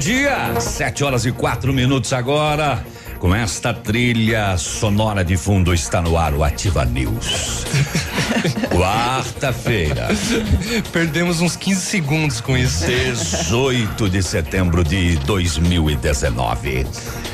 Dia. Sete horas e quatro minutos agora. Com esta trilha sonora de fundo está no ar o Ativa News. Quarta-feira. Perdemos uns 15 segundos com isso. 18 de setembro de 2019.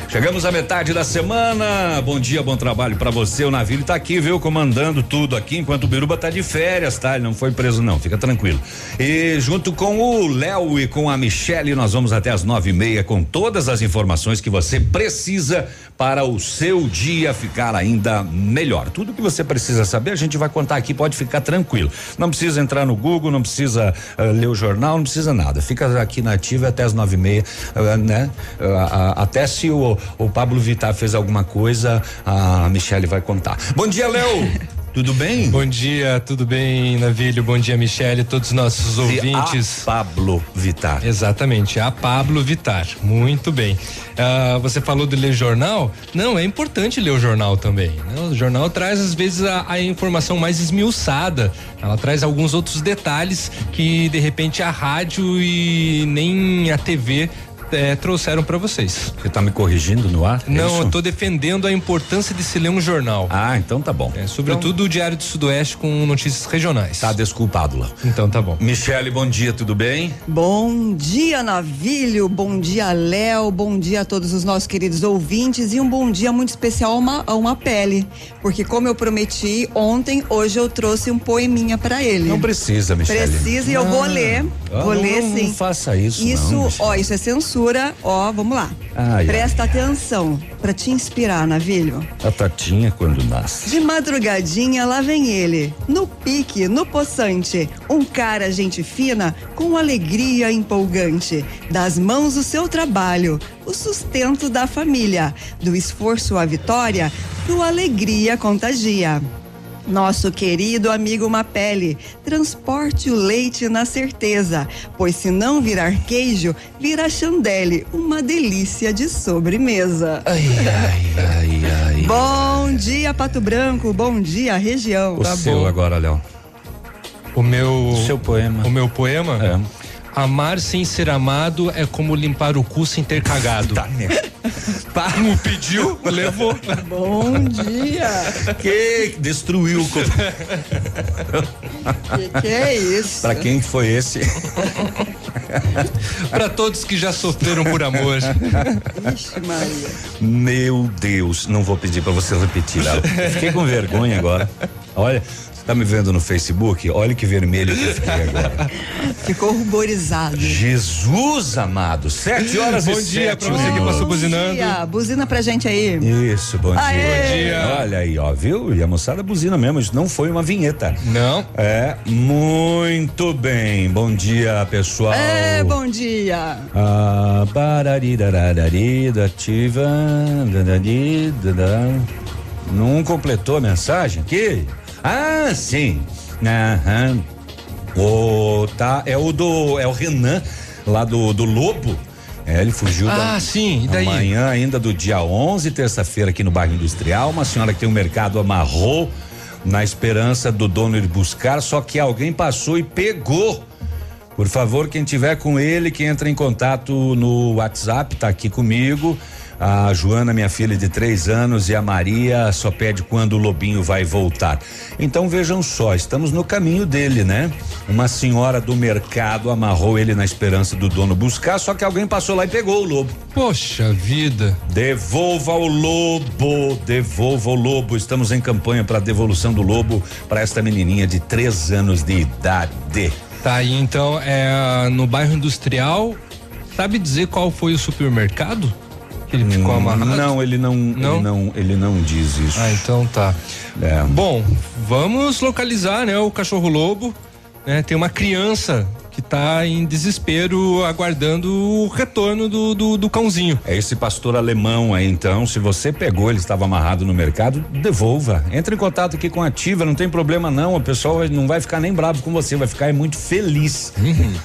Chegamos à metade da semana. Bom dia, bom trabalho para você. O navio tá aqui, viu? Comandando tudo aqui, enquanto o Biruba tá de férias, tá? Ele não foi preso, não. Fica tranquilo. E junto com o Léo e com a Michelle, nós vamos até as nove e meia com todas as informações que você precisa para o seu dia ficar ainda melhor. Tudo que você precisa saber, a gente vai contar aqui, pode ficar tranquilo. Não precisa entrar no Google, não precisa uh, ler o jornal, não precisa nada. Fica aqui na ativa até as nove e meia, uh, né? Uh, até se o, o Pablo Vittar fez alguma coisa, a Michele vai contar. Bom dia, Léo! Tudo bem? Bom dia, tudo bem, Navilho? Bom dia, Michele, todos os nossos ouvintes. A Pablo Vitar. Exatamente, a Pablo Vitar. Muito bem. Uh, você falou de ler jornal? Não, é importante ler o jornal também. Né? O jornal traz, às vezes, a, a informação mais esmiuçada. Ela traz alguns outros detalhes que, de repente, a rádio e nem a TV é, trouxeram para vocês. Você tá me corrigindo no ar? É Não, Isso? eu tô defendendo a importância de se ler um jornal. Ah, então tá bom. É, sobretudo então, o Diário do Sudoeste com notícias regionais. Tá desculpado lá. Então tá bom. Michele, bom dia, tudo bem? Bom dia, Navilho, bom dia, Léo, bom dia a todos os nossos queridos ouvintes e um bom dia muito especial a uma, a uma pele, porque como eu prometi ontem, hoje eu trouxe um poeminha para ele. Não precisa, Michele. Precisa e eu vou ler, ah, vou não, ler sim. Não faça isso, Isso, não, ó, isso é censura ó, vamos lá. Ai, Presta ai. atenção para te inspirar, Navilho. A Tatinha quando nasce. De madrugadinha lá vem ele, no pique, no poçante, um cara gente fina com alegria empolgante, das mãos o seu trabalho, o sustento da família, do esforço a vitória, sua alegria contagia. Nosso querido amigo Mapele, transporte o leite na certeza, pois se não virar queijo, vira chandelle, uma delícia de sobremesa. Ai, ai, ai, ai. Bom dia, Pato Branco, bom dia, região. O tá seu bom. agora, Léo. O meu. O seu poema. O meu poema? É. Amar sem ser amado é como limpar o cu sem ter cagado. Tá, né? Como pediu, levou. Bom dia. Que destruiu o. Que, que é isso? Pra quem foi esse? Para todos que já sofreram por amor. Ixi, Maria. Meu Deus, não vou pedir para você repetir, Léo. Fiquei com vergonha agora. Olha, Tá me vendo no Facebook? Olha que vermelho que eu fiquei agora. Ficou ruborizado. Jesus amado, sete horas bom e dia sete pra você que passou buzinando. Dia. Buzina pra gente aí. Isso, bom Aê. dia. Bom dia. Olha aí, ó, viu? E a moçada buzina mesmo, isso não foi uma vinheta. Não. É, muito bem. Bom dia, pessoal. É, bom dia. Ah, pararidarararida, ativa. Não completou a mensagem aqui? Ah, sim. Aham. O, tá, é o do, é o Renan, lá do, do Lobo. É, ele fugiu ah, da sim, daí? manhã ainda do dia 11, terça-feira aqui no bairro industrial. Uma senhora que tem um mercado amarrou na esperança do dono ir buscar, só que alguém passou e pegou Por favor, quem tiver com ele, que entra em contato no WhatsApp, tá aqui comigo. A Joana, minha filha de três anos, e a Maria só pede quando o lobinho vai voltar. Então vejam só, estamos no caminho dele, né? Uma senhora do mercado amarrou ele na esperança do dono buscar, só que alguém passou lá e pegou o lobo. Poxa vida. Devolva o lobo, devolva o lobo. Estamos em campanha para devolução do lobo para esta menininha de três anos de idade. Tá aí, então, é no bairro industrial. Sabe dizer qual foi o supermercado? Que ele ficou Hum, amarrado? Não, ele não, Não? ele não, ele não diz isso. Ah, então tá. É. Bom, vamos localizar, né, o cachorro lobo. Né, tem uma criança que tá em desespero aguardando o retorno do, do, do cãozinho. É esse pastor alemão aí, então. Se você pegou, ele estava amarrado no mercado, devolva. Entre em contato aqui com a Ativa, não tem problema não. O pessoal não vai ficar nem bravo com você, vai ficar é muito feliz.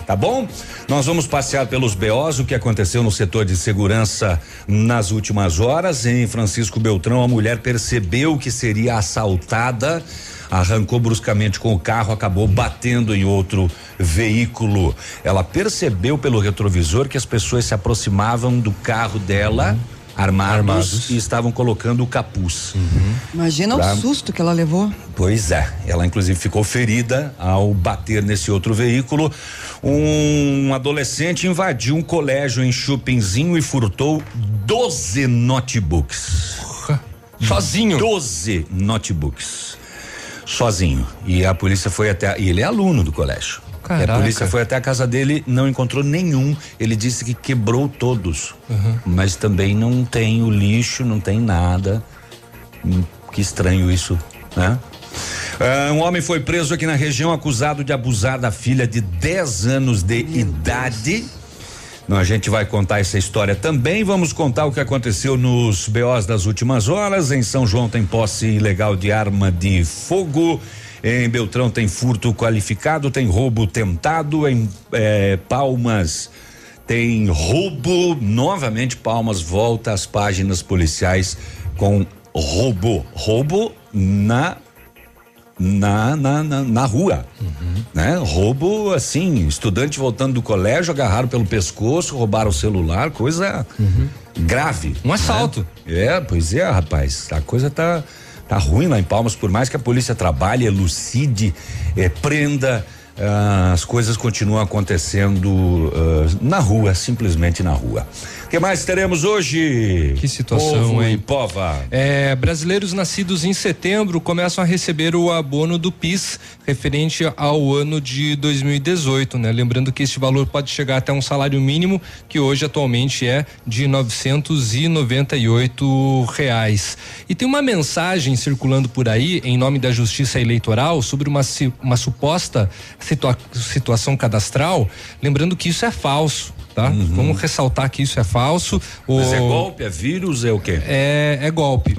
Tá bom? Nós vamos passear pelos BOs, o que aconteceu no setor de segurança nas últimas horas. Em Francisco Beltrão, a mulher percebeu que seria assaltada. Arrancou bruscamente com o carro, acabou batendo em outro veículo. Ela percebeu pelo retrovisor que as pessoas se aproximavam do carro dela, armados, Armados. e estavam colocando o capuz. Imagina Tá. o susto que ela levou. Pois é, ela inclusive ficou ferida ao bater nesse outro veículo. Um adolescente invadiu um colégio em Chupinzinho e furtou 12 notebooks. Sozinho. 12 notebooks. Sozinho. E a polícia foi até. E ele é aluno do colégio. E a polícia foi até a casa dele, não encontrou nenhum. Ele disse que quebrou todos. Mas também não tem o lixo, não tem nada. Hum, que estranho isso, né? Ah, um homem foi preso aqui na região acusado de abusar da filha de 10 anos de idade. Não, a gente vai contar essa história também. Vamos contar o que aconteceu nos BOs das últimas horas. Em São João tem posse ilegal de arma de fogo. Em Beltrão tem furto qualificado, tem roubo tentado. Em eh, Palmas tem roubo. Novamente, Palmas volta às páginas policiais com roubo. Roubo na na, na, na, na rua, né? Roubo assim, estudante voltando do colégio, agarraram pelo pescoço, roubaram o celular, coisa grave. Um assalto. né? É, pois é, rapaz, a coisa tá tá ruim lá em Palmas, por mais que a polícia trabalhe, elucide, eh, prenda, ah, as coisas continuam acontecendo ah, na rua, simplesmente na rua. O que mais teremos hoje? Que situação, Povo hein? pova. É, brasileiros nascidos em setembro começam a receber o abono do PIS referente ao ano de 2018, né? Lembrando que este valor pode chegar até um salário mínimo que hoje atualmente é de 998 reais. E tem uma mensagem circulando por aí em nome da Justiça Eleitoral sobre uma, uma suposta situa- situação cadastral, lembrando que isso é falso. Tá? Vamos ressaltar que isso é falso. Uhum. Mas O- é golpe, é vírus, é o quê? É, é golpe.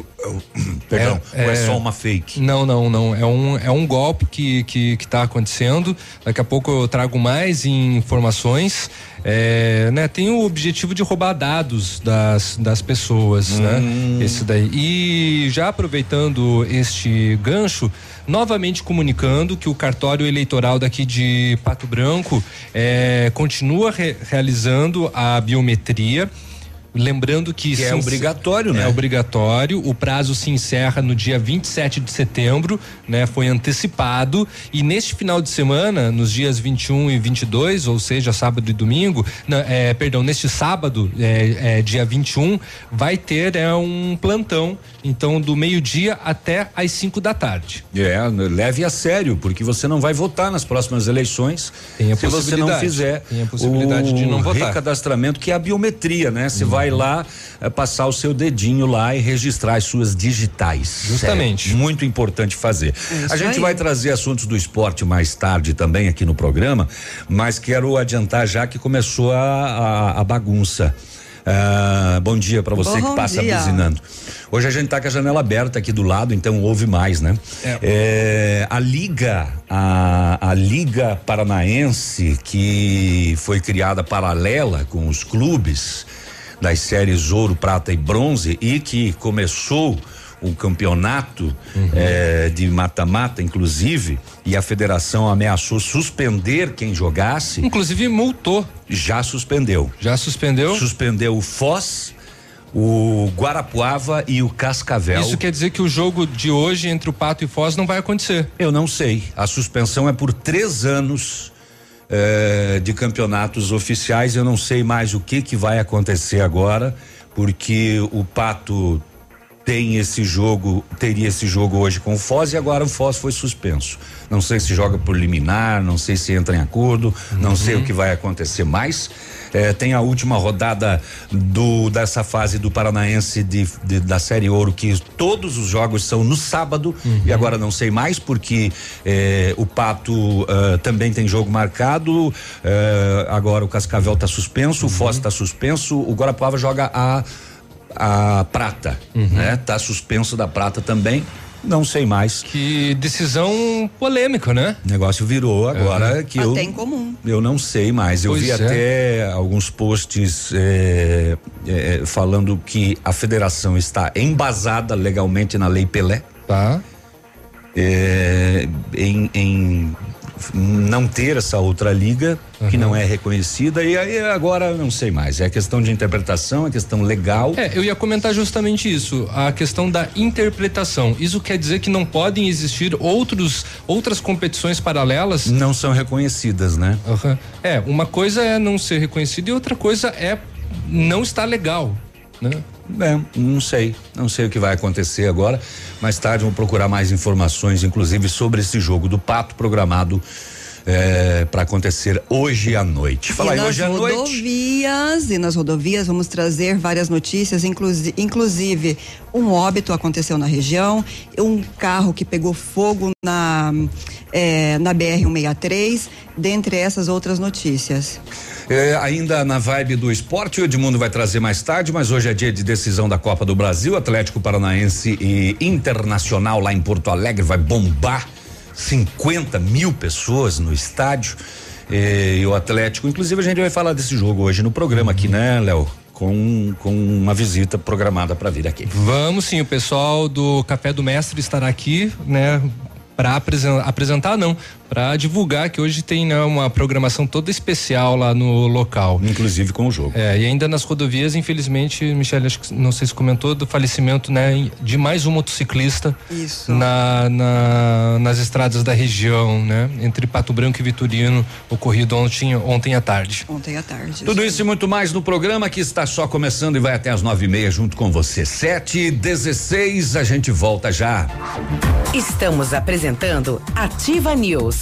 Perdão, é- ou é é- só uma fake? Não, não, não. É um, é um golpe que, que, que tá acontecendo. Daqui a pouco eu trago mais informações. É, né, tem o objetivo de roubar dados das, das pessoas, né? Esse daí. E já aproveitando este gancho, novamente comunicando que o cartório eleitoral daqui de Pato Branco é, continua re- realizando a biometria. Lembrando que, Que é obrigatório, né? É obrigatório. O prazo se encerra no dia 27 de setembro, né? Foi antecipado e neste final de semana, nos dias 21 e 22, ou seja, sábado e domingo, na- é, perdão, neste sábado, é, é, dia 21, vai ter é um plantão, então do meio-dia até às 5 da tarde. É, leve a sério, porque você não vai votar nas próximas eleições Tem a se você não fizer Tem a possibilidade o de não votar. Uhum. recadastramento, que é a biometria, né? Você vai lá eh, passar o seu dedinho lá e registrar as suas digitais. Justamente. É muito importante fazer. isso a gente aí. vai trazer assuntos do esporte mais tarde também aqui no programa, mas quero adiantar já que começou a, a- a bagunça. Ah, bom dia para você Bom que passa dia. buzinando. Hoje a gente tá com a janela aberta aqui do lado, então ouve mais, né? É, a Liga, a, a Liga Paranaense, que foi criada paralela com os clubes das séries ouro, prata e bronze e que começou o campeonato uhum. eh, de mata-mata, inclusive, e a federação ameaçou suspender quem jogasse. Inclusive multou. Já suspendeu. Já suspendeu? Suspendeu o Foz, o Guarapuava e o Cascavel. Isso quer dizer que o jogo de hoje entre o Pato e Foz não vai acontecer? Eu não sei. A suspensão é por três anos eh, de campeonatos oficiais. Eu não sei mais o que que vai acontecer agora, porque o Pato tem esse jogo, teria esse jogo hoje com o Foz e agora o Foz foi suspenso. Não sei se joga por liminar, não sei se entra em acordo, uhum. não sei o que vai acontecer mais. É, tem a última rodada do dessa fase do Paranaense de, de, da Série Ouro, que todos os jogos são no sábado, uhum. e agora não sei mais, porque é, o Pato uh, também tem jogo marcado, agora o Cascavel está suspenso, uhum. o Foz está suspenso, o Guarapuava joga a a prata, uhum. né? Tá suspenso da prata também. Não sei mais. Que decisão polêmica, né? O negócio virou agora é. que até eu. em comum. Eu não sei mais. Eu vi é. até alguns posts é, é, falando que a federação está embasada legalmente na Lei Pelé. Tá. É, em, em não ter essa outra liga uhum. que não é reconhecida e aí agora não sei mais. É questão de interpretação é questão legal. É eu ia comentar justamente isso a questão da interpretação. Isso quer dizer que não podem existir outros outras competições paralelas? Não são reconhecidas né? Uhum. é uma coisa é não ser reconhecido e outra coisa é não estar legal né é, não sei, não sei o que vai acontecer agora. Mais tarde vou procurar mais informações, inclusive sobre esse jogo do Pato programado é, para acontecer hoje à noite. Fala e aí, hoje à noite. rodovias e nas rodovias vamos trazer várias notícias, inclusive, inclusive um óbito aconteceu na região, um carro que pegou fogo na é, na BR 163, dentre essas outras notícias. É, ainda na vibe do esporte, o Edmundo vai trazer mais tarde, mas hoje é dia de decisão da Copa do Brasil. Atlético Paranaense e Internacional lá em Porto Alegre vai bombar 50 mil pessoas no estádio. E, e o Atlético, inclusive a gente vai falar desse jogo hoje no programa aqui, né, Léo? Com, com uma visita programada para vir aqui. Vamos sim, o pessoal do Café do Mestre estará aqui, né? Para apresentar, não, para divulgar que hoje tem né, uma programação toda especial lá no local. Inclusive com o jogo. É, e ainda nas rodovias, infelizmente, Michele, acho que não sei se comentou, do falecimento né, de mais um motociclista Isso. Na, na, nas estradas da região, né? Entre Pato Branco e Vitorino, ocorrido ontem, ontem à tarde. Ontem à tarde. Tudo isso e muito mais no programa que está só começando e vai até as nove e meia junto com você. Sete e dezesseis, a gente volta já. Estamos apresentando Ativa News.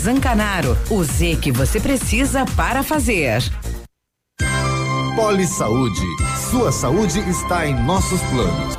Zancanaro, o Z que você precisa para fazer. Poli Saúde. Sua saúde está em nossos planos.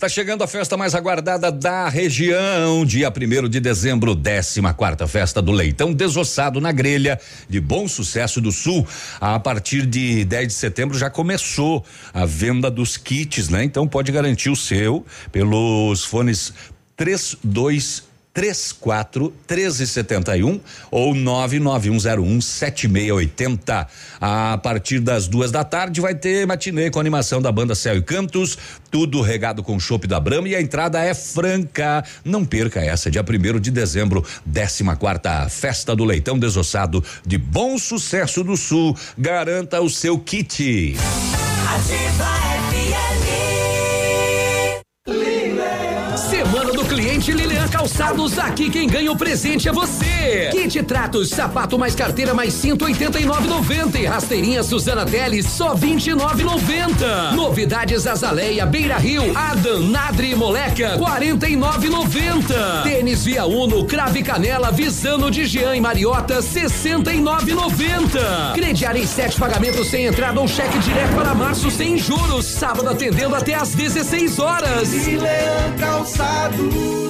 Está chegando a festa mais aguardada da região, dia 1 de dezembro, 14 quarta festa do leitão desossado na grelha de Bom Sucesso do Sul. A partir de 10 de setembro já começou a venda dos kits, né? Então pode garantir o seu pelos fones 32 34 1371 ou 99101 7680. A partir das duas da tarde vai ter matinê com animação da banda Céu e Cantos, tudo regado com chopp da Brama e a entrada é franca. Não perca essa, dia primeiro de dezembro, 14 quarta Festa do Leitão Desossado de Bom Sucesso do Sul. Garanta o seu kit. Ativa Cliente Lilian Calçados, aqui quem ganha o presente é você. Kit Tratos, sapato mais carteira mais 189,90 e rasteirinha Suzana Teles só 29,90. Novidades Azaleia, Beira Rio, Adam, Nadri e Moleca 49,90. Tênis Via Uno, Crave Canela, Visano de Jean e Mariota 69,90. Crediar em sete pagamentos sem entrada ou cheque direto para março sem juros. Sábado atendendo até às 16 horas. Lilian Calçados.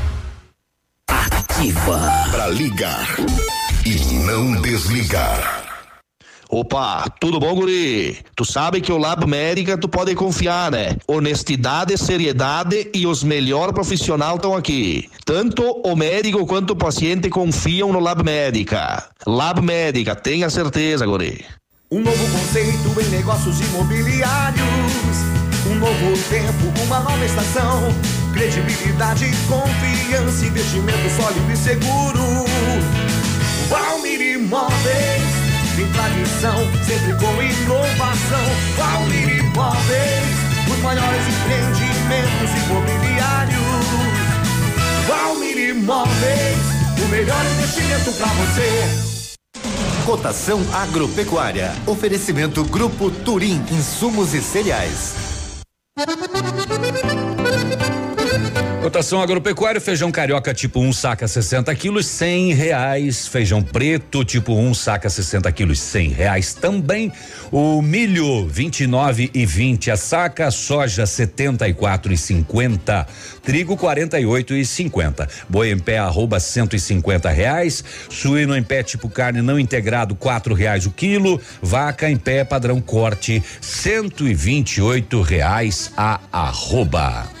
Ativa. Pra ligar e não desligar. Opa, tudo bom, guri? Tu sabe que o Lab Médica tu pode confiar, né? Honestidade, seriedade e os melhores profissionais estão aqui. Tanto o médico quanto o paciente confiam no Lab Médica. Lab Médica, tenha certeza, guri. Um novo conceito em negócios imobiliários. Um novo tempo, uma nova estação. Credibilidade, confiança, investimento sólido e seguro. Valmir Imóveis, tem tradição, sempre com inovação. Valmir Imóveis, os maiores empreendimentos imobiliários. Valmir Imóveis, o melhor investimento para você. Cotação agropecuária. Oferecimento Grupo Turim, insumos e cereais. Cotação agropecuária, feijão carioca tipo 1 um, saca 60 quilos, cem reais. Feijão preto tipo 1 um, saca 60 quilos, cem reais também. O milho 29 e 20 a saca, soja 74 e 50, trigo 48 e 50. Boi em pé arroba 150 reais, suíno em pé tipo carne não integrado quatro reais o quilo, vaca em pé padrão corte 128 reais a arroba.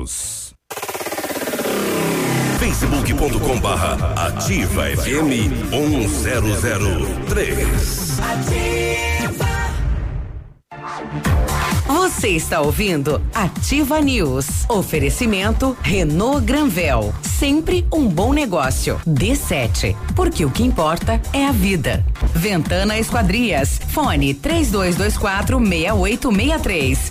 facebook.com barra ativa FM 1003. Você está ouvindo Ativa News. Oferecimento Renault Granvel. Sempre um bom negócio. D7. Porque o que importa é a vida. Ventana Esquadrias. Fone 3224 6863.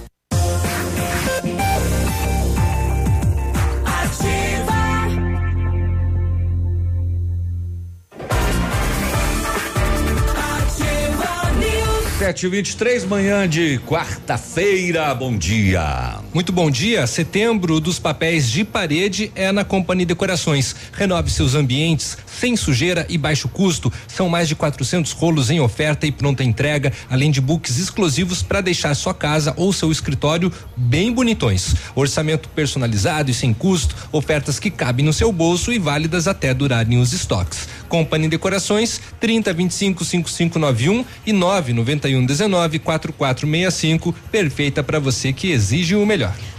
Sete e vinte e três, manhã de quarta-feira, bom dia. Muito bom dia. Setembro dos papéis de parede é na Companhia Decorações. Renove seus ambientes sem sujeira e baixo custo. São mais de 400 rolos em oferta e pronta entrega, além de books exclusivos para deixar sua casa ou seu escritório bem bonitões. Orçamento personalizado e sem custo, ofertas que cabem no seu bolso e válidas até durarem os estoques. Companhia Decorações 30 25 5591 e 991 19 4465, perfeita para você que exige o melhor.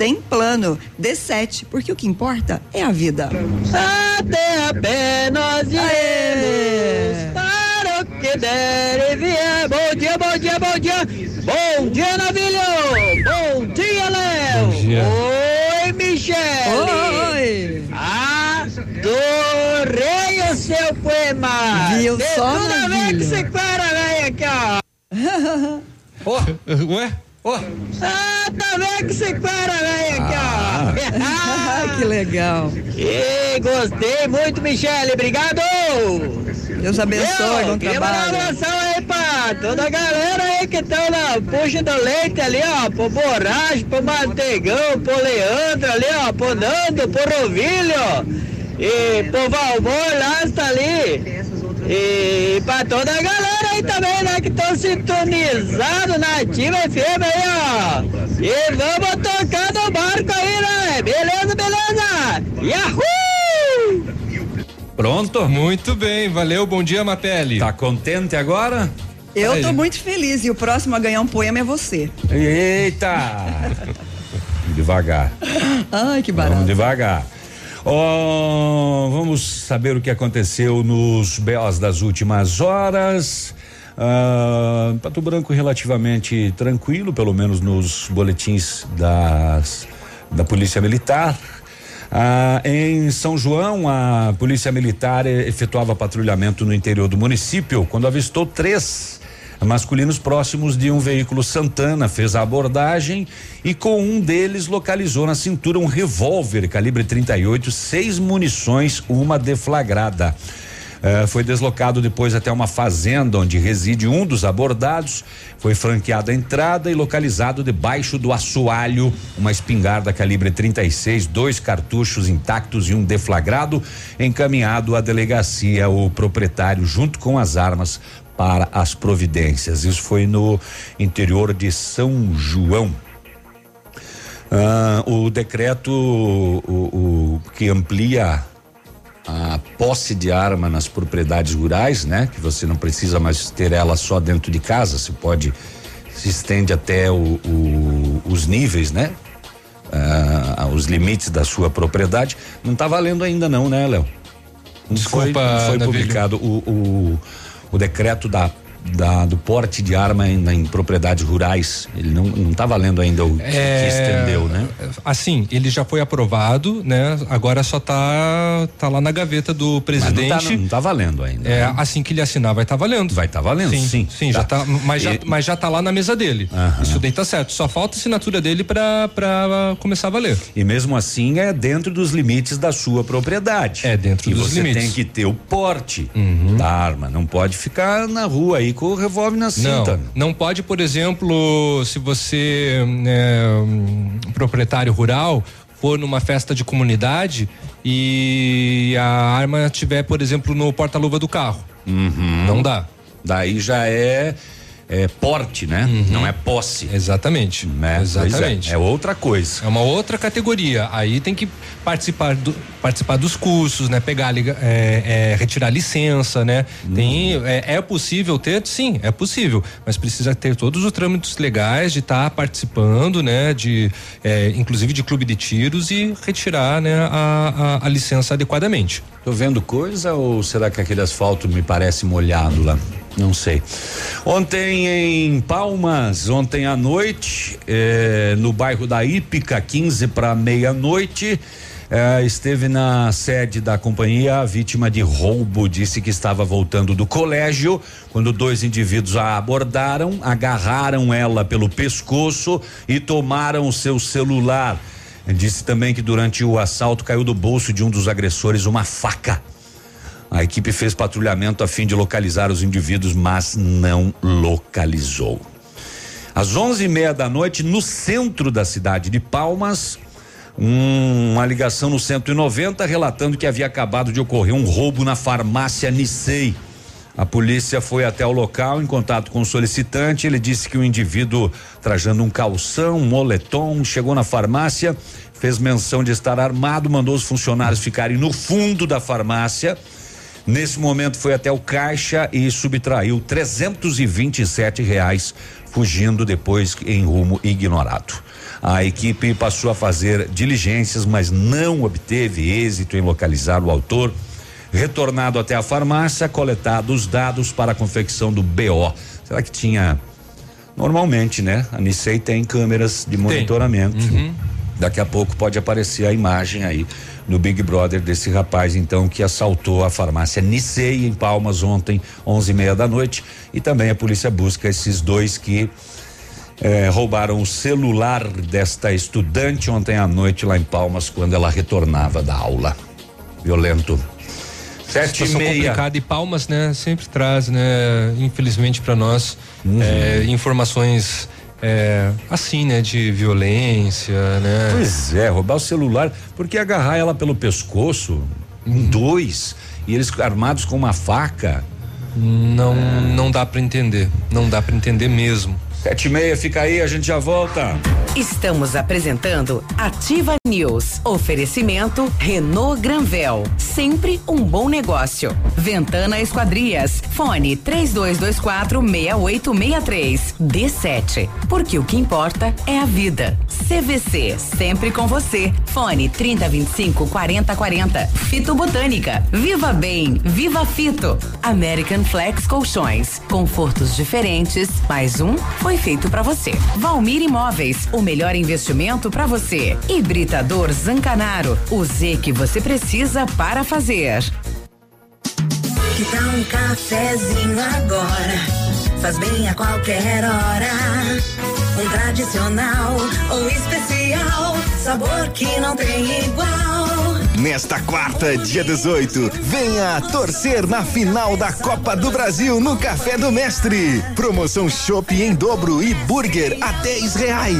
sem plano. D7, porque o que importa é a vida. Até a pé nós iremos para o que der e vier. Bom dia, bom dia, bom dia. Bom dia, Navilho. Bom dia, Léo. Bom dia. Oi, Michele. Oi. Adorei o seu poema. Viu De só, Toda vez que você para, vem aqui, ó. Ué? Ó. Ah, tá vendo que você para, vem aqui, ó. que legal. E gostei muito, Michele. Obrigado. Deus abençoe, bom Queria mandar um trabalho. abração aí pra toda a galera aí que estão na puxa do leite ali, ó. Pro Borracho, pro Manteigão, pro Leandro ali, ó. Pro Nando, pro Rovilho. E pro Valmor lá está ali. E pra toda a galera aí também, né? Que estão sintonizados na Ativa FM aí, ó. E vamos tocar no barco aí, né? Beleza, beleza? Yahoo! Pronto? Muito bem, valeu. Bom dia, Mapele. Tá contente agora? Eu Aí. tô muito feliz e o próximo a ganhar um poema é você. Eita! devagar. Ai, que Vamos barato. devagar. Ó, vamos saber o que aconteceu nos BOs das últimas horas. Ah, Pato Branco relativamente tranquilo, pelo menos nos boletins das, da Polícia Militar. Ah, em São João, a Polícia Militar efetuava patrulhamento no interior do município quando avistou três masculinos próximos de um veículo Santana, fez a abordagem e com um deles localizou na cintura um revólver calibre 38, seis munições, uma deflagrada. Eh, foi deslocado depois até uma fazenda onde reside um dos abordados. Foi franqueada a entrada e localizado debaixo do assoalho uma espingarda calibre 36, dois cartuchos intactos e um deflagrado. Encaminhado à delegacia o proprietário junto com as armas para as providências. Isso foi no interior de São João. Ah, o decreto o, o que amplia a posse de arma nas propriedades rurais, né? Que você não precisa mais ter ela só dentro de casa, se pode se estende até o, o- os níveis, né? Ah, os limites da sua propriedade. Não está valendo ainda não, né, Léo? Desculpa, foi, foi publicado o, o, decreto da, da- do porte de arma em, em propriedades rurais. Ele não não tá valendo ainda o que, que estendeu, né? Assim, ele já foi aprovado, né? Agora só tá tá lá na gaveta do Mas presidente. não tá, não tá valendo ainda. É, né? assim que ele assinar vai estar valendo. Vai estar valendo, sim. sim. Sim, já tá, mas já, E- mas já tá lá na mesa dele. Aham. Isso daí tá certo. Só falta a assinatura dele pra, pra começar a valer. E mesmo assim é dentro dos limites da sua propriedade. É dentro e dos você limites. tem que ter o porte da arma. Não pode ficar na rua aí com o revólver na cinta. Não, não pode, por exemplo, se você é um proprietário rural for numa festa de comunidade e a arma tiver, por exemplo, no porta-luva do carro. Uhum. Não dá. Daí já é, é porte, né? Não é posse. Exatamente. Né? É, Exatamente. É, outra coisa. É uma outra categoria. Aí tem que participar, do, participar dos cursos, né? Pegar, é, é, retirar licença, né? Tem, é, é possível ter? Sim, é possível. Mas precisa ter todos os trâmites legais de estar participando, né? De, é, inclusive de clube de tiros e retirar, né? A, a, a licença adequadamente. Tô vendo coisa ou será que aquele asfalto me parece molhado lá? Não sei. Ontem em Palmas, ontem à noite, eh, no bairro da Ípica, 15 para meia-noite, eh, esteve na sede da companhia a vítima de roubo. Disse que estava voltando do colégio quando dois indivíduos a abordaram, agarraram ela pelo pescoço e tomaram o seu celular. Disse também que durante o assalto caiu do bolso de um dos agressores uma faca. A equipe fez patrulhamento a fim de localizar os indivíduos, mas não localizou. Às onze e meia da noite, no centro da cidade de Palmas, um, uma ligação no 190 relatando que havia acabado de ocorrer um roubo na farmácia Nissei. A polícia foi até o local em contato com o solicitante. Ele disse que o indivíduo, trajando um calção, um moletom, chegou na farmácia, fez menção de estar armado, mandou os funcionários ficarem no fundo da farmácia. Nesse momento foi até o caixa e subtraiu 327 reais, fugindo depois em rumo ignorado. A equipe passou a fazer diligências, mas não obteve êxito em localizar o autor. Retornado até a farmácia, coletado os dados para a confecção do BO. Será que tinha? Normalmente, né? A Nissei tem câmeras de monitoramento. Uhum. Daqui a pouco pode aparecer a imagem aí no Big Brother desse rapaz, então, que assaltou a farmácia Nissei em Palmas ontem, onze e meia da noite. E também a polícia busca esses dois que eh, roubaram o celular desta estudante ontem à noite lá em Palmas, quando ela retornava da aula. Violento. Sete e Situação meia. complicada e Palmas, né? Sempre traz, né? Infelizmente para nós é, informações é, assim, né? De violência, né? Pois é, roubar o celular, porque agarrar ela pelo pescoço, em dois, e eles armados com uma faca. Não, não dá para entender, não dá para entender mesmo. Sete e meia, fica aí, a gente já volta. Estamos apresentando Ativa News. Oferecimento Renault Granvel. Sempre um bom negócio. Ventana Esquadrias. Fone 3224 6863. D7. Porque o que importa é a vida. CVC. Sempre com você. Fone 3025 4040. Fito Botânica. Viva Bem. Viva Fito. American Flex Colchões. Confortos diferentes. Mais um foi feito para você. Valmir Imóveis. O melhor investimento para você. Hibridador Zancanaro. O Z que você precisa para fazer. Que tal um cafezinho agora? Faz bem a qualquer hora. Um tradicional ou especial, sabor que não tem igual. Nesta quarta, dia 18, venha torcer na final da Copa do Brasil no Café do Mestre. Promoção chopp em dobro e burger a 10 reais.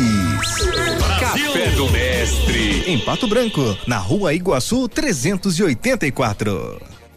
Café do Mestre. Em Pato Branco, na rua Iguaçu 384.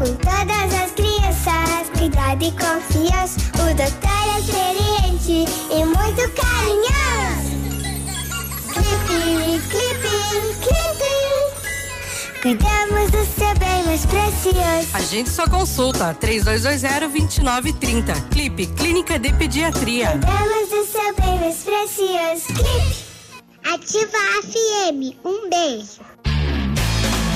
Com todas as crianças, cuidado e confiança. O doutor é experiente e muito carinhoso. Clipe, clipe, clipe. Cuidamos do seu bem mais precioso. Agende sua consulta 3220-2930. Clipe Clínica de Pediatria. Cuidamos do seu bem mais precioso. Clipe. Ativa a FM. Um beijo.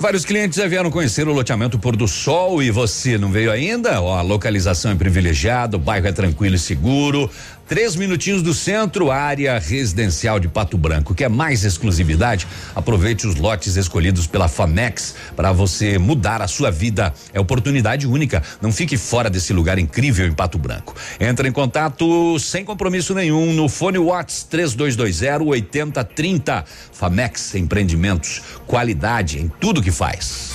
Vários clientes já vieram conhecer o loteamento Pôr do Sol e você não veio ainda? Ó, a localização é privilegiada, o bairro é tranquilo e seguro. Três minutinhos do centro, área residencial de Pato Branco. Quer mais exclusividade? Aproveite os lotes escolhidos pela Famex para você mudar a sua vida. É oportunidade única. Não fique fora desse lugar incrível em Pato Branco. Entre em contato sem compromisso nenhum no fone Watts 3220 8030. Famex Empreendimentos. Qualidade em tudo que faz.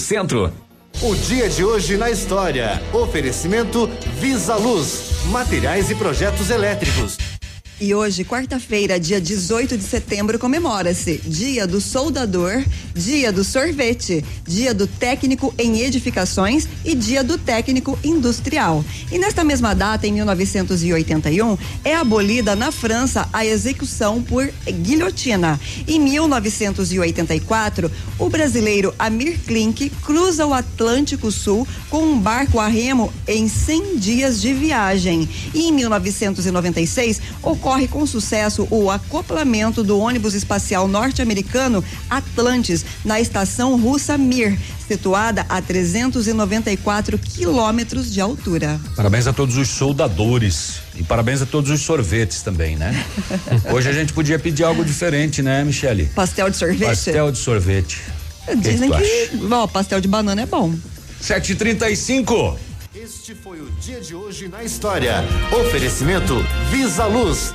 Centro. O dia de hoje na história. Oferecimento Visa Luz, materiais e projetos elétricos. E hoje, quarta-feira, dia 18 de setembro, comemora-se Dia do Soldador, Dia do Sorvete, Dia do Técnico em Edificações e Dia do Técnico Industrial. E nesta mesma data, em 1981, é abolida na França a execução por guilhotina. Em 1984, o brasileiro Amir Klink cruza o Atlântico Sul com um barco a remo em 100 dias de viagem. E em 1996, ocorre com sucesso o acoplamento do ônibus espacial norte-americano Atlantis na estação russa Mir, situada a 394 quilômetros de altura. Parabéns a todos os soldadores e parabéns a todos os sorvetes também, né? Hoje a gente podia pedir algo diferente, né, Michele? Pastel de sorvete? Pastel de sorvete. Dizem que, que, tu ó, pastel de banana é bom. 7h35. Este foi o dia de hoje na história. Oferecimento Visa Luz.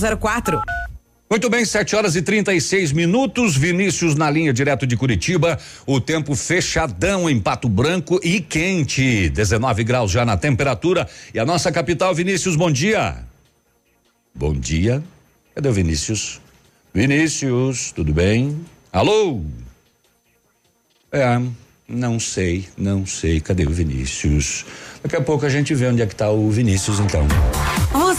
6004. Muito bem, 7 horas e 36 minutos. Vinícius na linha direto de Curitiba. O tempo fechadão em Pato Branco e quente. 19 graus já na temperatura. E a nossa capital, Vinícius, bom dia. Bom dia. Cadê o Vinícius? Vinícius, tudo bem? Alô? É, não sei, não sei. Cadê o Vinícius? Daqui a pouco a gente vê onde é que tá o Vinícius, então.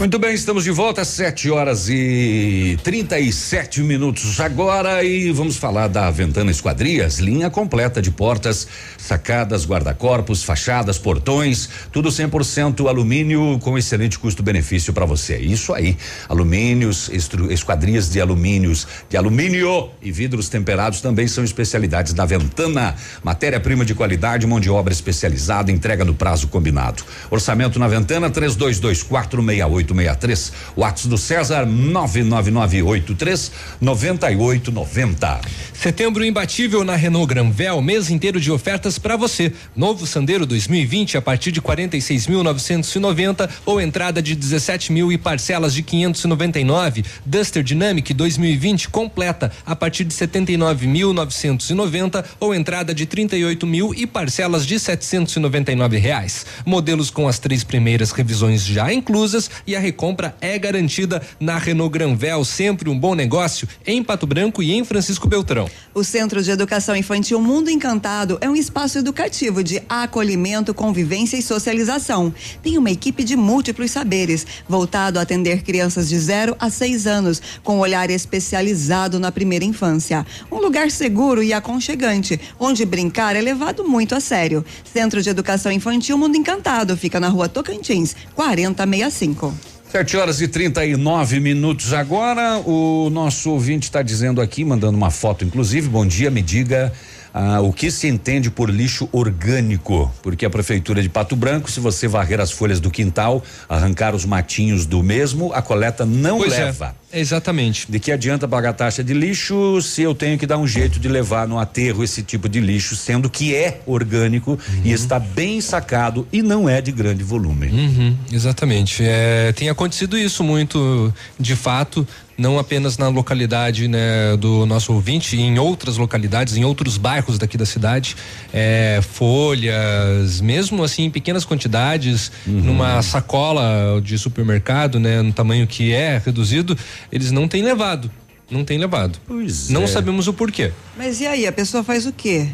Muito bem, estamos de volta às 7 horas e 37 minutos agora e vamos falar da Ventana Esquadrias, linha completa de portas, sacadas, guarda-corpos, fachadas, portões, tudo 100% alumínio com excelente custo-benefício para você. Isso aí, alumínios, esquadrias de alumínios, de alumínio e vidros temperados também são especialidades da Ventana. Matéria-prima de qualidade, mão de obra especializada, entrega no prazo combinado. Orçamento na Ventana 322468 9863. WhatsApp do César 99983 9890. Setembro imbatível na Renault Granvel, mês inteiro de ofertas para você. Novo Sandero 2020 a partir de 46.990 ou entrada de 17 mil e parcelas de 599. Duster Dynamic 2020 completa a partir de 79.990 ou entrada de 38 mil e parcelas de 799 reais. Modelos com as três primeiras revisões já inclusas e a recompra é garantida na Renault Granvel, sempre um bom negócio em Pato Branco e em Francisco Beltrão. O Centro de Educação Infantil Mundo Encantado é um espaço educativo de acolhimento, convivência e socialização. Tem uma equipe de múltiplos saberes, voltado a atender crianças de 0 a 6 anos, com um olhar especializado na primeira infância. Um lugar seguro e aconchegante, onde brincar é levado muito a sério. Centro de Educação Infantil Mundo Encantado fica na rua Tocantins, 4065. 7 horas e 39 minutos agora. O nosso ouvinte está dizendo aqui, mandando uma foto, inclusive. Bom dia, me diga. Ah, o que se entende por lixo orgânico? Porque a prefeitura de Pato Branco, se você varrer as folhas do quintal, arrancar os matinhos do mesmo, a coleta não Pois é. leva. Exatamente. De que adianta pagar taxa de lixo se eu tenho que dar um jeito de levar no aterro esse tipo de lixo, sendo que é orgânico e está bem sacado e não é de grande volume. Uhum, exatamente. É, tem acontecido isso muito, de fato, não apenas na localidade né, do nosso ouvinte, em outras localidades, em outros bairros daqui da cidade, é, folhas, mesmo assim em pequenas quantidades, numa sacola de supermercado, né, no tamanho que é reduzido, eles não têm levado. Não têm levado. Pois não é. sabemos o porquê. Mas e aí, a pessoa faz o quê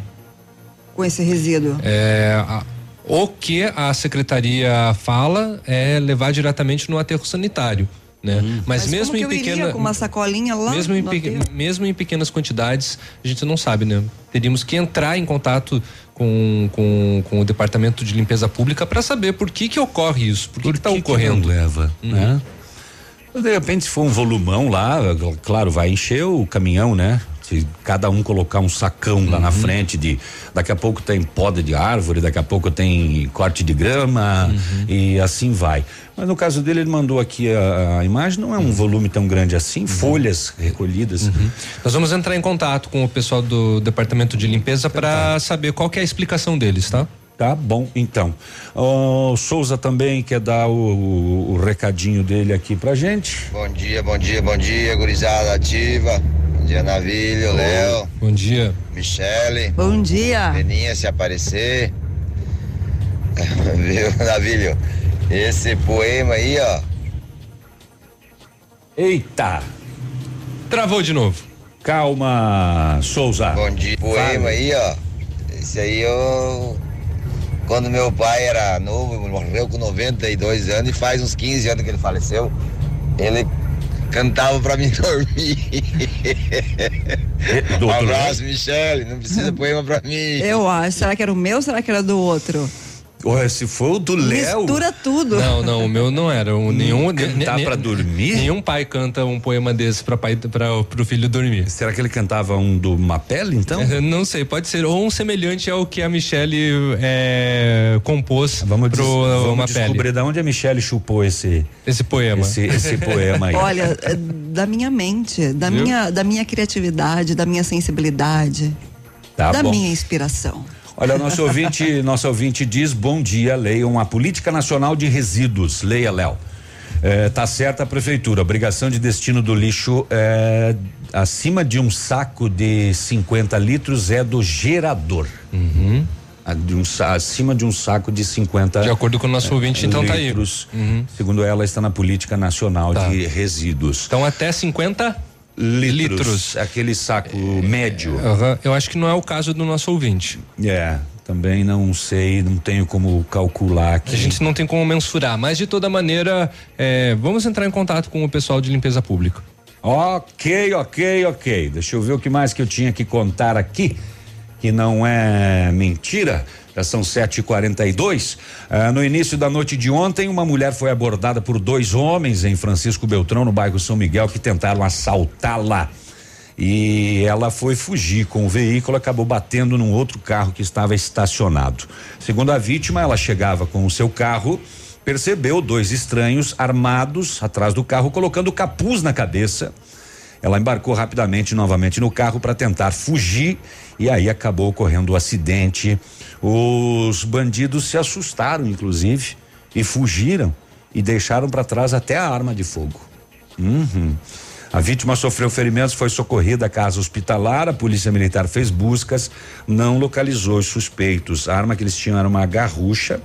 com esse resíduo? É, a- o que a secretaria fala é levar diretamente no aterro sanitário. Né? Mas, Mas mesmo como que em pequena com uma sacolinha lá mesmo em, aterro? mesmo em pequenas quantidades a gente não sabe né teríamos que entrar em contato com, com, com o departamento de limpeza pública para saber por que que ocorre isso por que que está ocorrendo não leva, Uhum. né? De repente, se for um volumão lá, claro, vai encher o caminhão, né? Se cada um colocar um sacão lá Uhum. na frente de. Daqui a pouco tem poda de árvore, daqui a pouco tem corte de grama Uhum. e assim vai. Mas no caso dele, ele mandou aqui a, a imagem, não é um volume tão grande assim, folhas recolhidas. Uhum. Nós vamos entrar em contato com o pessoal do departamento de limpeza para saber qual é a explicação deles, tá? Tá bom, então. O Souza também quer dar o, o- o recadinho dele aqui pra gente. Bom dia, bom dia, bom dia, gurizada ativa. Bom dia, Navilho, Léo, Bom dia. Michele. Bom dia. Peninha, se aparecer. Viu, Navilho? Esse poema aí, ó. Eita! Travou de novo. Calma, Souza. Bom dia. Poema aí, ó. Esse aí eu. Quando meu pai era novo, morreu com 92 anos e faz uns 15 anos que ele faleceu. Ele cantava pra mim dormir. do um abraço, Michele. Não precisa poema pra mim. Eu acho. Será que era o meu ou será que era do outro? Ué, se for o do Léo. Mistura tudo. Não, não, o meu não era. O, nenhum Cantar pra dormir? Nenhum pai canta um poema desse para pai para pro filho dormir. Será que ele cantava um do Mapelle, então? Não sei, pode ser ou um semelhante ao que a Michelle é, compôs Vamos, pro des- vamos descobrir de onde a Michelle chupou esse esse poema. Esse, esse poema aí. Olha, é da minha mente, da Viu? minha, da minha criatividade, da minha sensibilidade, Tá da bom. minha inspiração. Olha, nosso ouvinte, nosso ouvinte diz: bom dia, leiam a Política Nacional de Resíduos. Leia, Léo. É, tá certa a prefeitura. Obrigação de destino do lixo é, acima de um saco de 50 litros é do gerador. A de um acima de um saco de 50 De acordo com o nosso ouvinte, então tá aí. litros. Segundo ela, está na Política Nacional Tá. de Resíduos. Então até 50 litros. litros. Aquele saco médio. Aham, Eu acho que não é o caso do nosso ouvinte. É, também não sei, não tenho como calcular aqui. A gente não tem como mensurar, mas de toda maneira, é, vamos entrar em contato com o pessoal de limpeza pública. Ok, ok, ok. Deixa eu ver o que mais que eu tinha que contar aqui, que não é mentira. Já são 7h42. Ah, no início da noite de ontem, uma mulher foi abordada por dois homens em Francisco Beltrão, no bairro São Miguel, que tentaram assaltá-la. E ela foi fugir com o veículo, acabou batendo num outro carro que estava estacionado. Segundo a vítima, ela chegava com o seu carro percebeu dois estranhos armados atrás do carro, colocando capuz na cabeça. Ela embarcou rapidamente novamente no carro para tentar fugir e aí acabou ocorrendo o acidente. Os bandidos se assustaram, inclusive, e fugiram e deixaram para trás até a arma de fogo. Uhum. A vítima sofreu ferimentos, foi socorrida à casa hospitalar. A polícia militar fez buscas, não localizou os suspeitos. A arma que eles tinham era uma garrucha.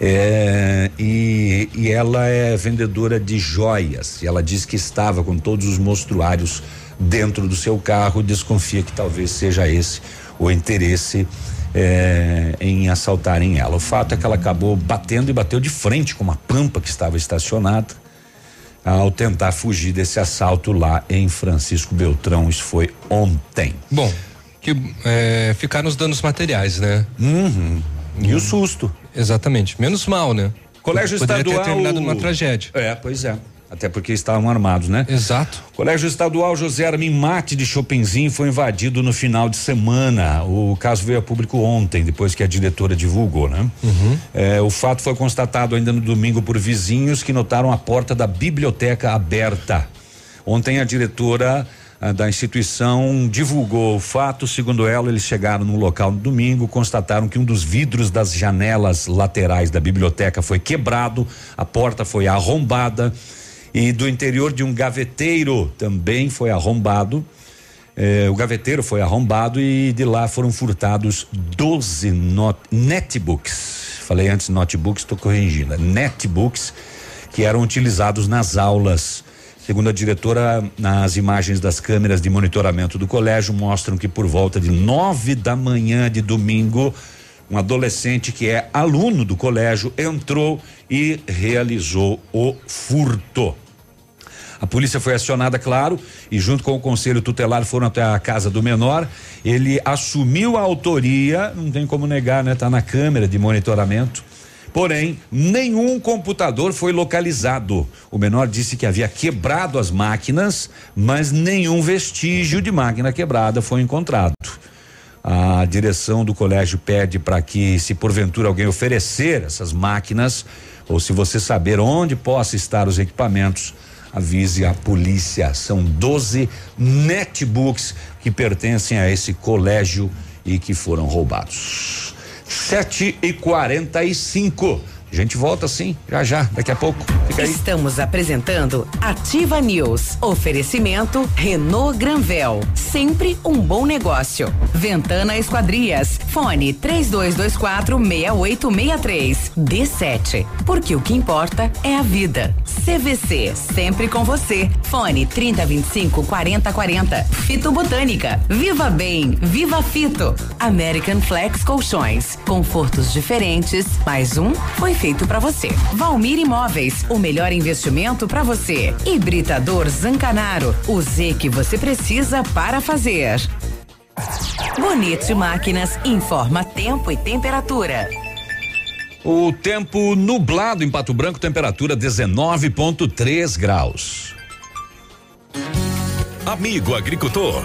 É, e, e ela é vendedora de joias. E ela diz que estava com todos os mostruários dentro do seu carro. Desconfia que talvez seja esse o interesse é, em assaltarem ela. O fato é que ela acabou batendo e bateu de frente com uma pampa que estava estacionada ao tentar fugir desse assalto lá em Francisco Beltrão. Isso foi ontem. Bom, que é, ficaram os danos materiais, né? Uhum. E o susto. Exatamente. Menos mal, né? Colégio Poderia Estadual. ter terminado numa tragédia. É, pois é. Até porque estavam armados, né? Exato. Colégio Estadual José Armin Mate de Chopinzinho foi invadido no final de semana. O caso veio a público ontem, depois que a diretora divulgou, né? É, o fato foi constatado ainda no domingo por vizinhos que notaram a porta da biblioteca aberta. Ontem a diretora ah, da instituição divulgou o fato. Segundo ela, eles chegaram no local no domingo, constataram que um dos vidros das janelas laterais da biblioteca foi quebrado, a porta foi arrombada e do interior de um gaveteiro também foi arrombado. Eh, o gaveteiro foi arrombado e de lá foram furtados 12 not- netbooks. Falei antes notebooks, estou corrigindo. é Netbooks que eram utilizados nas aulas. Segundo a diretora, as imagens das câmeras de monitoramento do colégio mostram que por volta de nove da manhã de domingo, um adolescente que é aluno do colégio entrou e realizou o furto. A polícia foi acionada, claro, e junto com o conselho tutelar foram até a casa do menor. Ele assumiu a autoria, não tem como negar, né? Tá na câmera de monitoramento. Porém, nenhum computador foi localizado. O menor disse que havia quebrado as máquinas, mas nenhum vestígio de máquina quebrada foi encontrado. A direção do colégio pede para que, se porventura alguém oferecer essas máquinas, ou se você saber onde possa estar os equipamentos, avise a polícia. São 12 netbooks que pertencem a esse colégio e que foram roubados. 7 e 45 A gente volta sim, já já, daqui a pouco. Fica aí. Estamos apresentando Ativa News. Oferecimento Renault Granvel. Sempre um bom negócio. Ventana Esquadrias. Fone 3224 6863. D7. Porque o que importa é a vida. CVC. Sempre com você. Fone 3025 4040. Fito Botânica. Viva Bem. Viva Fito. American Flex Colchões. Confortos diferentes. Mais um foi feito para você. Valmir Imóveis. O melhor investimento para você. Hibridador Zancanaro. O Z que você precisa para fazer. Bonito Máquinas informa tempo e temperatura. O tempo nublado em Pato Branco, temperatura 19,3 graus. Amigo agricultor,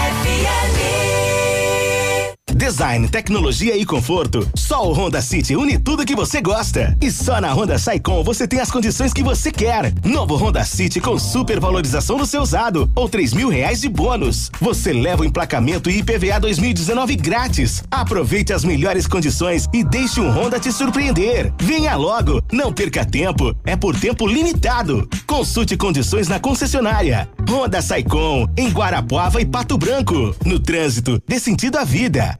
Design, tecnologia e conforto. Só o Honda City une tudo que você gosta. E só na Honda Saicom você tem as condições que você quer. Novo Honda City com super valorização do seu usado ou três mil reais de bônus. Você leva o emplacamento e IPVA 2019 grátis. Aproveite as melhores condições e deixe um Honda te surpreender. Venha logo, não perca tempo. É por tempo limitado. Consulte condições na concessionária. Honda Saicom em Guarapuava e Pato Branco. No trânsito, dê sentido à vida.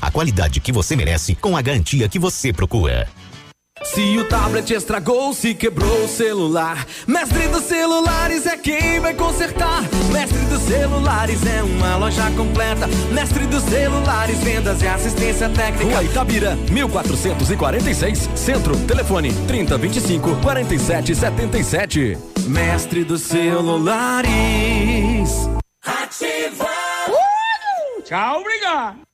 a qualidade que você merece com a garantia que você procura. Se o tablet estragou, se quebrou o celular, Mestre dos Celulares é quem vai consertar. Mestre dos Celulares é uma loja completa. Mestre dos Celulares, vendas e assistência técnica. Rua Itabira, 1446, Centro, telefone 3025 4777. Mestre dos Celulares. Ativa! Tchau, obrigado.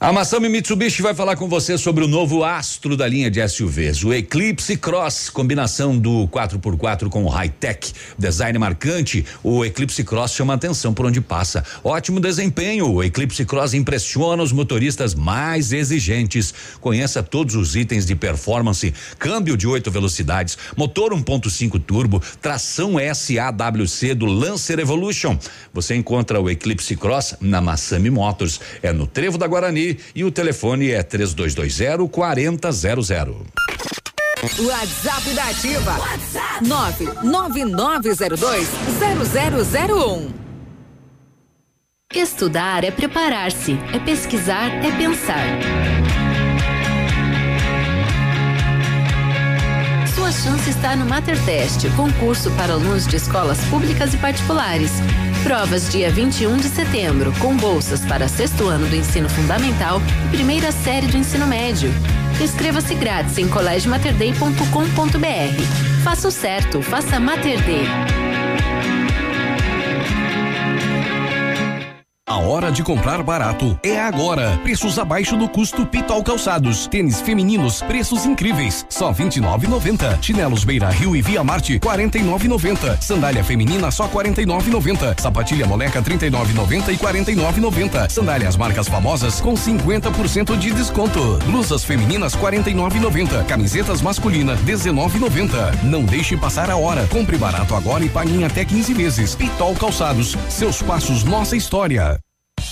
A Massami Mitsubishi vai falar com você sobre o novo astro da linha de SUVs, o Eclipse Cross, combinação do 4x4 com o high-tech, design marcante. O Eclipse Cross chama atenção por onde passa. Ótimo desempenho, o Eclipse Cross impressiona os motoristas mais exigentes. Conheça todos os itens de performance: câmbio de oito velocidades, motor 1.5 turbo, tração SAWC do Lancer Evolution. Você encontra o Eclipse Cross na Massami Motors, é no Trevo da Guarani e o telefone é 3220 4000. WhatsApp da Ativa. WhatsApp 999020001. Estudar é preparar-se, é pesquisar, é pensar. Sua chance está no Matertest, concurso para alunos de escolas públicas e particulares. Provas dia 21 de setembro, com bolsas para sexto ano do ensino fundamental e primeira série do ensino médio. Inscreva-se grátis em colégiomaterdei.com.br. Faça o certo, faça Mater Day. A hora de comprar barato é agora. Preços abaixo do custo Pitol Calçados. Tênis femininos, preços incríveis. Só 29,90. Chinelos Beira Rio e Via Marte, 49,90. Sandália feminina só 49,90. Sapatilha moleca 39,90 e 49,90. Sandálias marcas famosas com 50% de desconto. Blusas femininas 49,90. Camisetas masculina 19,90. Não deixe passar a hora. Compre barato agora e pague em até 15 vezes. Pitol Calçados. Seus passos, nossa história.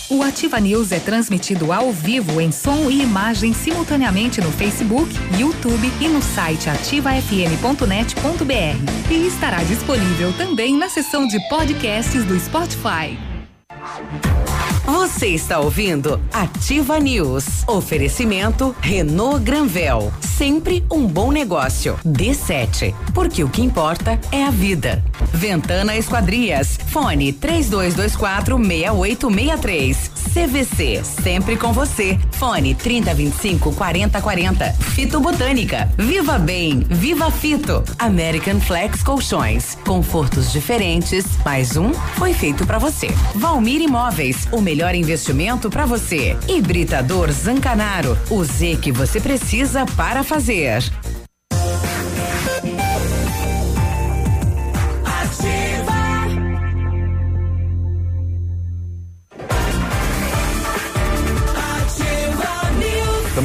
O Ativa News é transmitido ao vivo em som e imagem simultaneamente no Facebook, YouTube e no site ativafm.net.br. E estará disponível também na seção de podcasts do Spotify. Você está ouvindo Ativa News. Oferecimento Renault Granvel. Sempre um bom negócio. D7. Porque o que importa é a vida. Ventana Esquadrias. Fone 3224 6863. CVC. Sempre com você. Fone 3025 4040. Fito Botânica. Viva Bem. Viva Fito. American Flex Colchões. Confortos diferentes. Mais um foi feito para você. Valmir Imóveis. O melhor investimento para você. Hibridador Zancanaro. O Z que você precisa para fazer.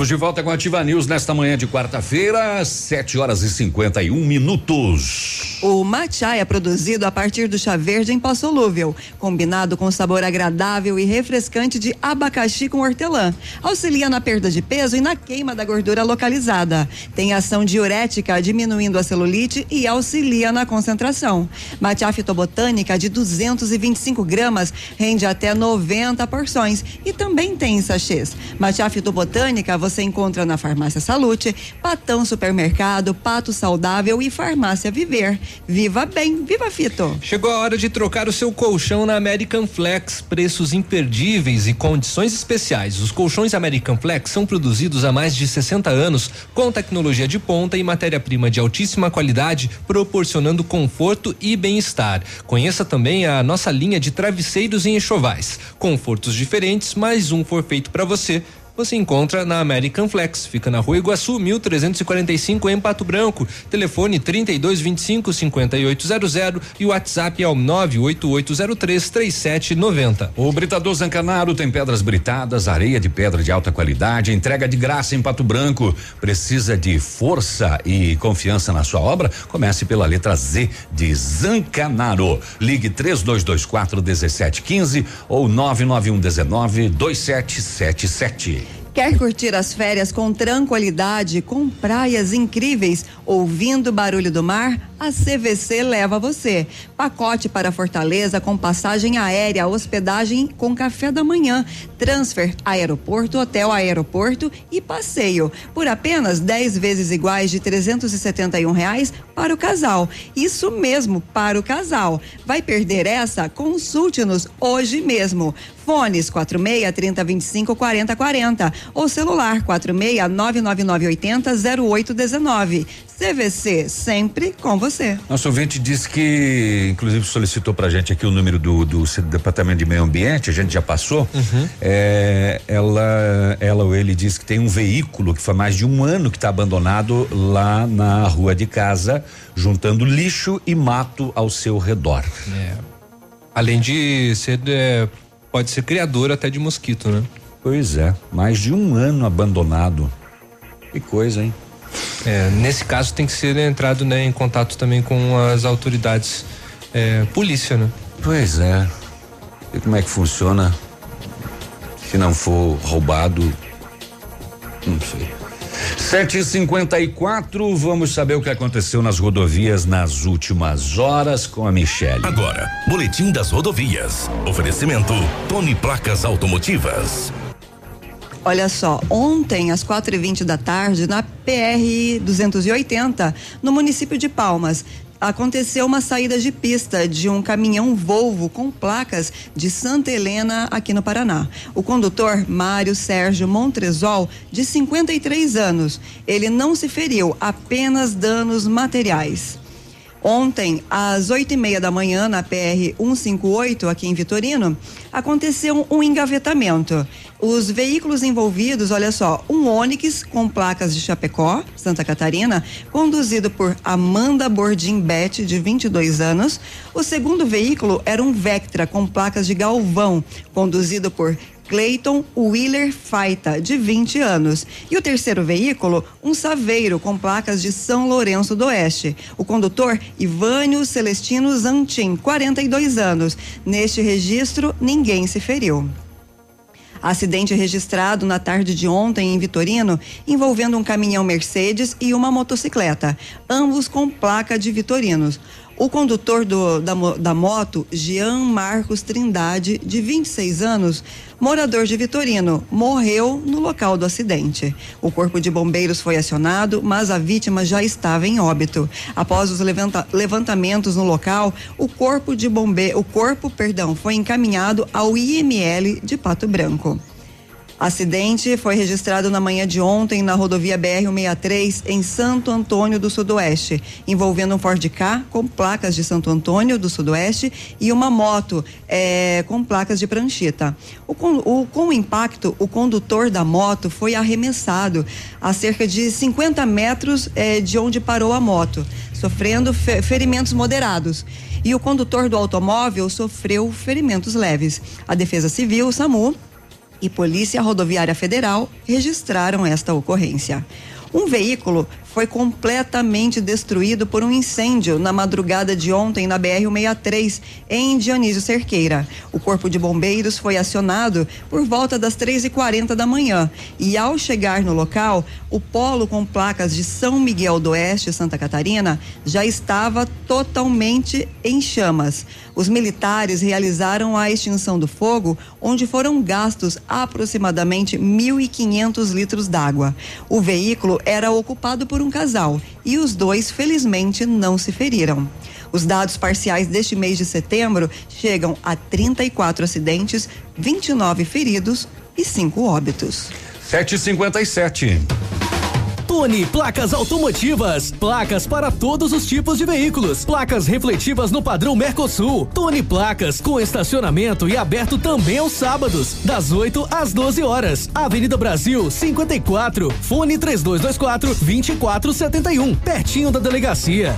Estamos de volta com a Ativa News nesta manhã de quarta-feira, 7 horas e 51 minutos. O matcha é produzido a partir do chá verde em pó solúvel, combinado com sabor agradável e refrescante de abacaxi com hortelã. Auxilia na perda de peso e na queima da gordura localizada. Tem ação diurética, diminuindo a celulite e auxilia na concentração. Matcha fitobotânica de 225 gramas rende até 90 porções e também tem em sachês. Matcha fitobotânica você encontra na Farmácia Salute, Patão Supermercado, Pato Saudável e Farmácia Viver. Viva bem, viva Fito. Chegou a hora de trocar o seu colchão na American Flex. Preços imperdíveis e condições especiais. Os colchões American Flex são produzidos há mais de 60 anos com tecnologia de ponta e matéria-prima de altíssima qualidade, proporcionando conforto e bem-estar. Conheça também a nossa linha de travesseiros e enxovais. Confortos diferentes, mais um for feito para você você encontra na American Flex. Fica na Rua Iguaçu, 1345 em Pato Branco. Telefone 3225 5800 e o WhatsApp é o 98803 3790. O Britador Zancanaro tem pedras britadas, areia de pedra de alta qualidade, entrega de graça em Pato Branco. Precisa de força e confiança na sua obra? Comece pela letra Z de Zancanaro. Ligue 3224 1715 ou 99119 2777. Quer curtir as férias com tranquilidade, com praias incríveis, ouvindo o barulho do mar? A CVC leva você. Pacote para Fortaleza com passagem aérea, hospedagem com café da manhã, transfer aeroporto, hotel aeroporto e passeio por apenas 10 vezes iguais de 371 reais para o casal. Isso mesmo, para o casal. Vai perder essa? Consulte-nos hoje mesmo. Fones 46 30 25 40 40 ou celular 46 999 80 0819. CVC, sempre com você. Nosso ouvinte disse que, inclusive, solicitou pra gente aqui o número do, do, do Departamento de Meio Ambiente, a gente já passou. Uhum. É, ela, ela ou ele disse que tem um veículo que foi mais de um ano que está abandonado lá na rua de casa, juntando lixo e mato ao seu redor. É. Além de ser, é, pode ser criador até de mosquito, né? Pois é, mais de um ano abandonado. Que coisa, hein? É, nesse caso tem que ser entrado né, em contato também com as autoridades é, polícia, né? Pois é. E como é que funciona? Se não for roubado, não sei. 7h54, vamos saber o que aconteceu nas rodovias nas últimas horas com a Michelle. Agora, Boletim das Rodovias. Oferecimento Tony Placas Automotivas. Olha só, ontem às quatro e vinte da tarde, na PR 280, no município de Palmas, aconteceu uma saída de pista de um caminhão Volvo com placas de Santa Helena aqui no Paraná. O condutor Mário Sérgio Montresol, de 53 anos, ele não se feriu, apenas danos materiais. Ontem, às oito e meia da manhã, na PR 158, aqui em Vitorino, aconteceu um engavetamento. Os veículos envolvidos, olha só, um Onix com placas de Chapecó, Santa Catarina, conduzido por Amanda Bordim Bet, de 22 anos. O segundo veículo era um Vectra com placas de Galvão, conduzido por Clayton Wheeler Faita, de 20 anos. E o terceiro veículo, um Saveiro com placas de São Lourenço do Oeste. O condutor, Ivânio Celestino Zantin, 42 anos. Neste registro, ninguém se feriu. Acidente registrado na tarde de ontem em Vitorino, envolvendo um caminhão Mercedes e uma motocicleta, ambos com placa de Vitorinos. O condutor do, da, da moto, Jean Marcos Trindade, de 26 anos, morador de Vitorino, morreu no local do acidente. O corpo de bombeiros foi acionado, mas a vítima já estava em óbito. Após os levanta, levantamentos no local, o corpo de bombeiro, o corpo, perdão, foi encaminhado ao IML de Pato Branco. Acidente foi registrado na manhã de ontem na rodovia BR-163 em Santo Antônio do Sudoeste, envolvendo um Ford K com placas de Santo Antônio do Sudoeste e uma moto eh, com placas de pranchita. O, o, com o impacto, o condutor da moto foi arremessado a cerca de 50 metros eh, de onde parou a moto, sofrendo fe ferimentos moderados e o condutor do automóvel sofreu ferimentos leves. A Defesa Civil, SAMU, e Polícia Rodoviária Federal registraram esta ocorrência. Um veículo foi completamente destruído por um incêndio na madrugada de ontem na BR-163, em Dionísio Cerqueira. O Corpo de Bombeiros foi acionado por volta das 3h40 da manhã e, ao chegar no local, o polo com placas de São Miguel do Oeste, Santa Catarina, já estava totalmente em chamas. Os militares realizaram a extinção do fogo, onde foram gastos aproximadamente 1.500 litros d'água. O veículo era ocupado por por um casal e os dois, felizmente, não se feriram. Os dados parciais deste mês de setembro chegam a 34 acidentes, 29 feridos e 5 óbitos. 757. Tone Placas Automotivas. Placas para todos os tipos de veículos. Placas refletivas no padrão Mercosul. Tone Placas com estacionamento e aberto também aos sábados, das 8 às 12 horas. Avenida Brasil 54. Fone 3224 2471. Pertinho da delegacia.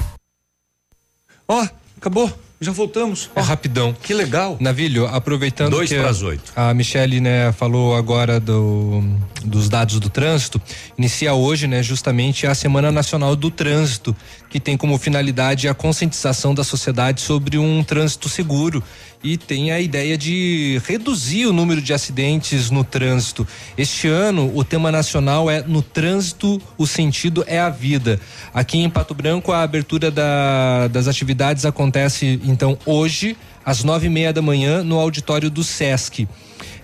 Ó, oh, acabou. Já voltamos. É rapidão. Que legal. Navilho, aproveitando Dois que para as oito. a Michele, né, falou agora do, dos dados do trânsito, inicia hoje, né, justamente a Semana Nacional do Trânsito, que tem como finalidade a conscientização da sociedade sobre um trânsito seguro e tem a ideia de reduzir o número de acidentes no trânsito. Este ano, o tema nacional é No Trânsito, o Sentido é a Vida. Aqui em Pato Branco, a abertura da, das atividades acontece, então, hoje, às nove e meia da manhã, no auditório do SESC.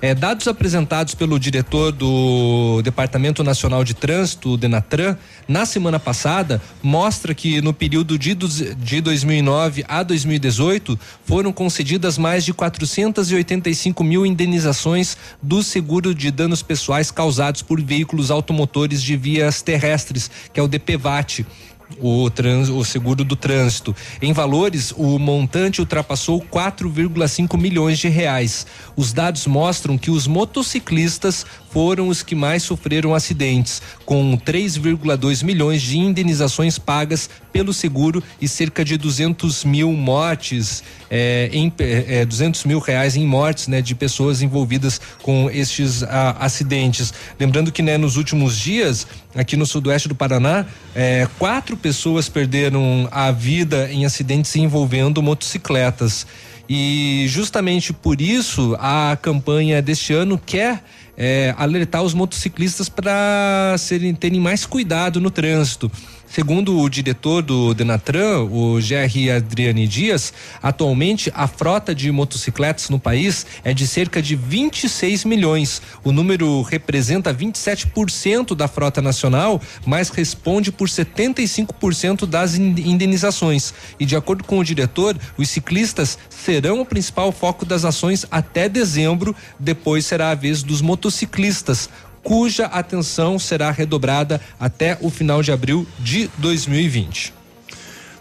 É, dados apresentados pelo diretor do Departamento Nacional de Trânsito, Denatran, na semana passada, mostra que no período de, de 2009 a 2018 foram concedidas mais de 485 mil indenizações do seguro de danos pessoais causados por veículos automotores de vias terrestres, que é o DPVAT o, trans, o seguro do trânsito. Em valores, o montante ultrapassou 4,5 milhões de reais. Os dados mostram que os motociclistas foram os que mais sofreram acidentes, com 3,2 milhões de indenizações pagas pelo seguro e cerca de 200 mil mortes, é, em, é, 200 mil reais em mortes, né, de pessoas envolvidas com estes ah, acidentes. Lembrando que, né, nos últimos dias, aqui no sudoeste do Paraná, é, quatro pessoas perderam a vida em acidentes envolvendo motocicletas. E justamente por isso a campanha deste ano quer é, alertar os motociclistas para terem mais cuidado no trânsito. Segundo o diretor do Denatran, o GR Adriane Dias, atualmente a frota de motocicletas no país é de cerca de 26 milhões. O número representa 27% da frota nacional, mas responde por 75% das indenizações. E de acordo com o diretor, os ciclistas serão o principal foco das ações até dezembro, depois será a vez dos motociclistas cuja atenção será redobrada até o final de abril de 2020.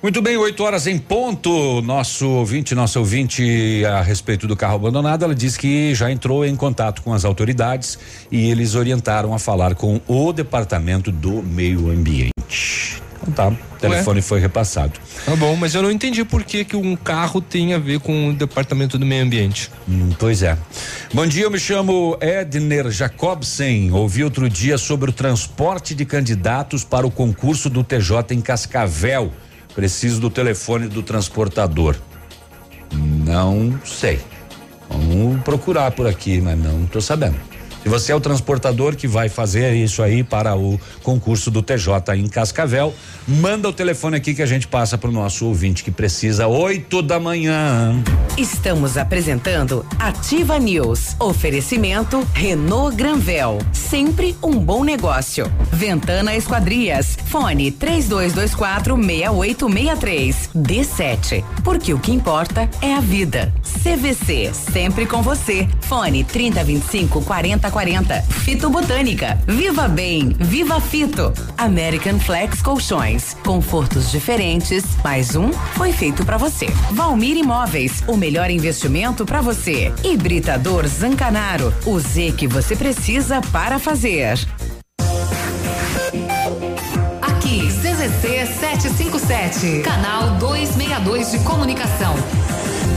Muito bem, 8 horas em ponto. Nosso ouvinte, nosso ouvinte a respeito do carro abandonado, ela diz que já entrou em contato com as autoridades e eles orientaram a falar com o departamento do meio ambiente. Tá, o telefone Ué? foi repassado. Tá bom, mas eu não entendi por que que um carro tem a ver com o departamento do meio ambiente. Hum, pois é. Bom dia, eu me chamo Edner Jacobsen. Ouvi outro dia sobre o transporte de candidatos para o concurso do TJ em Cascavel. Preciso do telefone do transportador. Não sei. Vamos procurar por aqui, mas não estou sabendo. Se você é o transportador que vai fazer isso aí para o concurso do TJ em Cascavel, manda o telefone aqui que a gente passa para o nosso ouvinte que precisa, 8 da manhã. Estamos apresentando Ativa News. Oferecimento Renault Granvel. Sempre um bom negócio. Ventana Esquadrias. Fone 3224 6863. D7. Porque o que importa é a vida. CVC. Sempre com você. Fone 3025 4040. Fito Botânica. Viva Bem. Viva Fito. American Flex Colchões. Confortos diferentes, mais um foi feito para você. Valmir Imóveis, o melhor investimento para você. Hibridador Zancanaro, o Z que você precisa para fazer. Aqui, CZC 757, canal 262 de comunicação.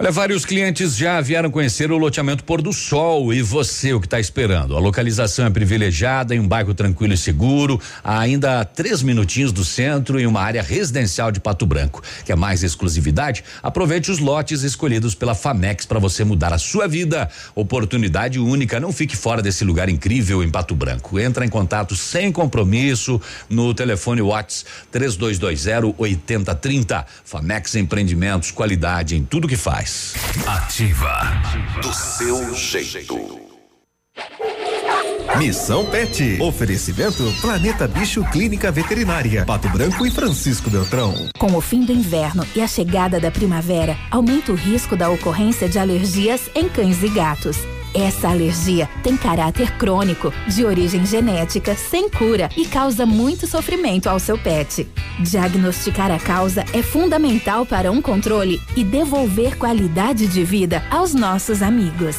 Olha, vários clientes já vieram conhecer o loteamento Pôr do Sol e você o que está esperando? A localização é privilegiada em um bairro tranquilo e seguro, a ainda três minutinhos do centro e uma área residencial de Pato Branco. Quer mais exclusividade? Aproveite os lotes escolhidos pela Famex para você mudar a sua vida. Oportunidade única, não fique fora desse lugar incrível em Pato Branco. Entra em contato sem compromisso no telefone Whats 3220 8030. Famex Empreendimentos, qualidade em tudo que faz. Ativa. Do seu jeito. Missão Pet. Oferecimento Planeta Bicho Clínica Veterinária. Pato Branco e Francisco Beltrão. Com o fim do inverno e a chegada da primavera, aumenta o risco da ocorrência de alergias em cães e gatos. Essa alergia tem caráter crônico, de origem genética, sem cura e causa muito sofrimento ao seu pet. Diagnosticar a causa é fundamental para um controle e devolver qualidade de vida aos nossos amigos.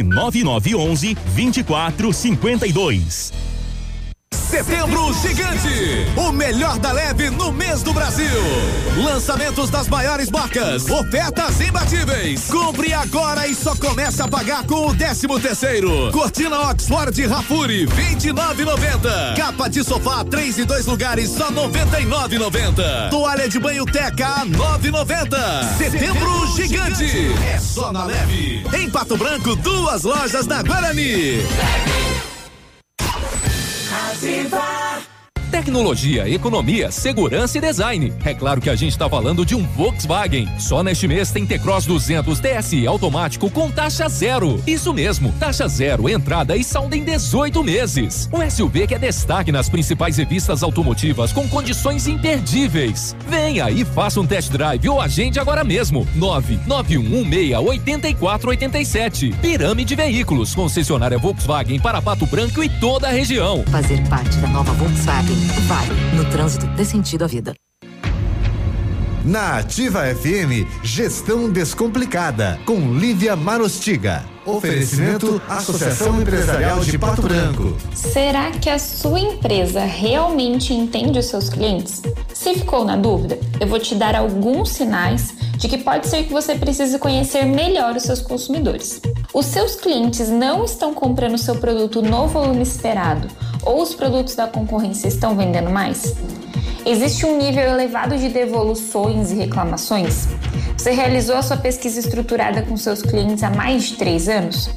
9911 2452. Setembro Gigante, o melhor da leve no mês do Brasil. Lançamentos das maiores marcas, ofertas imbatíveis. Compre agora e só começa a pagar com o 13 terceiro. Cortina Oxford Rafuri, 29,90. Capa de sofá, três e dois lugares, só 99,90. Toalha de banho Teca, 9,90. Setembro Gigante, é só na leve. Em Pato Branco, duas lojas na Guarani. Ativa. Tecnologia, economia, segurança e design. É claro que a gente está falando de um Volkswagen. Só neste mês tem T-Cross 200 TSI automático com taxa zero. Isso mesmo, taxa zero, entrada e saldo em 18 meses. Um SUV que é destaque nas principais revistas automotivas com condições imperdíveis. Venha e faça um test drive ou agende agora mesmo. 991168487. Pirâmide Veículos, concessionária Volkswagen para Pato Branco e toda a região. Fazer parte da nova Volkswagen vale. No trânsito, dê sentido à vida. Na Ativa FM, Gestão Descomplicada, com Lívia Marostiga. Oferecimento Associação Empresarial de Pato Branco. Será que a sua empresa realmente entende os seus clientes? Se ficou na dúvida, eu vou te dar alguns sinais de que pode ser que você precise conhecer melhor os seus consumidores. Os seus clientes não estão comprando seu produto no volume esperado ou os produtos da concorrência estão vendendo mais? Existe um nível elevado de devoluções e reclamações? Você realizou a sua pesquisa estruturada com seus clientes há mais de três anos?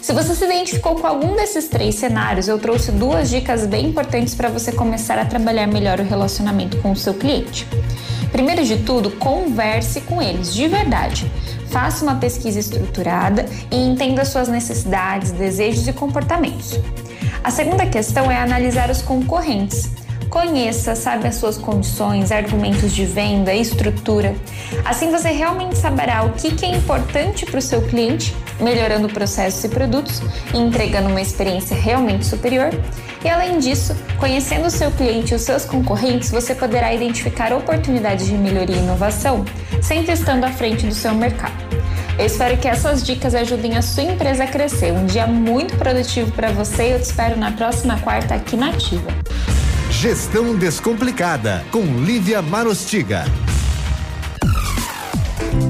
Se você se identificou com algum desses três cenários, eu trouxe duas dicas bem importantes para você começar a trabalhar melhor o relacionamento com o seu cliente. Primeiro de tudo, converse com eles de verdade. Faça uma pesquisa estruturada e entenda suas necessidades, desejos e comportamentos. A segunda questão é analisar os concorrentes. Conheça, sabe as suas condições, argumentos de venda, estrutura. Assim você realmente saberá o que, é importante para o seu cliente, melhorando processos e produtos entregando uma experiência realmente superior. E além disso, conhecendo o seu cliente e os seus concorrentes, você poderá identificar oportunidades de melhoria e inovação, sempre estando à frente do seu mercado. Eu espero que essas dicas ajudem a sua empresa a crescer. Um dia muito produtivo para você e eu te espero na próxima quarta aqui na Ativa. Gestão Descomplicada, com Lívia Marostiga.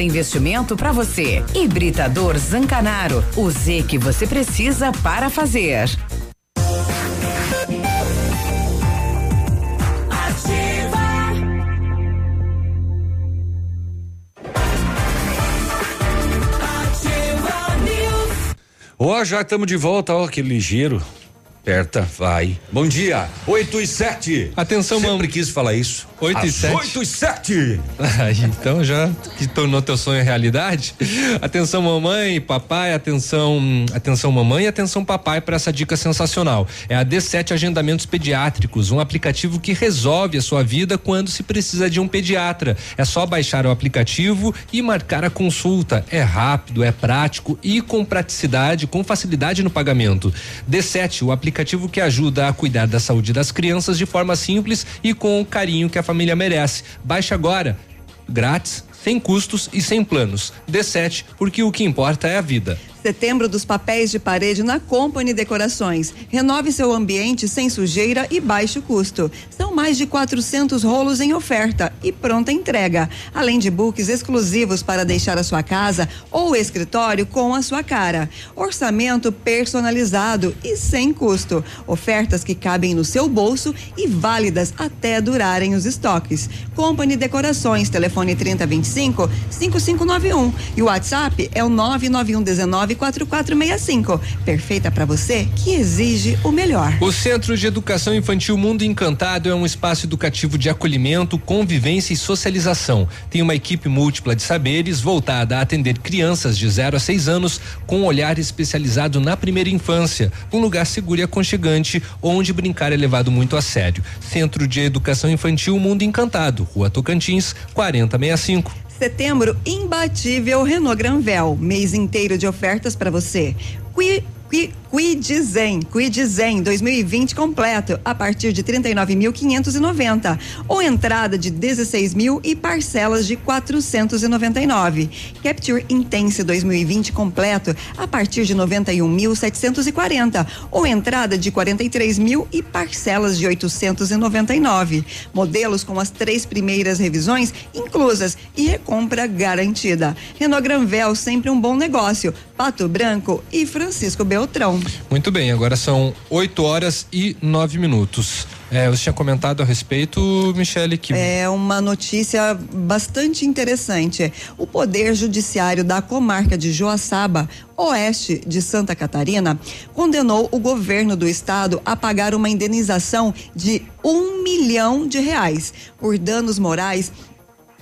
investimento para você. Hibridador Zancanaro. O Z que você precisa para fazer. Ó, já estamos de volta, ó, que ligeiro. Aperta, vai. Bom dia, 8 e 7. Atenção, Sempre mam- quis falar isso. 8 e Às 7. 8 e 7. Aí, então já que tornou teu sonho realidade. Atenção mamãe, papai, atenção, atenção mamãe e atenção papai para essa dica sensacional. É a D7 Agendamentos Pediátricos, um aplicativo que resolve a sua vida quando se precisa de um pediatra. É só baixar o aplicativo e marcar a consulta. É rápido, é prático e com praticidade, com facilidade no pagamento. D7, o aplicativo que ajuda a cuidar da saúde das crianças de forma simples e com o carinho que a família merece. Baixe agora, grátis, sem custos e sem planos. D7, porque o que importa é a vida. Setembro dos papéis de parede na Company Decorações. Renove seu ambiente sem sujeira e baixo custo. São mais de 400 rolos em oferta e pronta entrega, além de books exclusivos para deixar a sua casa ou escritório com a sua cara. Orçamento personalizado e sem custo. Ofertas que cabem no seu bolso e válidas até durarem os estoques. Company Decorações, telefone 3025 5591 e o WhatsApp é o 991 19 4465. Perfeita para você que exige o melhor. O Centro de Educação Infantil Mundo Encantado é um espaço educativo de acolhimento, convivência e socialização. Tem uma equipe múltipla de saberes voltada a atender crianças de 0 a 6 anos com um olhar especializado na primeira infância, um lugar seguro e aconchegante onde brincar é levado muito a sério. Centro de Educação Infantil Mundo Encantado, Rua Tocantins, 4065. Setembro imbatível Renault Granvel, mês inteiro de ofertas para você. Quidizen, Quidizen 2020 completo a partir de 39.590 ou entrada de 16 mil e parcelas de 499. Capture Intense 2020 completo a partir de 91.740 ou entrada de 43 mil e parcelas de 899. Modelos com as três primeiras revisões inclusas e recompra garantida. Renault Granvel sempre um bom negócio. Pato Branco e Francisco Beltrão. Muito bem, agora são 8 horas e 9 minutos. É, você tinha comentado a respeito, Michele, que É uma notícia bastante interessante. O Poder Judiciário da comarca de Joaçaba, oeste de Santa Catarina, condenou o governo do estado a pagar uma indenização de um milhão de reais por danos morais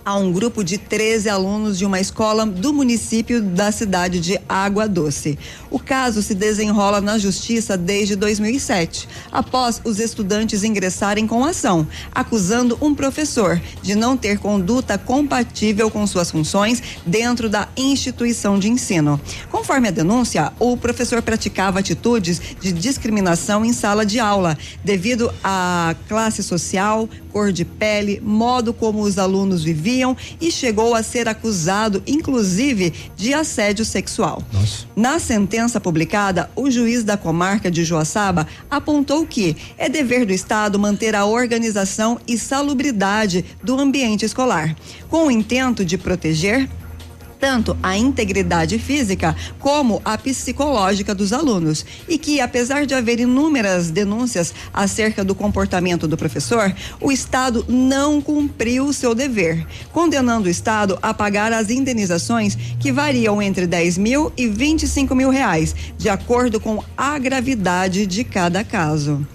a um grupo de 13 alunos de uma escola do município da cidade de Água Doce. O caso se desenrola na justiça desde 2007, após os estudantes ingressarem com ação, acusando um professor de não ter conduta compatível com suas funções dentro da instituição de ensino. Conforme a denúncia, o professor praticava atitudes de discriminação em sala de aula, devido à classe social, cor de pele, modo como os alunos viviam e chegou a ser acusado, inclusive, de assédio sexual. Na sentença publicada, o juiz da comarca de Joaçaba apontou que é dever do Estado manter a organização e salubridade do ambiente escolar, com o intento de proteger tanto a integridade física como a psicológica dos alunos. E que, apesar de haver inúmeras denúncias acerca do comportamento do professor, o Estado não cumpriu o seu dever, condenando o Estado a pagar as indenizações que variam entre 10 mil e 25 mil reais, de acordo com a gravidade de cada caso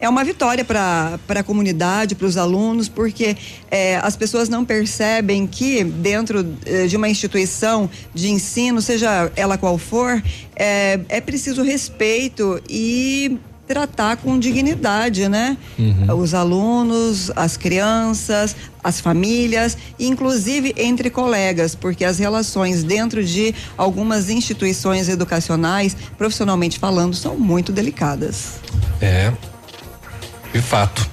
é uma vitória para a comunidade, para os alunos, porque eh, as pessoas não percebem que dentro eh, de uma instituição de ensino, seja ela qual for, eh, é preciso respeito e tratar com dignidade, né? Os alunos, as crianças, as famílias, inclusive entre colegas, porque as relações dentro de algumas instituições educacionais, profissionalmente falando, são muito delicadas. É, de fato.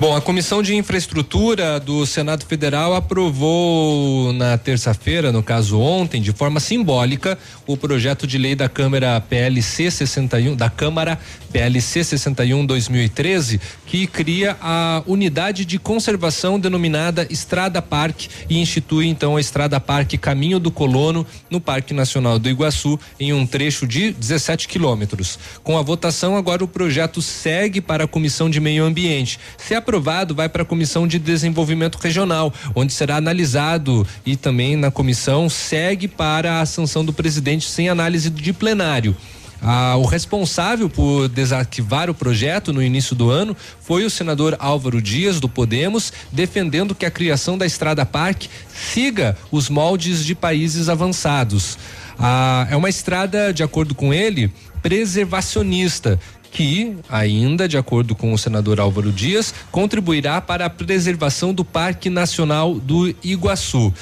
Bom, a Comissão de Infraestrutura do Senado Federal aprovou na terça-feira, no caso ontem, de forma simbólica, o projeto de lei da Câmara PLC 61, da Câmara PLC 61 2013, que cria a unidade de conservação denominada Estrada Parque e institui então a Estrada Parque Caminho do Colono no Parque Nacional do Iguaçu em um trecho de 17 quilômetros. Com a votação, agora o projeto segue para a Comissão de Meio Ambiente. Se aprovado, vai para a Comissão de Desenvolvimento Regional, onde será analisado e também na comissão segue para a sanção do presidente sem análise de plenário. Ah, o responsável por desativar o projeto no início do ano foi o senador Álvaro Dias, do Podemos, defendendo que a criação da Estrada Parque siga os moldes de países avançados. Ah, é uma estrada, de acordo com ele, preservacionista, que, ainda de acordo com o senador Álvaro Dias, contribuirá para a preservação do Parque Nacional do Iguaçu.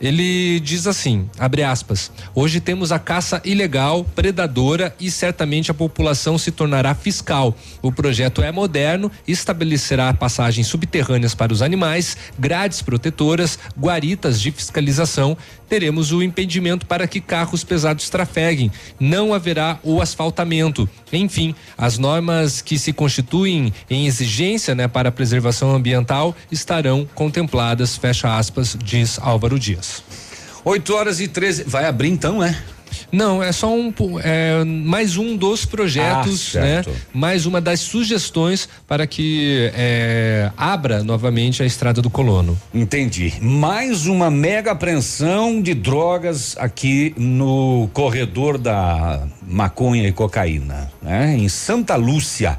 Ele diz assim, abre aspas, hoje temos a caça ilegal, predadora e certamente a população se tornará fiscal. O projeto é moderno, estabelecerá passagens subterrâneas para os animais, grades protetoras, guaritas de fiscalização. Teremos o impedimento para que carros pesados trafeguem. Não haverá o asfaltamento. Enfim, as normas que se constituem em exigência né, para a preservação ambiental estarão contempladas, fecha aspas, diz Álvaro Dias. 8 horas e 13. Vai abrir então, né? Não, é só um é, mais um dos projetos, Ah, né? Mais uma das sugestões para que é, abra novamente a estrada do colono. Entendi. Mais uma mega apreensão de drogas aqui no corredor da maconha e cocaína, né? Em Santa Lúcia,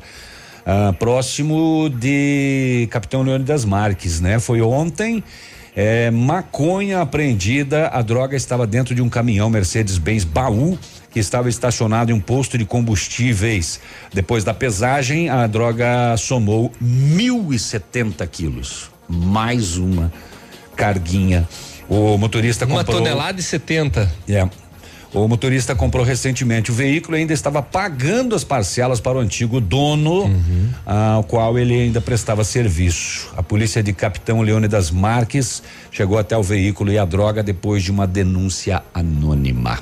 ah, próximo de Capitão Leônidas Marques, né? Foi ontem. É, maconha apreendida, a droga estava dentro de um caminhão Mercedes-Benz baú que estava estacionado em um posto de combustíveis. Depois da pesagem, a droga somou 1.070 quilos. Mais uma carguinha. O motorista Uma comprou. tonelada e 70. É. O motorista comprou recentemente o veículo e ainda estava pagando as parcelas para o antigo dono, ao qual ele ainda prestava serviço. A polícia de Capitão Leônidas Marques chegou até o veículo e a droga depois de uma denúncia anônima.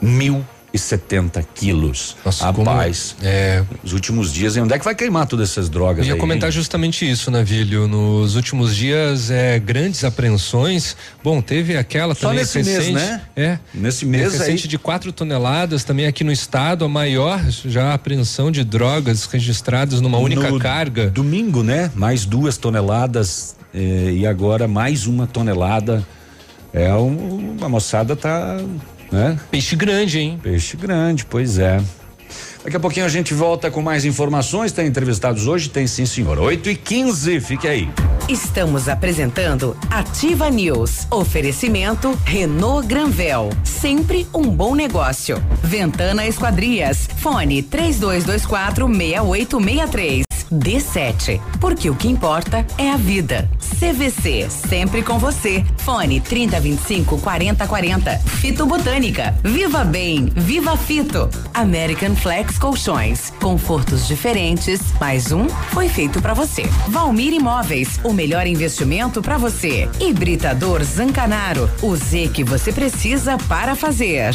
Mil e setenta quilos. Rapaz, é. Os últimos dias, onde é que vai queimar todas essas drogas? Eu ia aí, comentar hein? justamente isso, Navilho. Nos últimos dias, é, grandes apreensões. Bom, teve aquela Só também nesse mês, recente. né? É. Nesse mês recente aí- de 4 toneladas, também aqui no estado, a maior já apreensão de drogas registradas numa única No carga. Domingo, né? Mais duas toneladas eh, e agora mais uma tonelada. É um, a moçada tá, né? Peixe grande, hein? Peixe grande, pois é. Daqui a pouquinho a gente volta com mais informações. Tem entrevistados hoje? Tem sim, senhor. 8 e 15 fique aí. Estamos apresentando Ativa News. Oferecimento Renault Granvel. Sempre um bom negócio. Ventana Esquadrias. Fone 3224 6863. D7. Porque o que importa é a vida. CVC. Sempre com você. Fone 3025 4040. Fito Botânica. Viva Bem. Viva Fito. American Flex Colchões. Confortos diferentes. Mais um foi feito para você. Valmir Imóveis. O melhor investimento para você. Hibridador Zancanaro. O Z que você precisa para fazer.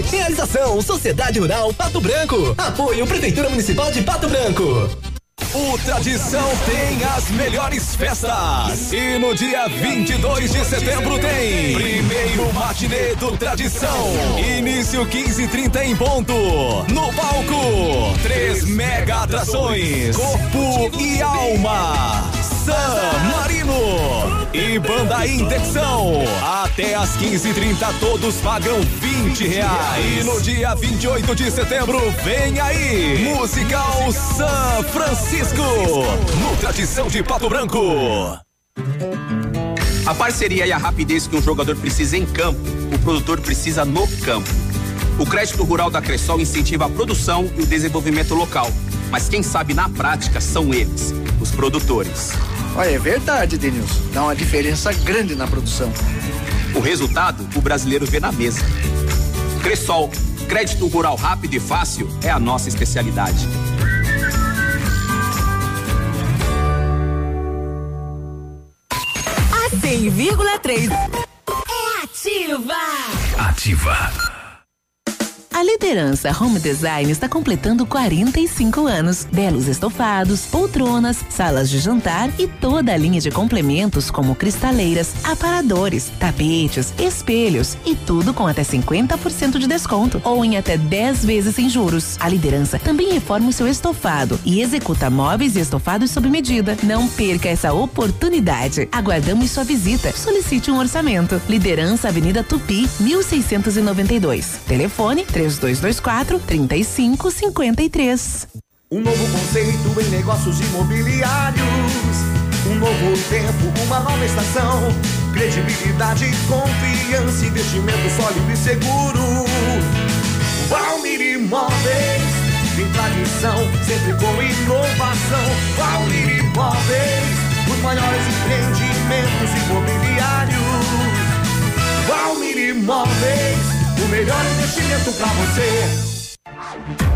Realização Sociedade Rural Pato Branco. Apoio Prefeitura Municipal de Pato Branco. O Tradição tem as melhores festas. E no dia 22 de setembro tem primeiro matinê do Tradição. Início 15:30 em ponto. No palco, três mega atrações: Corpo e Alma. San Marino e Banda Intecção. Até às 15h30 todos pagam 20 reais. E no dia 28 de setembro, vem aí, Musical San Francisco, no Tradição de Pato Branco. A parceria e a rapidez que um jogador precisa em campo, o produtor precisa no campo. O crédito rural da Cressol incentiva a produção e o desenvolvimento local. Mas quem sabe na prática são eles, os produtores. Olha, é verdade, Denilson. Dá uma diferença grande na produção. O resultado, o brasileiro vê na mesa. Cressol, crédito rural rápido e fácil é a nossa especialidade. A 100,3 é ativa. Ativa. A liderança Home Design está completando 45 anos. Belos estofados, poltronas, salas de jantar e toda a linha de complementos como cristaleiras, aparadores, tapetes, espelhos e tudo com até 50% de desconto ou em até 10 vezes sem juros. A liderança também reforma o seu estofado e executa móveis e estofados sob medida. Não perca essa oportunidade. Aguardamos sua visita. Solicite um orçamento. Liderança Avenida Tupi, 1692. Telefone 3224 3553. Um novo conceito em negócios imobiliários. Um novo tempo, uma nova estação. Credibilidade, confiança, investimento sólido e seguro. Valmir Imóveis, tem tradição, sempre com inovação. Valmir Imóveis, os maiores empreendimentos imobiliários. Valmir Imóveis, o melhor investimento para você.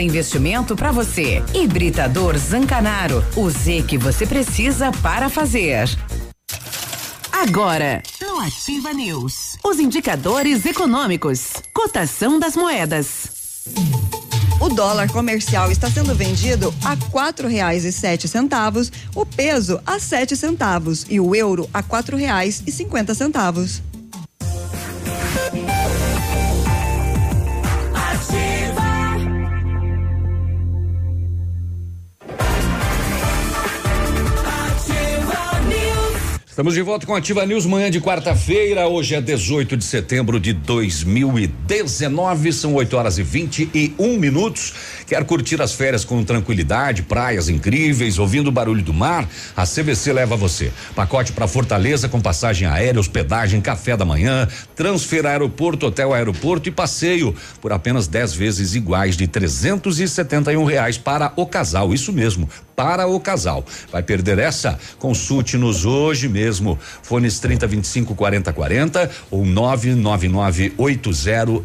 investimento para você. Hibridador Zancanaro. O Z que você precisa para fazer. Agora, no Ativa News, os indicadores econômicos, cotação das moedas. O dólar comercial está sendo vendido a quatro reais e sete centavos, o peso a sete centavos e o euro a quatro reais e cinquenta centavos. Estamos de volta com a Ativa News, manhã de quarta-feira. Hoje é 18 de setembro de 2019, são 8 horas e 21 minutos. Quer curtir as férias com tranquilidade, praias incríveis, ouvindo o barulho do mar? A CVC leva você. Pacote para Fortaleza com passagem aérea, hospedagem, café da manhã, transfer aeroporto, hotel aeroporto e passeio por apenas 10 vezes iguais de 371 reais para o casal. Isso mesmo para o casal. Vai perder essa? Consulte-nos hoje mesmo. Fones 30 25 40 40 ou 999 80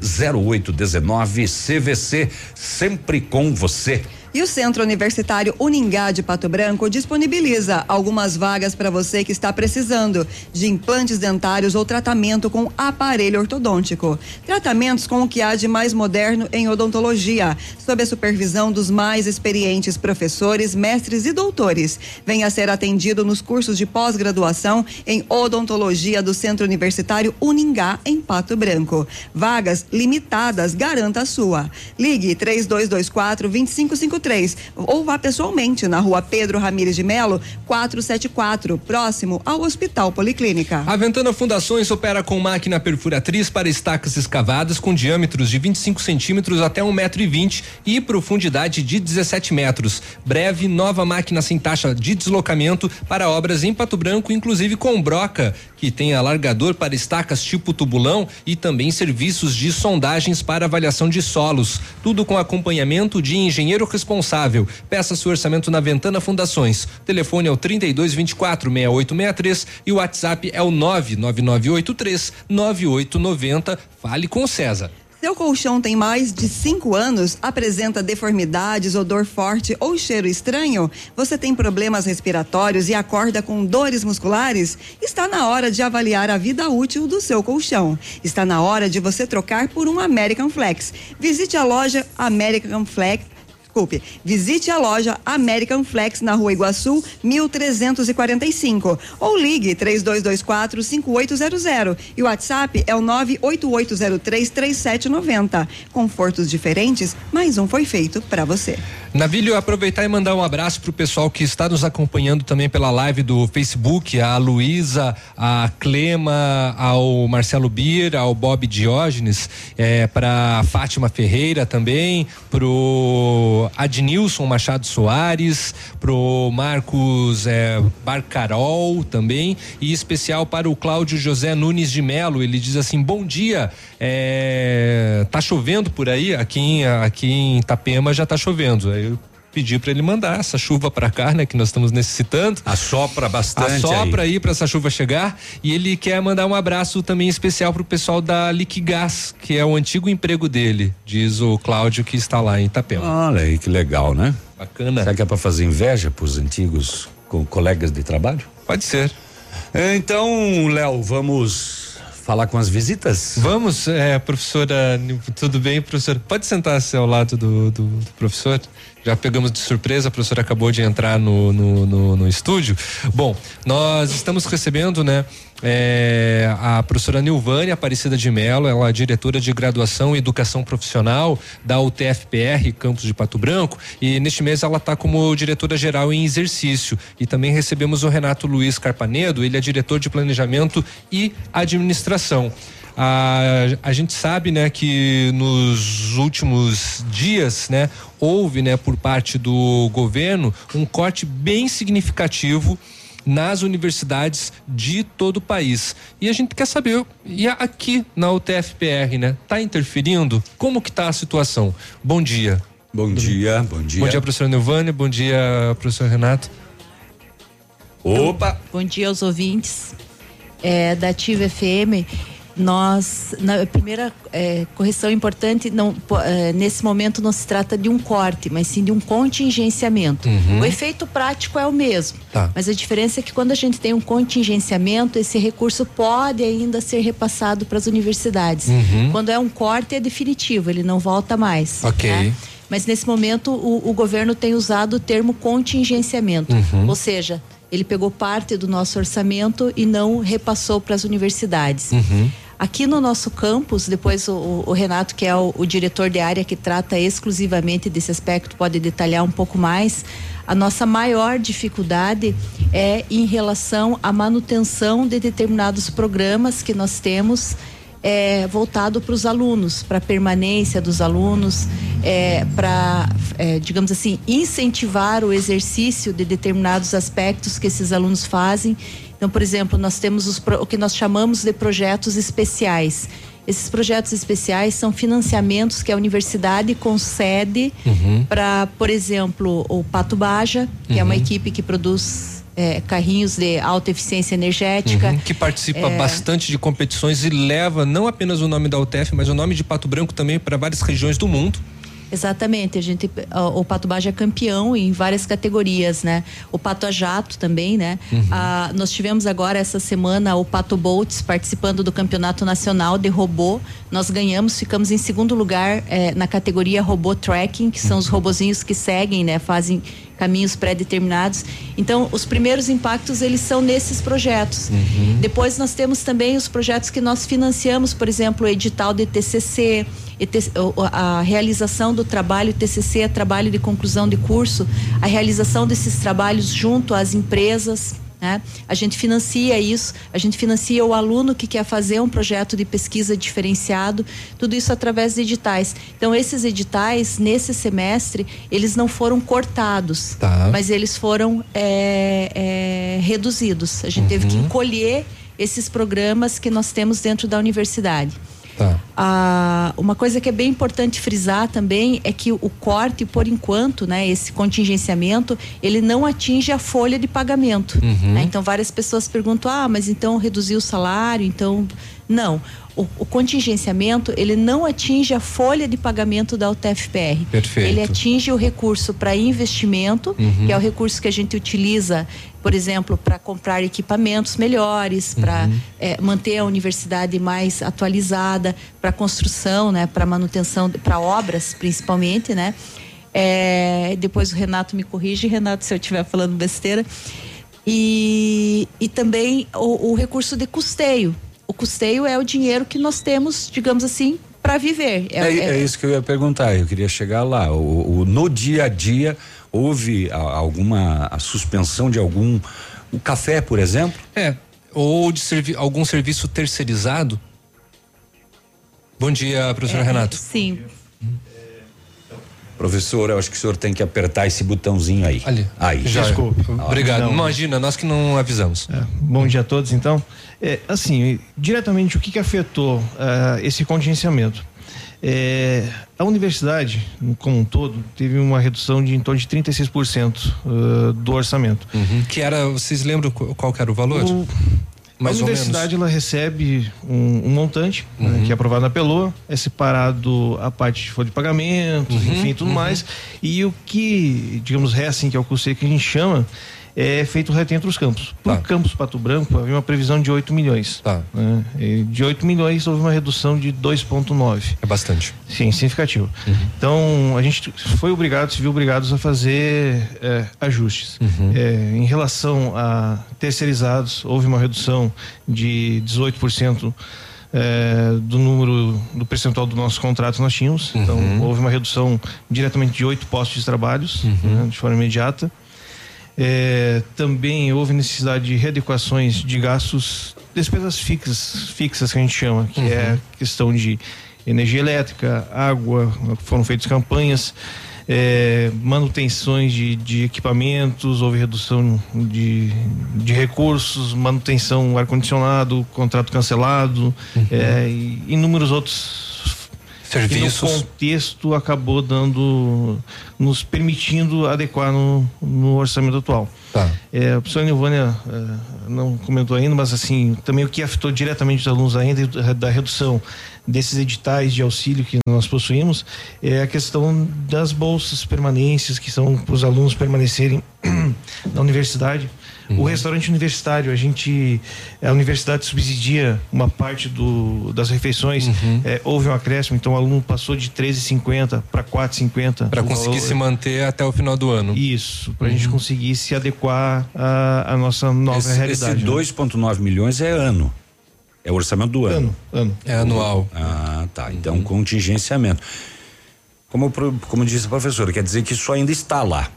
0819 CVC, sempre com você. E o Centro Universitário Uningá de Pato Branco disponibiliza algumas vagas para você que está precisando de implantes dentários ou tratamento com aparelho ortodôntico. Tratamentos com o que há de mais moderno em odontologia, sob a supervisão dos mais experientes professores, mestres e doutores. Venha ser atendido nos cursos de pós-graduação em odontologia do Centro Universitário Uningá em Pato Branco. Vagas limitadas, garanta a sua. Ligue 3224 2553 ou vá pessoalmente na rua Pedro Ramires de Melo, 474, próximo ao Hospital Policlínica. A Ventana Fundações opera com máquina perfuratriz para estacas escavadas com diâmetros de 25 centímetros até 1,20 metro e, 20 e profundidade de 17 metros. Breve, nova máquina sem taxa de deslocamento para obras em Pato Branco, inclusive com broca, que tem alargador para estacas tipo tubulão e também serviços de sondagens para avaliação de solos. Tudo com acompanhamento de engenheiro responsável responsável. Peça seu orçamento na Ventana Fundações. telefone é o 32 24 6863 e o WhatsApp é o 99983 9890. Fale com o César. Seu colchão tem mais de cinco anos, apresenta deformidades, odor forte ou cheiro estranho? Você tem problemas respiratórios e acorda com dores musculares? Está na hora de avaliar a vida útil do seu colchão. Está na hora de você trocar por um American Flex. Visite a loja American Flex desculpe, visite a loja American Flex na Rua Iguaçu, 1345 ou ligue 3224 5800 e o WhatsApp é o 98803 3790. Confortos diferentes, mais um foi feito para você. Navilho, aproveitar e mandar um abraço pro pessoal que está nos acompanhando também pela live do Facebook, a Luísa, a Clema, ao Marcelo Bir, ao Bob Diógenes, é, para Fátima Ferreira também, pro Adnilson Machado Soares, pro Marcos é, Barcarol também, e especial para o Cláudio José Nunes de Melo. Ele diz assim: bom dia, é, tá chovendo por aí? Aqui em, aqui em Itapema já tá chovendo eu pedi para ele mandar essa chuva para cá, né, que nós estamos necessitando. Assopra bastante. Assopra aí, aí para essa chuva chegar. E ele quer mandar um abraço também especial pro pessoal da Liquigás, que é o antigo emprego dele, diz o Cláudio que está lá em Itapema. Olha aí que legal, né? Bacana. Será que é para fazer inveja pros antigos com colegas de trabalho? Pode ser. Então, Léo, vamos falar com as visitas? Vamos, é, professora, tudo bem, professora? Pode sentar-se ao lado do, do, do, professor? Já pegamos de surpresa, a professora acabou de entrar no, no, no, no estúdio. Bom, nós estamos recebendo, né? É, a professora Nilvânia Aparecida de Mello, ela é diretora de graduação e educação profissional da UTFPR, campus de Pato Branco, e neste mês ela está como diretora geral em exercício. E também recebemos o Renato Luiz Carpanedo, ele é diretor de planejamento e administração. A, a gente sabe, né, que nos últimos dias, né, houve, né, por parte do governo um corte bem significativo nas universidades de todo o país. E a gente quer saber, e aqui na UTFPR, né? Tá interferindo? Como que tá a situação? Bom dia. Bom dia, bom dia. Bom dia, professor Nilvânia, bom dia, professor Renato. Opa! Bom dia aos ouvintes é, da Ativa FM nós na primeira é, correção importante não é, nesse momento não se trata de um corte mas sim de um contingenciamento uhum. o efeito prático é o mesmo tá. mas a diferença é que quando a gente tem um contingenciamento esse recurso pode ainda ser repassado para as universidades uhum. quando é um corte é definitivo ele não volta mais ok né? mas nesse momento o, o, governo tem usado o termo contingenciamento uhum. ou seja ele pegou parte do nosso orçamento e não repassou para as universidades. Uhum. Aqui no nosso campus, depois o, o Renato, que é o, o, diretor de área que trata exclusivamente desse aspecto, pode detalhar um pouco mais. A nossa maior dificuldade é em relação à manutenção de determinados programas que nós temos é, voltado para os alunos, para a permanência dos alunos, é, para, é, digamos assim, incentivar o exercício de determinados aspectos que esses alunos fazem. Então, por exemplo, nós temos os, o que nós chamamos de projetos especiais. Esses projetos especiais são financiamentos que a universidade concede Uhum. para, por exemplo, o Pato Baja, que é uma Uhum. equipe que produz é, carrinhos de alta eficiência energética. Uhum, que participa É, bastante de competições e leva não apenas o nome da UTF, mas o nome de Pato Branco também para várias regiões do mundo. Exatamente, a gente, o, Pato Baja é campeão em várias categorias, né? O Pato a Jato também, né? Uhum. Ah, nós tivemos agora essa semana o Pato Bolts participando do campeonato nacional de robô. Nós ganhamos, ficamos em segundo lugar eh, na categoria robô tracking, que são os robozinhos que seguem, né? Fazem caminhos pré-determinados. Então, os primeiros impactos eles são nesses projetos. Depois nós temos também os projetos que nós financiamos, por exemplo, o edital de TCC, a realização do trabalho TCC, é trabalho de conclusão de curso, a realização desses trabalhos junto às empresas. Né? A gente financia isso, a gente financia o aluno que quer fazer um projeto de pesquisa diferenciado, tudo isso através de editais. Então, esses editais, nesse semestre, eles não foram cortados, Tá. mas eles foram é, é, reduzidos. A gente teve que Uhum. encolher esses programas que nós temos dentro da universidade. Tá. Ah, uma coisa que é bem importante frisar também é que o corte, por enquanto, né, esse contingenciamento, ele não atinge a folha de pagamento. Uhum. né? Então várias pessoas perguntam: ah, mas então reduziu o salário? Então não. O, o contingenciamento ele não atinge a folha de pagamento da UTFPR. Perfeito. Ele atinge o recurso para investimento, Uhum. que é o recurso que a gente utiliza, por exemplo, para comprar equipamentos melhores, para Uhum. manter a universidade mais atualizada, para construção, né, para manutenção, para obras principalmente, né. É, depois o Renato me corrige, Renato, se eu estiver falando besteira. E, e também o, o recurso de custeio. O custeio é o dinheiro que nós temos, digamos assim, para viver. É, é isso que eu ia perguntar, eu queria chegar lá. O, o- no dia a dia, houve a- alguma a suspensão de algum. O café, por exemplo? É, ou de servi algum serviço terceirizado. Bom dia, professor É, Renato. Sim. Professor, eu acho que o senhor tem que apertar esse botãozinho aí. Ali. Aí. Já. Desculpa. Obrigado. Não. Imagina, nós que não avisamos. Bom dia a todos, então. É, assim, diretamente o que, que afetou ah, esse contingenciamento? É, a universidade, como um todo, teve uma redução de em torno de 36% ah, do orçamento. Uhum. Que era, vocês lembram qual era o valor? O- Mais a universidade ela recebe um, um montante né, Uhum. que é aprovado na PELOA, é separado a parte de folha de pagamento, Uhum, enfim, tudo uhum. mais. E o que, digamos, resta, assim, que é o custeio que a gente chama, é feito reto entre os campos. Para o campus Pato Branco, havia uma previsão de 8 milhões. Tá. né? De 8 milhões, houve uma redução de 2,9. É bastante. Sim, significativo. Uhum. Então, a gente foi obrigado, se viu obrigados a fazer é, ajustes. Uhum. É, em relação a terceirizados, houve uma redução de 18%. é, do número do percentual do nosso contrato nós tínhamos então Uhum. houve uma redução diretamente de oito postos de trabalhos né, de forma imediata é, também houve necessidade de readequações de gastos, despesas fixas, fixas que a gente chama, que é a questão de energia elétrica, água, foram feitas campanhas, é, manutenções de, de equipamentos, houve redução de, de recursos, manutenção ar-condicionado, contrato cancelado, é, e inúmeros outros Serviços. que no contexto acabou dando, nos permitindo adequar no, no orçamento atual. Tá. É, a professora Nilvânia eh, não comentou ainda, mas assim, também o que afetou diretamente os alunos ainda da- da redução desses editais de auxílio que nós possuímos é a questão das bolsas permanências que são para os alunos permanecerem na universidade. O restaurante universitário, a gente, a universidade subsidia uma parte do, das refeições, eh, houve um acréscimo, então o aluno passou de 13,50 para 4,50. Para conseguir valor- se manter até o final do ano. Isso, para a gente conseguir se adequar à, nossa nova esse, realidade. Esse né? 2,9 milhões é ano. É o orçamento do ano. Ano, É anual. Ah, tá. Então, contingenciamento. Como, como disse a professora, quer dizer que isso ainda está lá.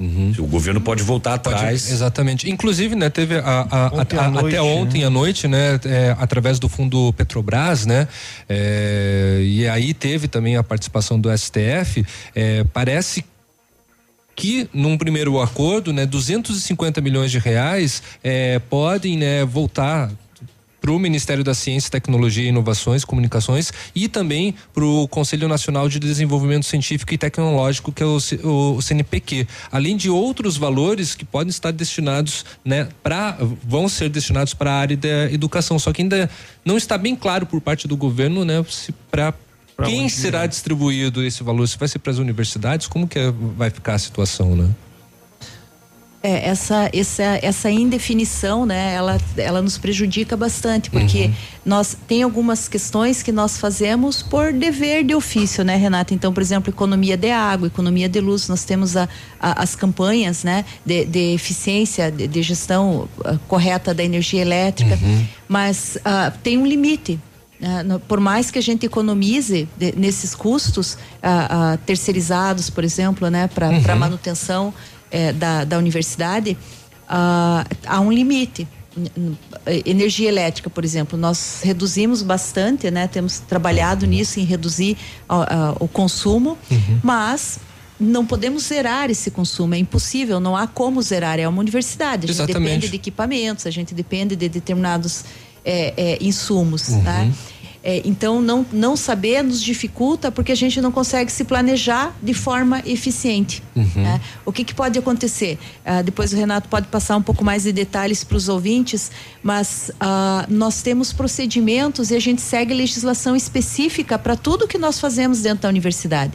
O governo pode voltar Pode- atrás. exatamente. Inclusive, né, teve a, a- Ontem a- noite, até ontem né? à noite, né, é, através do fundo Petrobras, né, é, e aí teve também a participação do STF. é, parece que num primeiro acordo, né, 250 milhões de reais é, podem, né, voltar para o Ministério da Ciência, Tecnologia e Inovações, Comunicações e também para o Conselho Nacional de Desenvolvimento Científico e Tecnológico, que é o, o, o CNPq, além de outros valores que podem estar destinados, né, para vão ser destinados para a área da educação. Só que ainda não está bem claro por parte do governo, né, para quem será distribuído esse valor? Se vai ser para as universidades? Como que é, vai ficar a situação, né? É, essa, essa, essa indefinição, né, ela, ela nos prejudica bastante, porque uhum. nós tem algumas questões que nós fazemos por dever de ofício, né, Renata? Então, por exemplo, economia de água, economia de luz, nós temos a, a, as campanhas, né, de, de eficiência, de, de gestão uh, correta da energia elétrica, uhum. mas uh, tem um limite, Uh, por mais que a gente economize de, nesses custos uh, terceirizados, por exemplo, né, para uhum. manutenção eh, da, da universidade, há um limite. Energia elétrica, por exemplo, nós reduzimos bastante, né? Temos trabalhado nisso em reduzir o consumo, uhum. mas não podemos zerar esse consumo, é impossível, não há como zerar, é uma universidade, a gente Exatamente. depende de equipamentos, a gente depende de determinados é, é, insumos, uhum. né? É, então, não, não saber nos dificulta porque a gente não consegue se planejar de forma eficiente. Uhum. Né? O que, que, pode acontecer? Uh, depois o Renato pode passar um pouco mais de detalhes para os ouvintes, mas uh, nós temos procedimentos e a gente segue legislação específica para tudo que nós fazemos dentro da universidade.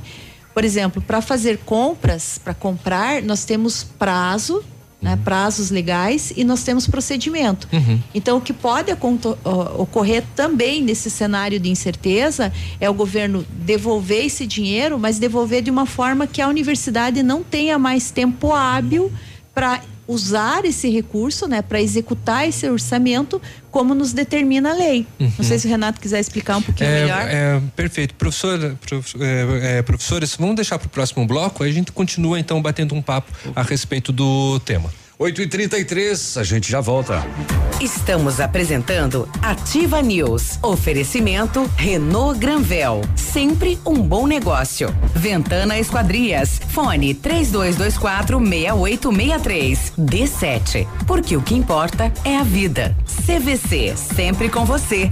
Por exemplo, para fazer compras, para comprar, nós temos prazo né, prazos legais e nós temos procedimento. Uhum. Então, o que pode ocorrer também nesse cenário de incerteza é o governo devolver esse dinheiro, mas devolver de uma forma que a universidade não tenha mais tempo hábil para usar esse recurso, né, para executar esse orçamento como nos determina a lei. Uhum. Não sei se o Renato quiser explicar um pouquinho é, melhor. É, perfeito. Professora, prof, é, é, professores, vamos deixar para o próximo bloco, aí a gente continua então batendo um papo a respeito do tema. 8 e 33 a gente já volta. Estamos apresentando Ativa News. Oferecimento Renault Granvel. Sempre um bom negócio. Ventana Esquadrias. Fone 3224 6863. D7. Porque o que importa é a vida. CVC. Sempre com você.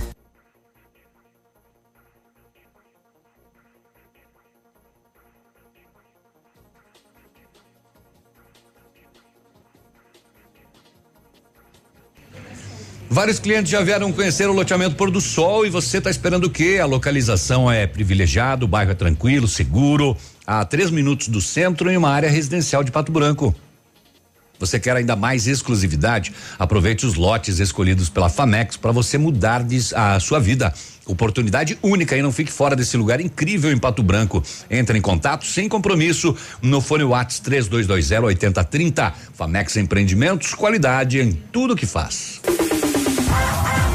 Vários clientes já vieram conhecer o loteamento Pôr do Sol e você está esperando o quê? A localização é privilegiada, o bairro é tranquilo, seguro, a três minutos do centro em uma área residencial de Pato Branco. Você quer ainda mais exclusividade? Aproveite os lotes escolhidos pela Famex para você mudar a sua vida. Oportunidade única e não fique fora desse lugar incrível em Pato Branco. Entre em contato sem compromisso no fone Whats 3220 8030. Famex Empreendimentos, qualidade em tudo que faz. Ah, ah.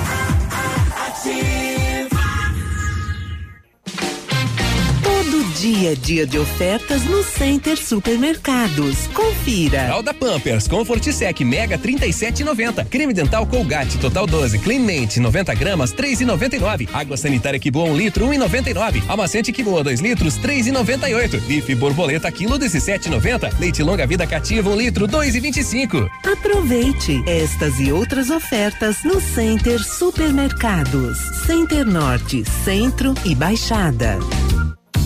Dia a dia de ofertas no Center Supermercados. Confira. Alda Pampers, Comfort Sec Mega 37,90. Creme dental Colgate Total 12, Clean 90 gramas 3,99. Água sanitária que boa 1 um litro 1,99. Amaciante que boa 2 litros 3,98. Bife borboleta quilo 17,90. Leite longa vida cativa 1 um litro 2,25. Aproveite estas e outras ofertas no Center Supermercados. Center Norte, Centro e Baixada.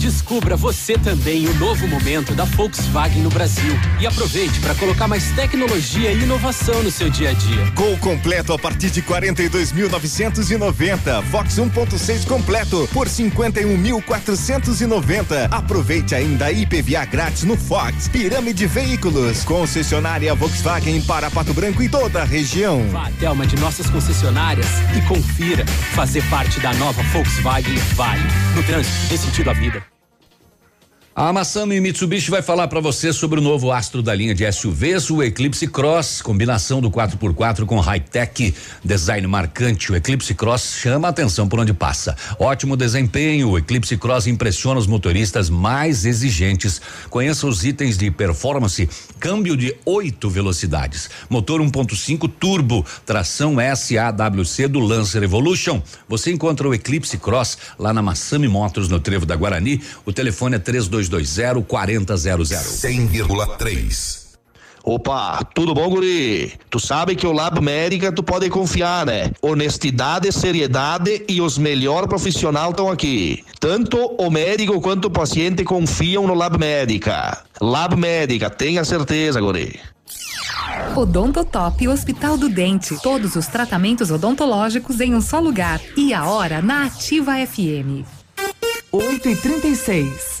Descubra você também o novo momento da Volkswagen no Brasil e aproveite para colocar mais tecnologia e inovação no seu dia a dia. Gol completo a partir de 42.990. Fox 1.6 completo por 51.490. Aproveite ainda a IPVA grátis no Fox. Pirâmide Veículos, concessionária Volkswagen para Pato Branco e toda a região. Vá até uma de nossas concessionárias e confira. Fazer parte da nova Volkswagen vale. No trânsito, dê sentido à vida. A Massami Mitsubishi vai falar para você sobre o novo astro da linha de SUVs, o Eclipse Cross, combinação do 4x4 com high-tech, design marcante. O Eclipse Cross chama a atenção por onde passa. Ótimo desempenho, o Eclipse Cross impressiona os motoristas mais exigentes. Conheça os itens de performance: câmbio de oito velocidades, motor 1.5 turbo, tração SAWC do Lancer Evolution. Você encontra o Eclipse Cross lá na Massami Motors no Trevo da Guarani. O telefone é 32 3220 4000. 100,3. Opa, tudo bom, guri? Tu sabe que o Lab Médica tu pode confiar, né? Honestidade, seriedade e os melhores profissionais estão aqui. Tanto o médico quanto o paciente confiam no Lab Médica. Lab Médica, tenha certeza, guri. Odontotop Hospital do Dente. Todos os tratamentos odontológicos em um só lugar. E a hora na Ativa FM. 8 e 36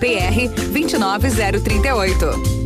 CROPR 29038.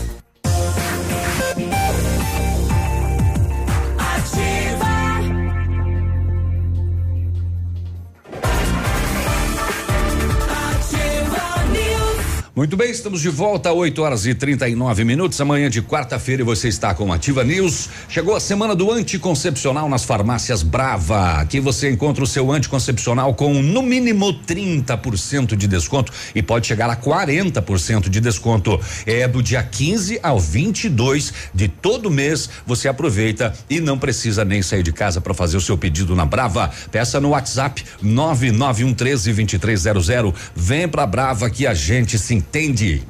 Muito bem, estamos de volta, 8 horas e 39 minutos. Amanhã de quarta-feira você está com Ativa News. Chegou a semana do anticoncepcional nas farmácias Brava. Aqui você encontra o seu anticoncepcional com no mínimo 30% de desconto e pode chegar a 40% de desconto. É do dia 15 ao 22 de todo mês. Você aproveita e não precisa nem sair de casa para fazer o seu pedido na Brava. Peça no WhatsApp 99113 2300. Vem pra Brava que a gente se entende.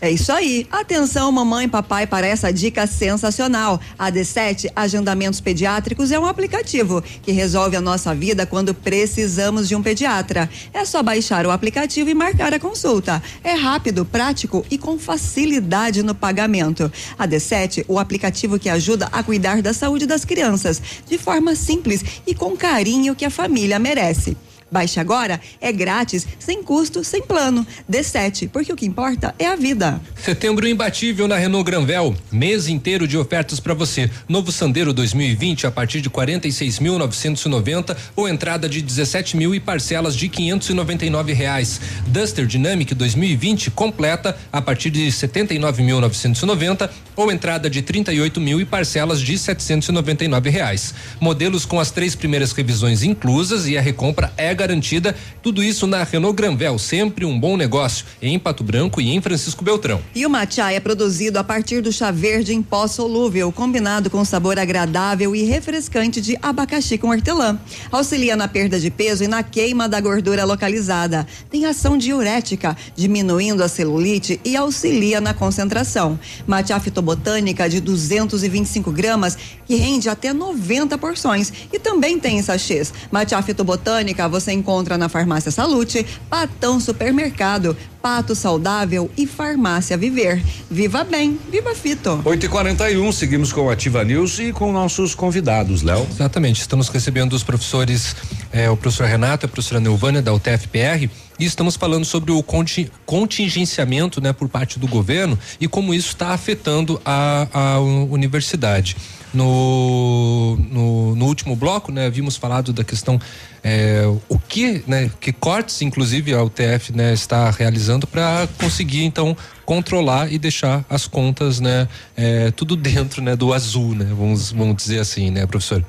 É isso aí. Atenção, mamãe e papai, para essa dica sensacional. A D7 Agendamentos Pediátricos é um aplicativo que resolve a nossa vida quando precisamos de um pediatra. É só baixar o aplicativo e marcar a consulta. É rápido, prático e com facilidade no pagamento. A D7, o aplicativo que ajuda a cuidar da saúde das crianças de forma simples e com carinho que a família merece. Baixe agora, é grátis, sem custo, sem plano. D7, porque o que importa é a vida. Setembro imbatível na Renault Granvel, mês inteiro de ofertas para você. Novo Sandero 2020 a partir de 46.990 ou entrada de 17 mil e parcelas de 599 reais. Duster Dynamic 2020 completa a partir de 79.990 ou entrada de 38 mil e parcelas de 799 reais. Modelos com as três primeiras revisões inclusas e a recompra é garantida. Tudo isso na Renault Granvel, sempre um bom negócio em Pato Branco e em Francisco Beltrão. E o matcha é produzido a partir do chá verde em pó solúvel, combinado com sabor agradável e refrescante de abacaxi com hortelã. Auxilia na perda de peso e na queima da gordura localizada. Tem ação diurética, diminuindo a celulite e auxilia na concentração. Matcha fitobotânica de 225 gramas que rende até 90 porções e também tem em sachês. Matcha fitobotânica você encontra na Farmácia Salute, Patão Supermercado, Pato Saudável e Farmácia Viver. Viva bem, viva Fito. 8 e 41 seguimos com o Ativa News e com nossos convidados, Léo. Exatamente, estamos recebendo os professores, eh, o professor Renato e a professora Neuvânia da UTFPR e estamos falando sobre o conti- contingenciamento, né, por parte do governo e como isso está afetando a, a universidade. No, no, no último bloco, né, havíamos falado da questão eh, o que, né, que cortes, inclusive a UTF, né, está realizando para conseguir então controlar e deixar as contas, né, eh, tudo dentro, né, do azul, né, vamos, vamos dizer assim, né, professor?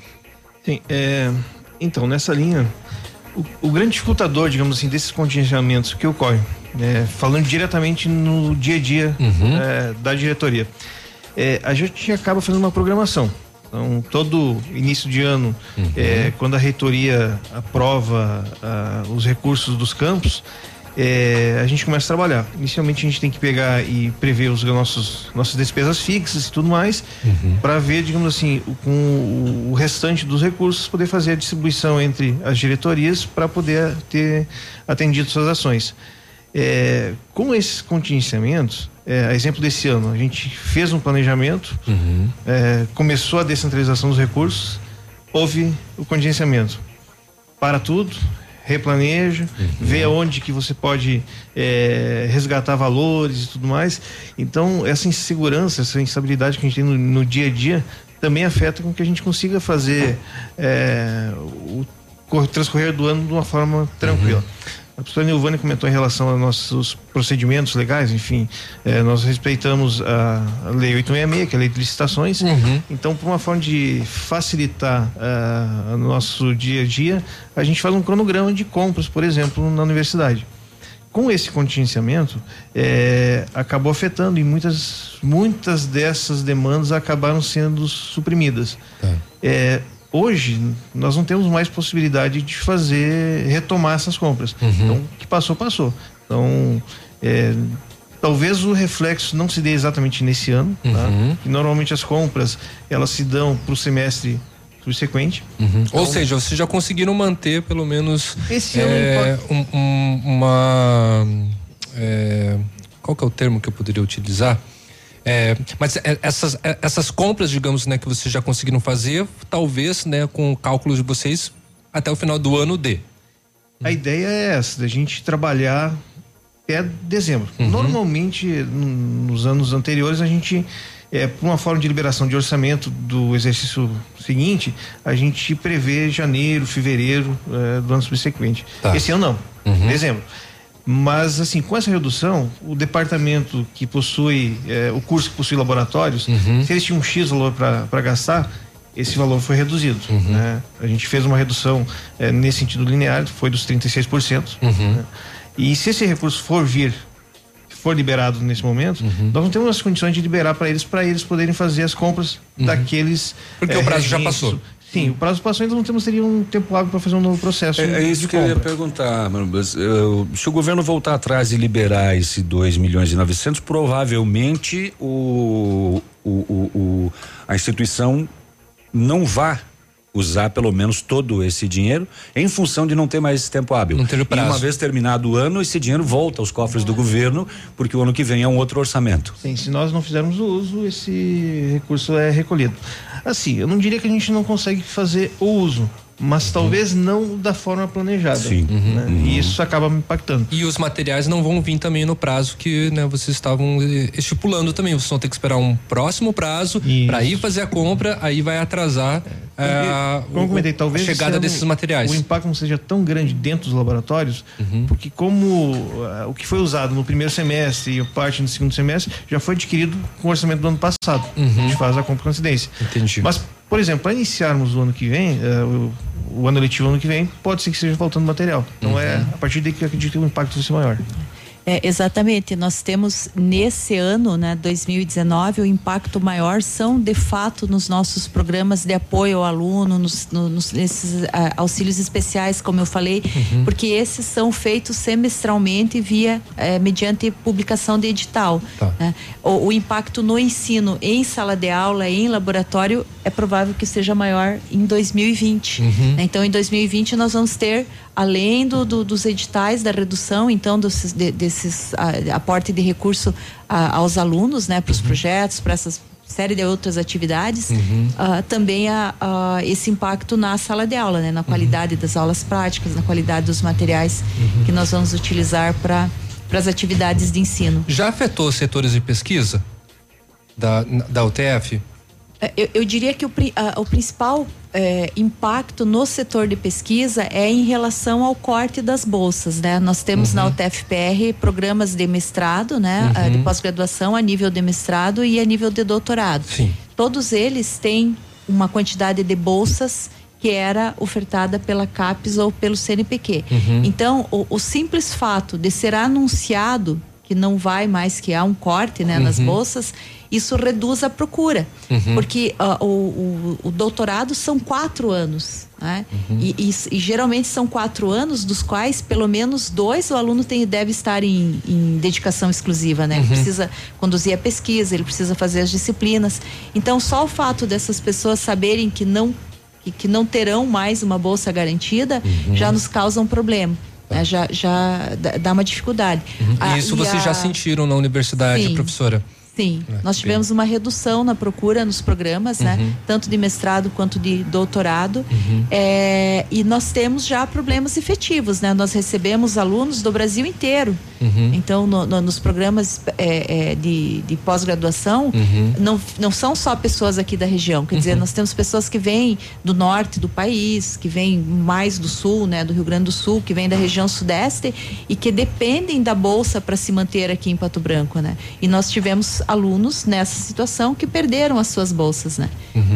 Sim, é, então, nessa linha, o, o grande dificultador, digamos assim, desses contingenciamentos que ocorrem, né, falando diretamente no dia a dia é, da diretoria, é, a gente acaba fazendo uma programação. Então, todo início de ano, é, quando a reitoria aprova ah, os recursos dos campos, é, a gente começa a trabalhar. Inicialmente a gente tem que pegar e prever os nossos nossas despesas fixas e tudo mais, para ver, digamos assim, o- com o, o restante dos recursos poder fazer a distribuição entre as diretorias para poder ter atendido suas ações. É, com esses contingenciamentos, é, a exemplo desse ano, a gente fez um planejamento, é, começou a descentralização dos recursos, houve o contingenciamento. Para tudo, replaneja, vê aonde que você pode é, resgatar valores e tudo mais. Então, essa insegurança, essa instabilidade que a gente tem no, no dia a dia também afeta com que a gente consiga fazer é, o cor- transcorrer do ano de uma forma tranquila. A professora Nilvânia comentou em relação aos nossos procedimentos legais, enfim, eh, nós respeitamos a, a Lei 866, que é a Lei de Licitações. Então, por uma forma de facilitar ah, o nosso dia a dia, a gente faz um cronograma de compras, por exemplo, na universidade. Com esse contingenciamento, eh, acabou afetando e muitas, muitas dessas demandas acabaram sendo suprimidas. É, hoje, nós não temos mais possibilidade de fazer, retomar essas compras. Então, o que passou, passou. Então, é, talvez o reflexo não se dê exatamente nesse ano, tá? Que normalmente as compras, elas se dão para o semestre subsequente. Ou seja, vocês já conseguiram manter pelo menos Esse é, ano um- um- uma é, qual que é o termo que eu poderia utilizar? É, mas é, essas, é, essas compras, digamos, né, que vocês já conseguiram fazer, talvez, né, com cálculos de vocês até o final do ano dê. A ideia é essa, da gente trabalhar até dezembro. Uhum. Normalmente, nos anos anteriores, a gente, é, por uma forma de liberação de orçamento do exercício seguinte, a gente prevê janeiro, fevereiro é, do ano subsequente. Tá. Esse ano não, Uhum. dezembro. Mas, assim, com essa redução, o departamento que possui, é, o curso que possui laboratórios, Uhum. se eles tinham um X valor para gastar, esse valor foi reduzido. Uhum. Né? A gente fez uma redução é, nesse sentido linear, foi dos 36%. Uhum. né? E se esse recurso for vir, for liberado nesse momento, Uhum. nós não temos as condições de liberar para eles, para eles poderem fazer as compras daqueles. Uhum. Porque é, o prazo já passou. Sim, o prazo passou, então não temos teria um tempo hábil para fazer um novo processo. É, é de isso que eu ia compra. perguntar, mano. Mas, eh, Se o governo voltar atrás e liberar esse 2 milhões e 900, provavelmente o, o, o- o- a instituição não vá usar pelo menos todo esse dinheiro em função de não ter mais tempo hábil. Não ter o E prazo. uma vez terminado o ano, esse dinheiro volta aos cofres do governo, porque o ano que vem é um outro orçamento. Sim, se nós não fizermos o uso, esse recurso é recolhido. Assim, eu não diria que a gente não consegue fazer o uso, mas talvez não da forma planejada. Sim. né? E isso acaba me impactando. E os materiais não vão vir também no prazo que né, vocês estavam eh, estipulando também. Vocês vão ter que esperar um próximo prazo para ir fazer a compra, aí vai atrasar eh, Como eu o- comentei, talvez a chegada desses materiais. O impacto não seja tão grande dentro dos laboratórios, porque como ah, o que foi usado no primeiro semestre e parte no segundo semestre já foi adquirido com o orçamento do ano passado. A gente faz a compra com incidência. Entendi. Mas Por exemplo, para iniciarmos o ano que vem, eh, o, o ano letivo ano que vem, pode ser que esteja faltando material. Então é a partir daí que eu acredito que o impacto vai ser maior. É, exatamente, nós temos nesse ano, né, 2019, o impacto maior são de fato nos nossos programas de apoio ao aluno, nos, no- nos- nesses auxílios especiais, como eu falei, Uhum. porque esses são feitos semestralmente via eh, mediante publicação de edital. né? O, o impacto no ensino em sala de aula, em laboratório, é provável que seja maior em 2020. Uhum. né? Então, em 2020, nós vamos ter, além do, do- dos editais da redução, então, dos, de- desses ah, aporte de recurso ah, aos alunos, né, para os projetos, para essas série de outras atividades, ah, também a, a esse impacto na sala de aula, né, na qualidade das aulas práticas, na qualidade dos materiais que nós vamos utilizar para para as atividades de ensino. Já afetou os setores de pesquisa da, da UTF? É, Eu, eu diria que o, a- o principal é, impacto no setor de pesquisa é em relação ao corte das bolsas, né? Nós temos na UTFPR programas de mestrado, né? Uhum. Ah, De pós-graduação a nível de mestrado e a nível de doutorado. Sim. Todos eles têm uma quantidade de bolsas que era ofertada pela CAPES ou pelo CNPq. Uhum. Então, o, o simples fato de ser anunciado que não vai mais que há um corte né, nas Uhum. bolsas, isso reduz a procura. Uhum. Porque ah, o, o- o doutorado são quatro anos. Né? E, e- e geralmente são quatro anos, dos quais pelo menos dois o aluno tem, deve estar em, em dedicação exclusiva. Né? Ele Uhum. precisa conduzir a pesquisa, ele precisa fazer as disciplinas. Então, só o fato dessas pessoas saberem que não que, que não terão mais uma bolsa garantida já nos causa um problema. Né? Já, já dá- uma dificuldade. Ah, E isso vocês já a- sentiram na universidade, Sim. professora? Sim, nós tivemos uma redução na procura nos programas, né? Uhum. Tanto de mestrado quanto de doutorado. É, e nós temos já problemas efetivos, né? Nós recebemos alunos do Brasil inteiro. Uhum. Então, no- no- nos programas é, é, de, de pós-graduação, Uhum. não, não são só pessoas aqui da região. Quer dizer, nós temos pessoas que vêm do norte do país, que vêm mais do sul, né? Do Rio Grande do Sul, que vêm da região sudeste e que dependem da bolsa para se manter aqui em Pato Branco, né? E nós tivemos alunos nessa situação que perderam as suas bolsas, né?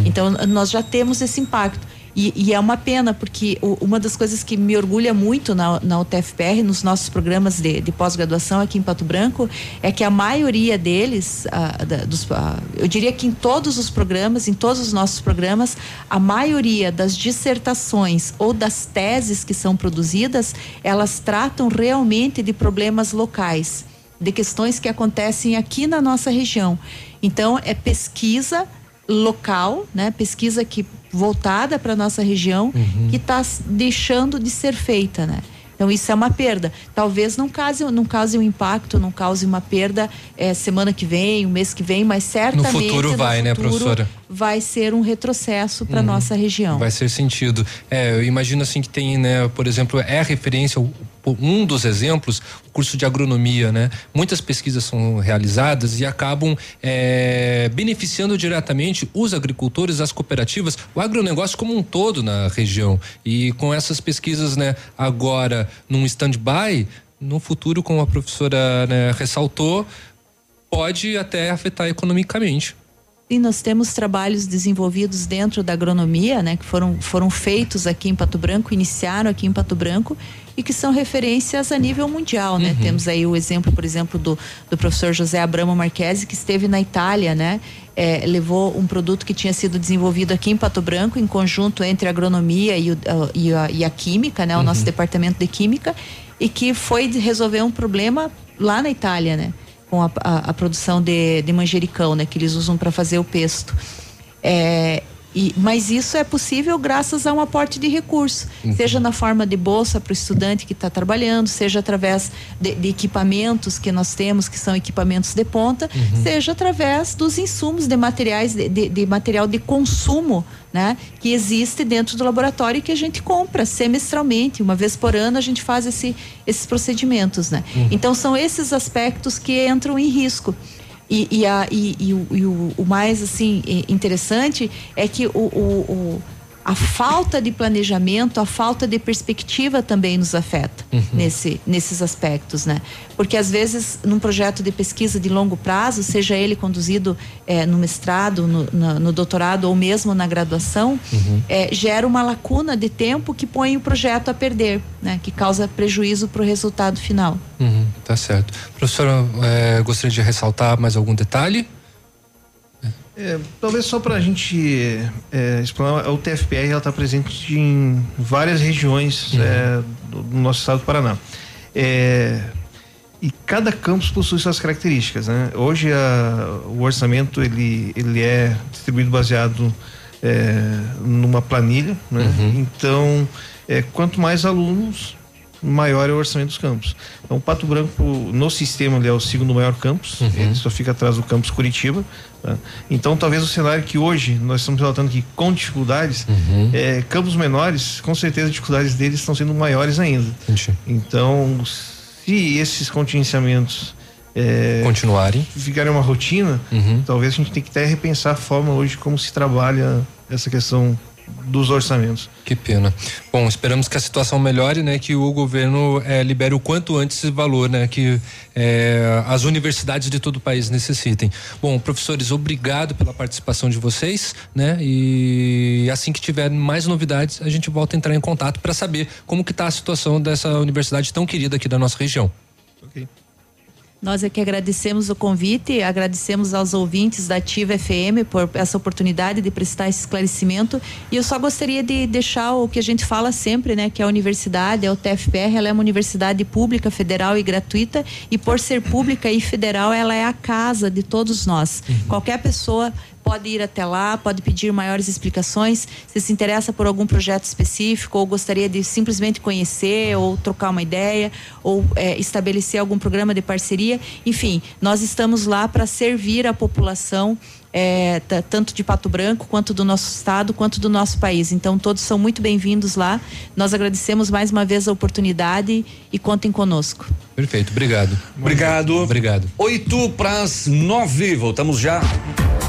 Então, nós já temos esse impacto. E, e é uma pena, porque uma das coisas que me orgulha muito na, na UTFPR, nos nossos programas de, de pós-graduação aqui em Pato Branco, é que a maioria deles, ah, da- dos, ah, eu diria que em todos os programas, em todos os nossos programas, a maioria das dissertações ou das teses que são produzidas, elas tratam realmente de problemas locais de questões que acontecem aqui na nossa região. Então, é pesquisa local, né? Pesquisa que voltada para nossa região, que está deixando de ser feita, né? Então isso é uma perda. Talvez não cause, não cause um impacto, não cause uma perda eh, semana que vem, o mês que vem, mas certamente futuro vai, né, futuro professora? Vai ser um retrocesso para Uhum. nossa região. Vai ser sentido. É, eu imagino assim que tem, né, por exemplo, é referência, o- um dos exemplos, o curso de agronomia, né? Muitas pesquisas são realizadas e acabam é, beneficiando diretamente os agricultores, as cooperativas, o agronegócio como um todo na região. E com essas pesquisas, né, agora num stand-by, no futuro, como a professora né, ressaltou, pode até afetar economicamente. E nós temos trabalhos desenvolvidos dentro da agronomia, né, que foram, foram feitos aqui em Pato Branco, iniciaram aqui em Pato Branco e que são referências a nível mundial, né? Temos aí o exemplo, por exemplo, do, do professor José Abramo Marquesi, que esteve na Itália, né? É, levou um produto que tinha sido desenvolvido aqui em Pato Branco, em conjunto entre a agronomia e, o- a- e a, e a química, né? O nosso departamento de química, e que foi resolver um problema lá na Itália, né? Com a, a- a produção de, de manjericão, né, que eles usam para fazer o pesto. É, e, mas isso é possível graças a um aporte de recurso, seja na forma de bolsa para o estudante que está trabalhando, seja através de, de equipamentos que nós temos, que são equipamentos de ponta, seja através dos insumos de materiais de, de- de material de consumo, né, que existe dentro do laboratório e que a gente compra semestralmente, uma vez por ano a gente faz esse, esses procedimentos, né. Uhum. Então são esses aspectos que entram em risco. E, e, a- e- e o, e o- o mais assim interessante é que o- o- a falta de planejamento, a falta de perspectiva também nos afeta Uhum. nesse, nesses aspectos, né? Porque às vezes num projeto de pesquisa de longo prazo, seja ele conduzido eh, no mestrado, no, na- no doutorado ou mesmo na graduação, Uhum. eh, gera uma lacuna de tempo que põe o projeto a perder, né? Que causa prejuízo para o resultado final. Uhum, tá certo. Professora, eh, gostaria de ressaltar mais algum detalhe? É, talvez só para a gente é, explorar, a UTFPR ela está presente em várias regiões é, do, do nosso estado do Paraná. É, e cada campus possui suas características. Né? Hoje a- o orçamento ele, ele é distribuído baseado é, numa planilha. Né? Então, é, quanto mais alunos, maior é o orçamento dos campos. Então, Pato Branco, no sistema, ele é o segundo maior campus, ele só fica atrás do campus Curitiba. tá? Então, talvez o cenário que hoje nós estamos relatando aqui com dificuldades, é, campos menores, com certeza as dificuldades deles estão sendo maiores ainda. Então, se esses contingenciamentos é, Continuarem. ficarem uma rotina, talvez a gente tenha que até repensar a forma hoje como se trabalha essa questão dos orçamentos. Que pena. Bom, esperamos que a situação melhore, né? Que o governo eh, libere o quanto antes esse valor, né? Que eh, as universidades de todo o país necessitem. Bom, professores, obrigado pela participação de vocês, né? E assim que tiver mais novidades, a gente volta a entrar em contato para saber como que está a situação dessa universidade tão querida aqui da nossa região. Nós é que agradecemos o convite, agradecemos aos ouvintes da Ativa FM por essa oportunidade de prestar esse esclarecimento. E eu só gostaria de deixar o que a gente fala sempre, né? Que a universidade, a UTFPR, ela é uma universidade pública, federal e gratuita. E por ser pública e federal, ela é a casa de todos nós. Qualquer pessoa pode ir até lá, pode pedir maiores explicações. Se se interessa por algum projeto específico ou gostaria de simplesmente conhecer ou trocar uma ideia ou eh, estabelecer algum programa de parceria, enfim, nós estamos lá para servir a população. ta- tanto de Pato Branco quanto do nosso estado quanto do nosso país. Então todos são muito bem-vindos lá. Nós agradecemos mais uma vez a oportunidade e contem conosco. Perfeito, obrigado. Obrigado. Obrigado. Oito para as nove. Voltamos já.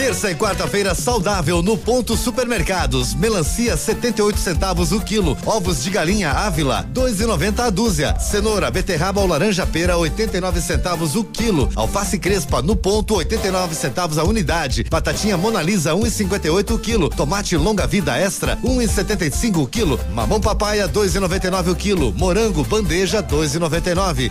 Terça e quarta-feira saudável no Ponto Supermercados. Melancia 78 centavos o quilo. Ovos de galinha Ávila 2,90 a dúzia. Cenoura, beterraba ou laranja pera 89 centavos o quilo. Alface crespa no ponto 89 centavos a unidade. Batatinha Mona Lisa 1,58 o quilo. Tomate longa vida extra 1,75 o quilo. Mamão papaya 2,99 o quilo. Morango bandeja 2,99.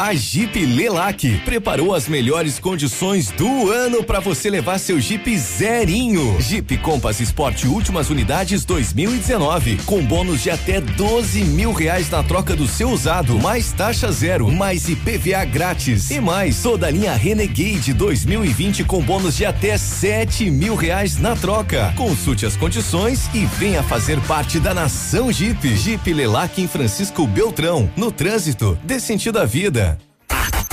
A Jeep Lelac preparou as melhores condições do ano para você levar seu Jeep zerinho. Jeep Compass Sport últimas unidades 2019 com bônus de até 12 mil reais na troca do seu usado, mais taxa zero, mais IPVA grátis e mais toda a linha Renegade 2020 com bônus de até 7 mil reais na troca. Consulte as condições e venha fazer parte da nação Jeep. Jeep Lelac em Francisco Beltrão, no trânsito, dê sentido à vida.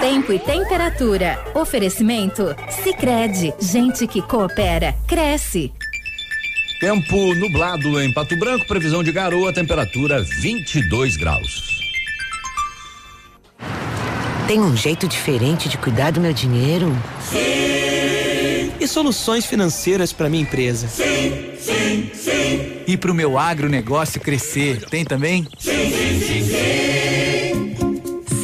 Tempo e temperatura. Oferecimento? Sicredi Gente que coopera, cresce. Tempo nublado em Pato Branco, previsão de garoa, temperatura 22 graus. Tem um jeito diferente de cuidar do meu dinheiro? Sim. E soluções financeiras para minha empresa? Sim, sim, sim. E para o meu agronegócio crescer? Tem também? Sim, sim, sim, sim.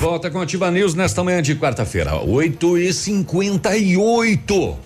Volta com Ativa News nesta manhã de quarta-feira, 8 e 58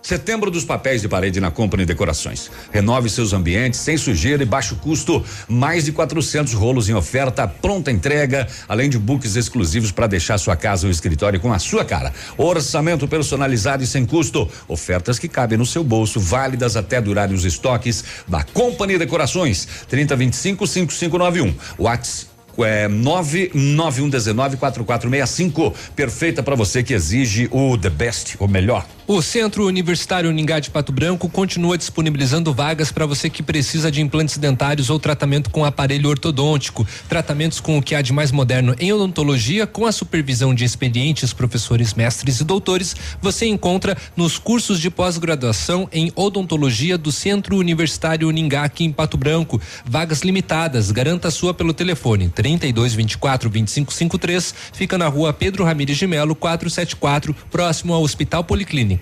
Setembro dos papéis de parede na Company Decorações. Renove seus ambientes sem sujeira e baixo custo. Mais de 400 rolos em oferta, pronta entrega, além de books exclusivos para deixar sua casa ou escritório com a sua cara. Orçamento personalizado e sem custo. Ofertas que cabem no seu bolso, válidas até durarem os estoques da Company Decorações. 3025 5591. WhatsApp é 991194465. Perfeita para você que exige o the best, o melhor. O Centro Universitário Uningá de Pato Branco continua disponibilizando vagas para você que precisa de implantes dentários ou tratamento com aparelho ortodôntico. Tratamentos com o que há de mais moderno em odontologia, com a supervisão de experientes professores, mestres e doutores, você encontra nos cursos de pós-graduação em odontologia do Centro Universitário Uningá aqui em Pato Branco. Vagas limitadas, garanta sua pelo telefone 32 24 25 53. Fica na rua Pedro Ramires de Melo, 474, próximo ao Hospital Policlínica.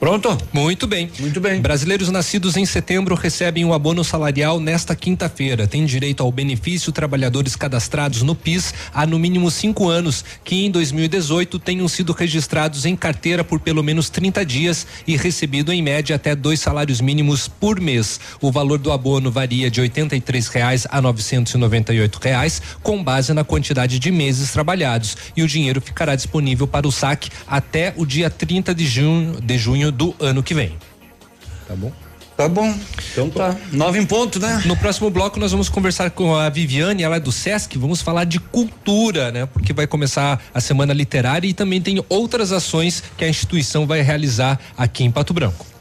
Pronto? Muito bem. Muito bem. Brasileiros nascidos em setembro recebem o abono salarial nesta quinta-feira. Tem direito ao benefício trabalhadores cadastrados no PIS há no mínimo cinco anos, que em 2018 tenham sido registrados em carteira por pelo menos 30 dias e recebido em média até dois salários mínimos por mês. O valor do abono varia de 83 reais a 998 reais, com base na quantidade de meses trabalhados. E o dinheiro ficará disponível para o saque até o dia 30 de junho, de junho do ano que vem. Tá bom? Tá bom. Então tá. Nove em ponto, né? No próximo bloco nós vamos conversar com a Viviane, ela é do Sesc, vamos falar de cultura, né? Porque vai começar a semana literária e também tem outras ações que a instituição vai realizar aqui em Pato Branco.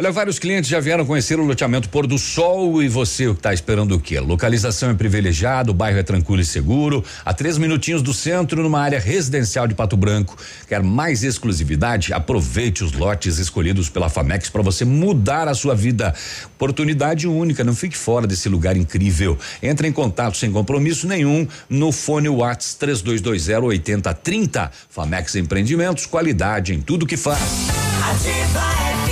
Olha, vários clientes já vieram conhecer o loteamento Pôr do Sol e você está esperando o quê? Localização é privilegiada, o bairro é tranquilo e seguro, a três minutinhos do centro, numa área residencial de Pato Branco. Quer mais exclusividade? Aproveite os lotes escolhidos pela Famex para você mudar a sua vida. Oportunidade única, não fique fora desse lugar incrível. Entre em contato sem compromisso nenhum no fone Whats 3220 8030. Famex Empreendimentos, qualidade em tudo que faz. Ativa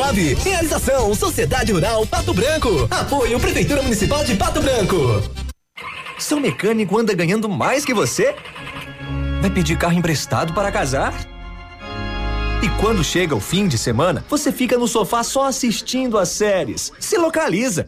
Realização Sociedade Rural Pato Branco. Apoio Prefeitura Municipal de Pato Branco. Seu mecânico anda ganhando mais que você? Vai pedir carro emprestado para casar? E quando chega o fim de semana, você fica no sofá só assistindo as séries. Se localiza.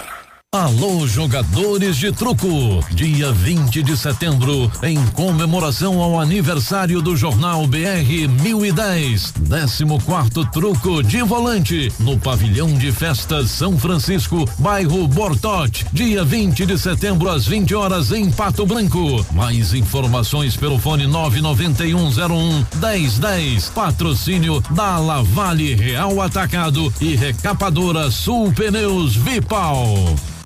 Alô, jogadores de truco! Dia 20 de setembro, em comemoração ao aniversário do Jornal BR 1010, 14 Truco de Volante, no Pavilhão de Festas São Francisco, bairro Bortote, dia 20 de setembro, às 20 horas, em Pato Branco. Mais informações pelo fone 99101 1010. Patrocínio da Lavale Real Atacado e Recapadora Sul Pneus Vipal.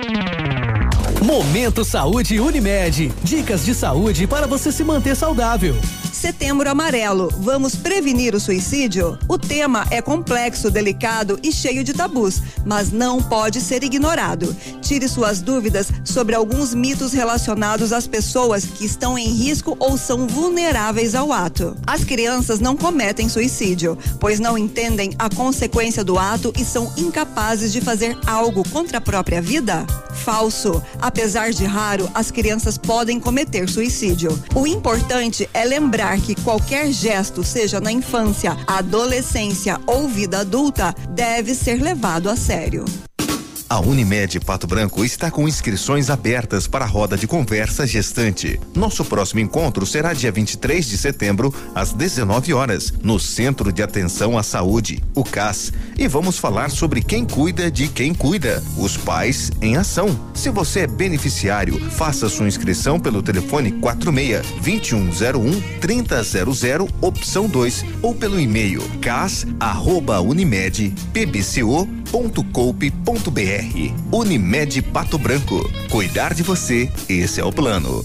Mm-hmm. Momento Saúde Unimed. Dicas de saúde para você se manter saudável. Setembro Amarelo. Vamos prevenir o suicídio? O tema é complexo, delicado e cheio de tabus, mas não pode ser ignorado. Tire suas dúvidas sobre alguns mitos relacionados às pessoas que estão em risco ou são vulneráveis ao ato. As crianças não cometem suicídio, pois não entendem a consequência do ato e são incapazes de fazer algo contra a própria vida? Falso. Apesar de raro, as crianças podem cometer suicídio. O importante é lembrar que qualquer gesto, seja na infância, adolescência ou vida adulta, deve ser levado a sério. A Unimed Pato Branco está com inscrições abertas para a roda de conversa gestante. Nosso próximo encontro será dia 23 de setembro, às 19 horas, no Centro de Atenção à Saúde, o CAS. E vamos falar sobre quem cuida de quem cuida, os pais em ação. Se você é beneficiário, faça sua inscrição pelo telefone 46 2101 3000 opção 2 ou pelo e-mail cas@unimed.pbco.coupe.br. Unimed Pato Branco. Cuidar de você, esse é o plano.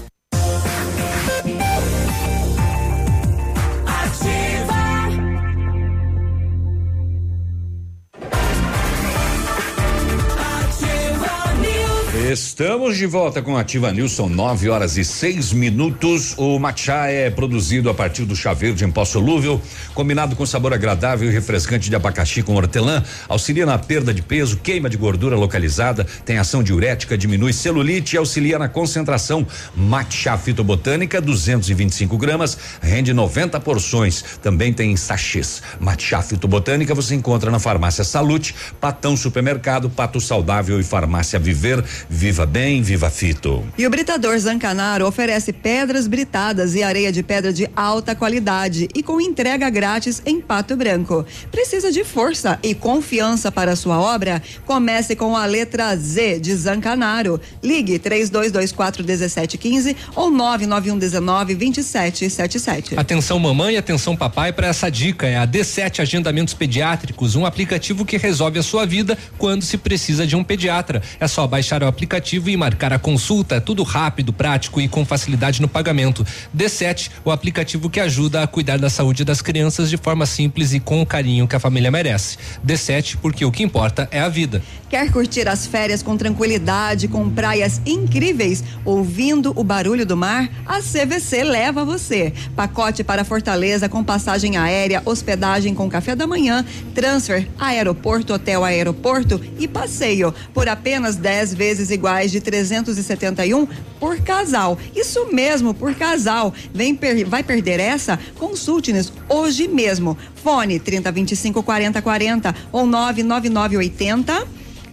Estamos de volta com a Ativa são 9 horas e seis minutos. O matcha é produzido a partir do chá verde em pó solúvel, combinado com sabor agradável e refrescante de abacaxi com hortelã, auxilia na perda de peso, queima de gordura localizada, tem ação diurética, diminui celulite e auxilia na concentração. Matcha fitobotânica, 225 gramas, rende 90 porções. Também tem sachês. Matcha fitobotânica você encontra na farmácia Salute, Patão Supermercado, Pato Saudável e Farmácia Viver. Viva bem, viva fito. E o Britador Zancanaro oferece pedras britadas e areia de pedra de alta qualidade e com entrega grátis em Pato Branco. Precisa de força e confiança para a sua obra? Comece com a letra Z de Zancanaro. Ligue 3224 1715 ou 99119 2777. Atenção mamãe e atenção papai para essa dica é a D7 Agendamentos Pediátricos, um aplicativo que resolve a sua vida quando se precisa de um pediatra. É só baixar o aplicativo e marcar a consulta, tudo rápido, prático e com facilidade no pagamento. D7, o aplicativo que ajuda a cuidar da saúde das crianças de forma simples e com o carinho que a família merece. D7, porque o que importa é a vida. Quer curtir as férias com tranquilidade, com praias incríveis, ouvindo o barulho do mar? A CVC leva você. Pacote para Fortaleza com passagem aérea, hospedagem com café da manhã, transfer, aeroporto, hotel, aeroporto e passeio por apenas 10 vezes iguais de 371 por casal. Isso mesmo, por casal. Vem per, vai perder essa? Consulte-nos hoje mesmo. Fone 3025 4040 ou 99980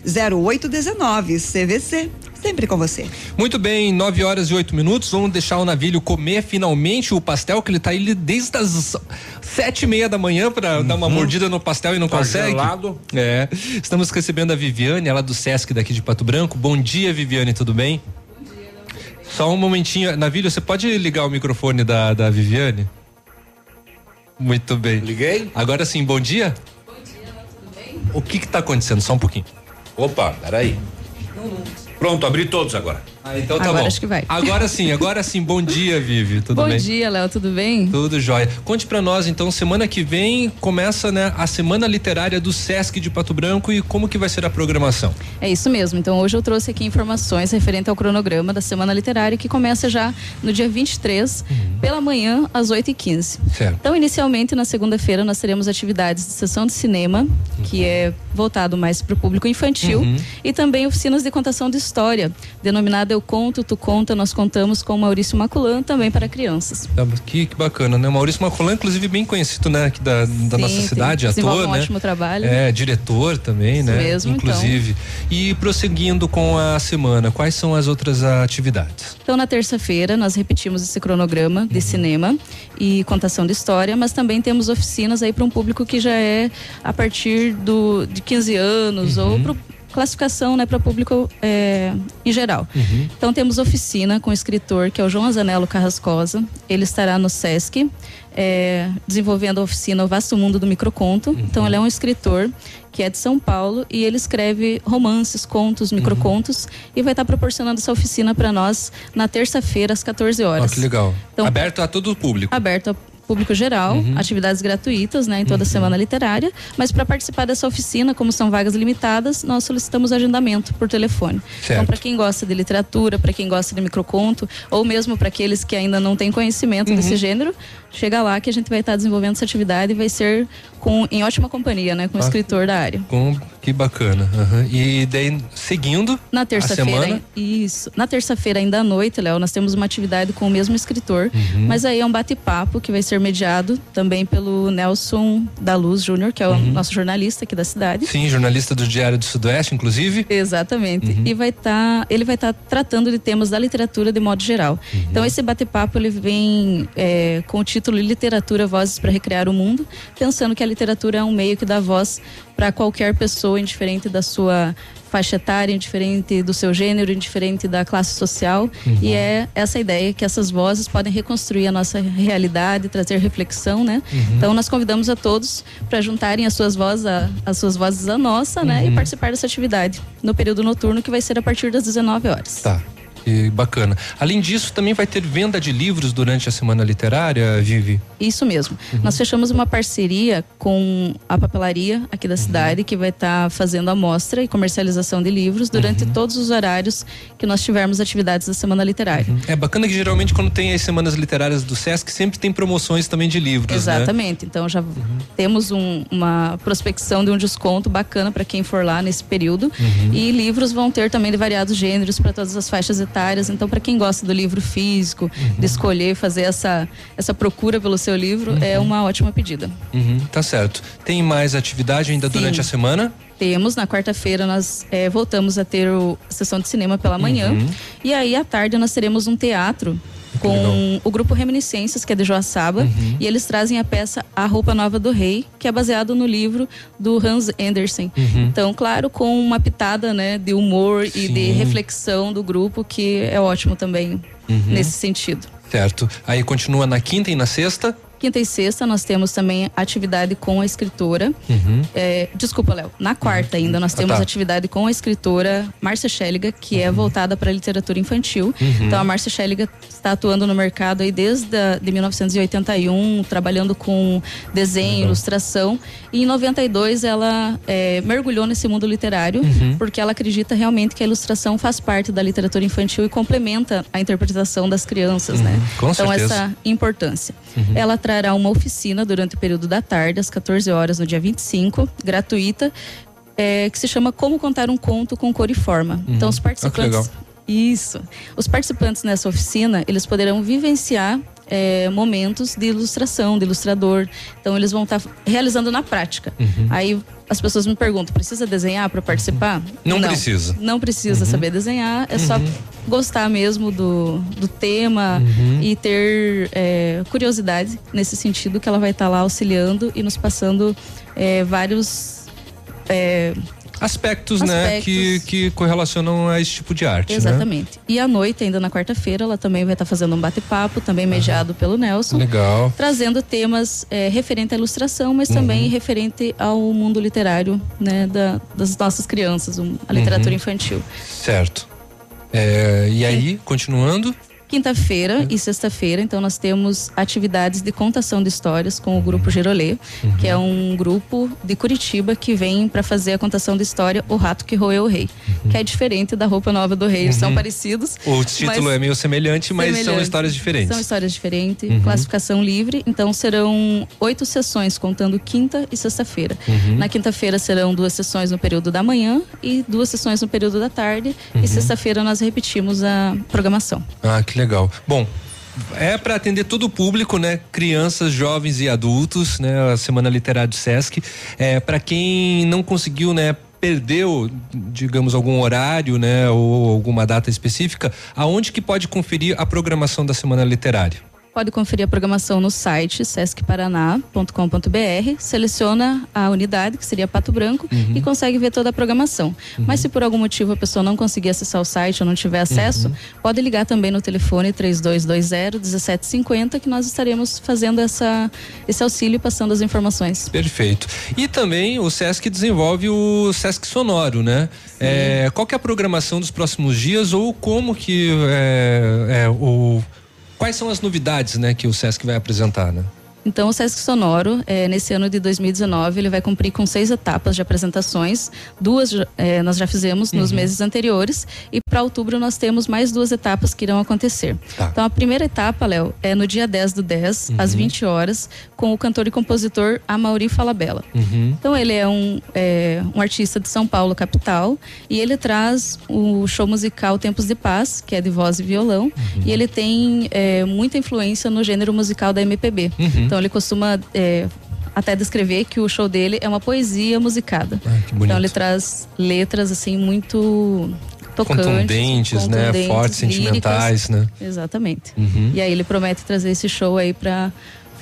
0819 CVC. Sempre com você. Muito bem, 9 horas e 8 minutos. Vamos deixar o navilho comer finalmente o pastel, que ele tá aí desde as sete e meia da manhã para uhum. dar uma mordida no pastel e não tá consegue. Gelado. É. Estamos recebendo a Viviane, ela do Sesc daqui de Pato Branco. Bom dia, Viviane, tudo bem? Bom dia, Só um momentinho. Navilho, você pode ligar o microfone da, da Viviane? Muito bem. Liguei? Agora sim, bom dia. Bom dia, tudo bem? O que que tá acontecendo? Só um pouquinho. Opa, peraí. Pronto, abri todos agora. Ah, então tá agora bom. acho que vai. Agora sim, agora sim. Bom dia, Vivi. Tudo Bom bem? dia, Léo, tudo bem? Tudo jóia. Conte pra nós, então, semana que vem começa, né, a Semana Literária do Sesc de Pato Branco e como que vai ser a programação? É isso mesmo. Então, hoje eu trouxe aqui informações referente ao cronograma da Semana Literária que começa já no dia 23, pela pela manhã às 8h15. Certo. Então, inicialmente, na segunda-feira, nós teremos atividades de sessão de cinema, que é voltado mais para o público infantil, Uhum. e também oficinas de contação de história, denominada Eu Conto, Tu Conta, Nós Contamos com Maurício Maculan, também para crianças. Tá, Que, que bacana, né? Maurício Macolan, inclusive, bem conhecido, né? Aqui da, da Sim, nossa tem- cidade, desenvolve ator, um né? ótimo trabalho. É, diretor também, Isso né? mesmo, então. inclusive. E prosseguindo com a semana, quais são as outras atividades? Então, na terça-feira, nós repetimos esse cronograma de cinema e contação de história, mas também temos oficinas aí para um público que já é a partir do, de 15 anos ou para classificação né, para público é, em geral. Então temos oficina com o escritor que é o João Azanello Carrascosa. Ele estará no SESC é, desenvolvendo a oficina O Vasto Mundo do Microconto. Então ele é um escritor que é de São Paulo e ele escreve romances, contos, microcontos e vai estar proporcionando essa oficina para nós na terça-feira às 14 Ó, horas. que legal. Então- Aberto a todo o público. Aberto ao público geral, Uhum. atividades gratuitas, né, em toda a semana literária, mas para participar dessa oficina, como são vagas limitadas, nós solicitamos agendamento por telefone. Certo. Então, para quem gosta de literatura, para quem gosta de microconto, ou mesmo para aqueles que ainda não têm conhecimento desse Uhum. gênero, chega lá que a gente vai estar desenvolvendo essa atividade e vai ser com em ótima companhia, né, com o Ah. escritor da área. Com, que bacana. aham. E daí, seguindo Na a terça-feira, isso. Na terça-feira, ainda à noite, Léo, nós temos uma atividade com o mesmo escritor, Uhum. mas aí é um bate-papo que vai ser mediado também pelo Nelson da Luz Júnior, que é o Uhum. nosso jornalista aqui da cidade. sim, jornalista do Diário do Sudoeste, inclusive. Exatamente. Uhum. E vai estar, ele vai estar tratando de temas da literatura de modo geral. Uhum. Então esse bate-papo ele vem é, título Literatura Vozes para Recriar o Mundo, pensando que a literatura é um meio que dá voz para qualquer pessoa, indiferente da sua faixa etária, indiferente do seu gênero, indiferente da classe social. Uhum. E é essa ideia que essas vozes podem reconstruir a nossa realidade, trazer reflexão, né? Uhum. Então nós convidamos a todos para juntarem as suas vozes, a- as suas vozes à nossa, né? E Uhum. participar dessa atividade no período noturno que vai ser a partir das 19 horas. Tá. Que bacana. Além disso, também vai ter venda de livros durante a semana literária, Vivi? Isso mesmo. Uhum. Nós fechamos uma parceria com a papelaria aqui Uhum. da cidade, que vai estar fazendo a mostra e comercialização de livros durante Uhum. todos os horários que nós tivermos atividades da Semana Literária. É bacana que geralmente quando tem as semanas literárias do Sesc, sempre tem promoções também de livros, né? Exatamente. Então já temos um- uma prospecção de um desconto bacana para quem for lá nesse período. Uhum. E livros vão ter também de variados gêneros para todas as faixas etárias. Então, para quem gosta do livro físico, Uhum. de escolher fazer essa, essa procura pelo seu livro, é uma ótima pedida. Uhum, tá certo. Tem mais atividade ainda Sim. durante a semana? Temos, na quarta-feira nós eh, voltamos a ter o, a sessão de cinema pela manhã. Uhum. E aí, à tarde, nós teremos um teatro com o grupo Reminiscências, que é de Joaçaba. Uhum. E eles trazem a peça A Roupa Nova do Rei, que é baseado no livro do Hans Andersen. Uhum. Então, claro, com uma pitada né, de humor e de Sim. reflexão do grupo, que é ótimo também Uhum. nesse sentido. Certo. Aí continua na quinta e na sexta? Quinta e sexta nós temos também atividade com a escritora. Uhum. É, desculpa, Léo. Na quarta ainda nós Ah, temos tá. atividade com a escritora Márcia Schelliga, que é voltada para a literatura infantil. Uhum. Então a Márcia Schelliga está atuando no mercado aí desde a, de 1981, trabalhando com desenho, ilustração. E em 92 ela é, mergulhou nesse mundo literário, Uhum. porque ela acredita realmente que a ilustração faz parte da literatura infantil e complementa a interpretação das crianças, né? Uhum, com então certeza. essa importância. Uhum. Ela trará uma oficina durante o período da tarde, às 14 horas, no dia 25, gratuita, é, que se chama Como Contar um Conto com Cor e Forma. Uhum. Então, os Ah, participantes. legal. Isso. Os participantes nessa oficina, eles poderão vivenciar é, momentos de ilustração, de ilustrador. Então, eles vão estar realizando na prática. Uhum. Aí as pessoas me perguntam: precisa desenhar para participar? Não precisa. Não precisa Uhum. saber desenhar, é só gostar mesmo do, do tema Uhum. e ter é, curiosidade nesse sentido que ela vai estar lá auxiliando e nos passando é, vários é, Aspectos, né, que, que correlacionam a esse tipo de arte, né? Exatamente. E à noite, ainda na quarta-feira, ela também vai estar fazendo um bate-papo, também mediado pelo Nelson. Legal. Trazendo temas é, referente à ilustração, mas também Uhum. referente ao mundo literário, né, da- das nossas crianças, a literatura Uhum. infantil. Certo. É, e aí, continuando? Quinta-feira e sexta-feira, então nós temos atividades de contação de histórias com o grupo Gerolê, que é um grupo de Curitiba que vem para fazer a contação de história O Rato que Roeu o Rei, que é diferente da roupa nova do rei, eles são Uhum. parecidos. O título é meio semelhante, mas são semelhantes. histórias diferentes. São histórias diferentes, Uhum. classificação livre, então serão oito sessões contando quinta e sexta-feira. Uhum. Na quinta-feira serão duas sessões no período da manhã e duas sessões no período da tarde Uhum. e sexta-feira nós repetimos a programação. Ah, que legal. Bom, é para atender todo o público, né? Crianças, jovens e adultos, né? A Semana Literária do Sesc. É, para quem não conseguiu, né? Perdeu, digamos, algum horário, né? Ou alguma data específica, aonde que pode conferir a programação da Semana Literária? Pode conferir a programação no site sescparaná.com.br, seleciona a unidade, que seria Pato Branco, Uhum. e consegue ver toda a programação. Mas se por algum motivo a pessoa não conseguir acessar o site ou não tiver acesso, pode ligar também no telefone 3220-1750, que nós estaremos fazendo essa, esse auxílio e passando as informações. Perfeito. E também o Sesc desenvolve o Sesc Sonoro, né? É, qual que é a programação dos próximos dias ou como que é, é, o quais são as novidades, né, que o Sesc vai apresentar, né? Então, o Sesc Sonoro, eh, nesse ano de 2019, ele vai cumprir com seis etapas de apresentações. Duas eh, nós já fizemos nos Uhum. meses anteriores. E para outubro nós temos mais duas etapas que irão acontecer. Então, a primeira etapa, Léo, é no dia 10 do 10, às 20 horas, com o cantor e compositor Amaury Falabella. Então ele é um, é, um artista de São Paulo, capital, e ele traz o show musical Tempos de Paz, que é de voz e violão, e ele tem é, muita influência no gênero musical da MPB. Uhum. Então ele costuma é, até descrever que o show dele é uma poesia musicada. bonito. então ele traz letras assim muito tocantes, Contundentes, né? contundentes, Fortes, líricas. sentimentais, né? Exatamente. Uhum. E aí ele promete trazer esse show aí para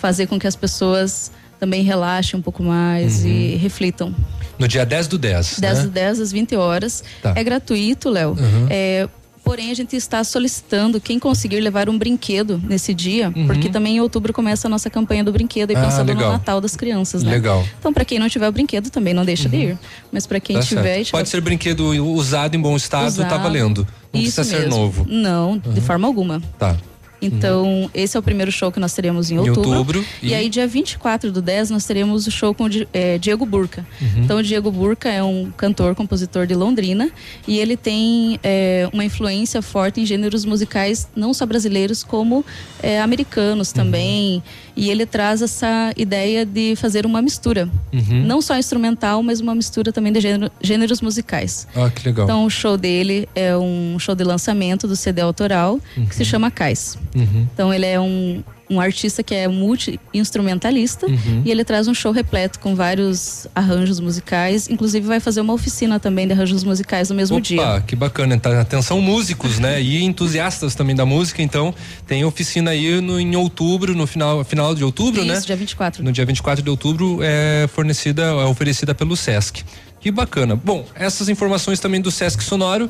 fazer com que as pessoas também relaxem um pouco mais Uhum. e reflitam. No dia 10 do 10, 10 né? do 10 às 20 horas. Tá. É gratuito, Léo. Uhum. É, porém, a gente está solicitando quem conseguir levar um brinquedo nesse dia, Uhum. porque também em outubro começa a nossa campanha do brinquedo e Ah, pensando no legal. Natal das crianças, né? Legal. Então, para quem não tiver o brinquedo, também não deixa de ir. Mas para quem Tá tiver, tiver Pode ser brinquedo usado em bom estado, tá usado, valendo. Não isso precisa ser mesmo. novo. Não, de Uhum. forma alguma. Tá. Então, esse é o primeiro show que nós teremos em Em outubro. outubro, E... e- aí, dia 24 do 10, nós teremos o show com eh, Diego Burca. Uhum. Então, o Diego Burca é um cantor, compositor de Londrina. E ele tem eh, uma influência forte em gêneros musicais, não só brasileiros, como eh, americanos também. E ele traz essa ideia de fazer uma mistura. Uhum. Não só instrumental, mas uma mistura também de gênero- gêneros musicais. Ah, que legal. Então, o show dele é um show de lançamento do CD autoral, que se chama Cais. Uhum. Então, ele é um, um artista que é multi-instrumentalista Uhum. e ele traz um show repleto com vários arranjos musicais. Inclusive, vai fazer uma oficina também de arranjos musicais no mesmo Opa, dia. que bacana. Tá, atenção músicos, né? E entusiastas também da música, então tem oficina aí no, em outubro, no final, final de outubro, né? Isso, dia 24. No dia 24 de outubro é fornecida, é oferecida pelo SESC. Que bacana. Bom, essas informações também do SESC Sonoro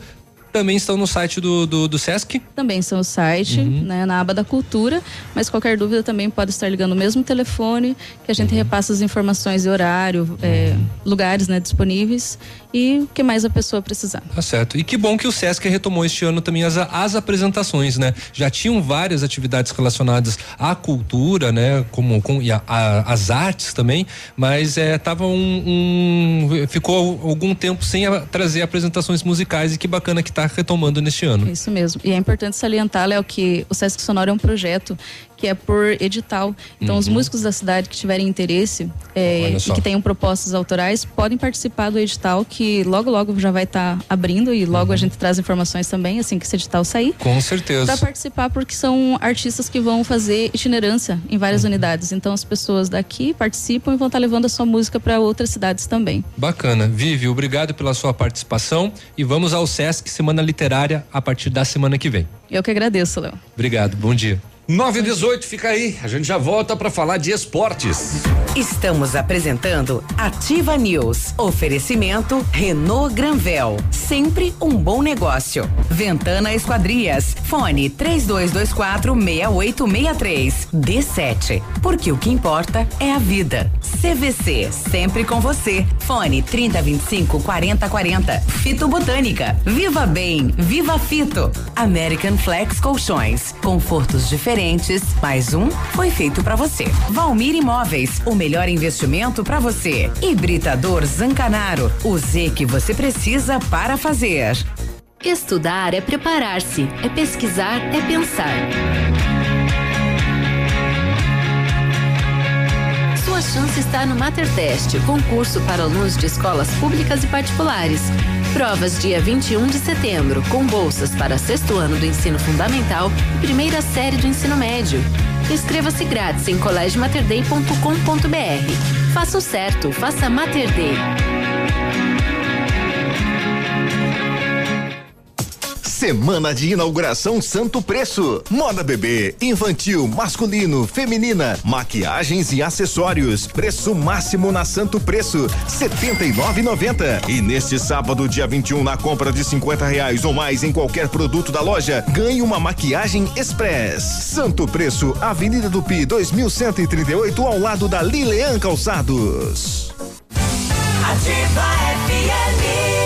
também estão no site do, do, do SESC. Também são o site, Uhum. né, na aba da cultura, mas qualquer dúvida também pode estar ligando o mesmo telefone, que a gente Uhum. repassa as informações de horário, é, lugares né, disponíveis e o que mais a pessoa precisar. Tá certo. E que bom que o SESC retomou este ano também as, as apresentações, né? Já tinham várias atividades relacionadas à cultura, né? Como com e a- a- as artes também, mas é, tava um, um- ficou algum tempo sem a- trazer apresentações musicais e que bacana que está retomando neste ano. Isso mesmo. E é importante salientar, Léo, que o Sesc Sonoro é um projeto que é por edital. Então, os músicos da cidade que tiverem interesse é, Uhum. E que tenham propostas autorais podem participar do edital, que logo, logo já vai estar abrindo e logo a gente traz informações também, assim que esse edital sair. Uhum. Com certeza. Para participar, porque são artistas que vão fazer itinerância em várias Uhum. unidades. Então, as pessoas daqui participam e vão estar levando a sua música para outras cidades também. Bacana. Vivi, obrigado pela sua participação e vamos ao SESC Semana Literária a partir da semana que vem. Eu que agradeço, Léo. Obrigado, bom dia. 9 e 18 fica aí. A gente já volta para falar de esportes. Estamos apresentando Ativa News. Oferecimento Renault Granvel. Sempre um bom negócio. Ventana Esquadrias. Fone 3224 6863. D7. Porque o que importa é a vida. CVC. Sempre com você. Fone 3025 4040. Fito Botânica. Viva Bem. Viva Fito. American Flex Colchões. Confortos diferentes. Mais um foi feito para você. Valmir Imóveis. O melhor investimento para você. Hibridador Zancanaro. O Z que você precisa para fazer. Estudar é preparar-se, é pesquisar, é pensar. Sua chance está no Mater Test, concurso para alunos de escolas públicas e particulares. Provas dia 21 de setembro, com bolsas para sexto ano do ensino fundamental e primeira série do ensino médio. Inscreva-se grátis em colégiomaterday.com.br. Faça o certo, faça Mater Day. Semana de inauguração Santo Preço. Moda bebê, infantil, masculino, feminina, maquiagens e acessórios. Preço máximo na Santo Preço, setenta e nove E neste sábado, dia 21, na compra de 50 reais ou mais em qualquer produto da loja, ganhe uma maquiagem Express. Santo Preço, Avenida do Pi, 2138, ao lado da Lilean Calçados. Ativa FM.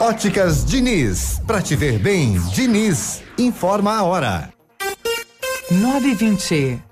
Óticas Diniz, pra te ver bem, Diniz, informa a hora. 920.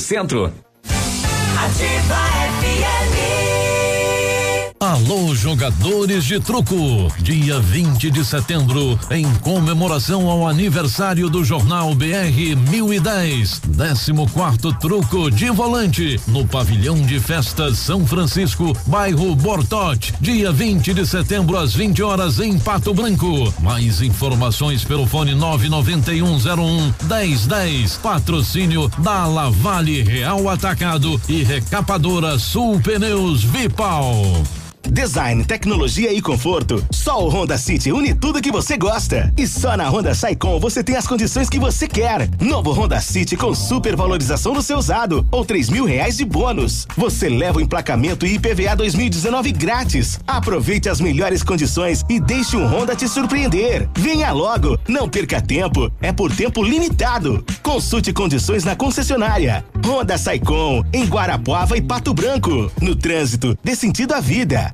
Centro. Ativa FM. Alô, jogadores de truco! Dia 20 de setembro, em comemoração ao aniversário do Jornal BR 1010, 14 truco de volante, no Pavilhão de Festas São Francisco, bairro Bortote, dia 20 de setembro, às 20 horas, em Pato Branco. Mais informações pelo fone 99101 1010. Patrocínio da Lavale Real Atacado e Recapadora Sul Pneus Vipal. Design, tecnologia e conforto. Só o Honda City une tudo que você gosta. E só na Honda Saicom você tem as condições que você quer. Novo Honda City com super valorização do seu usado ou três mil reais de bônus. Você leva o emplacamento e IPVA 2019 grátis. Aproveite as melhores condições e deixe um Honda te surpreender. Venha logo, não perca tempo. É por tempo limitado. Consulte condições na concessionária. Honda Saicom em Guarapuava e Pato Branco. No trânsito, dê sentido à vida.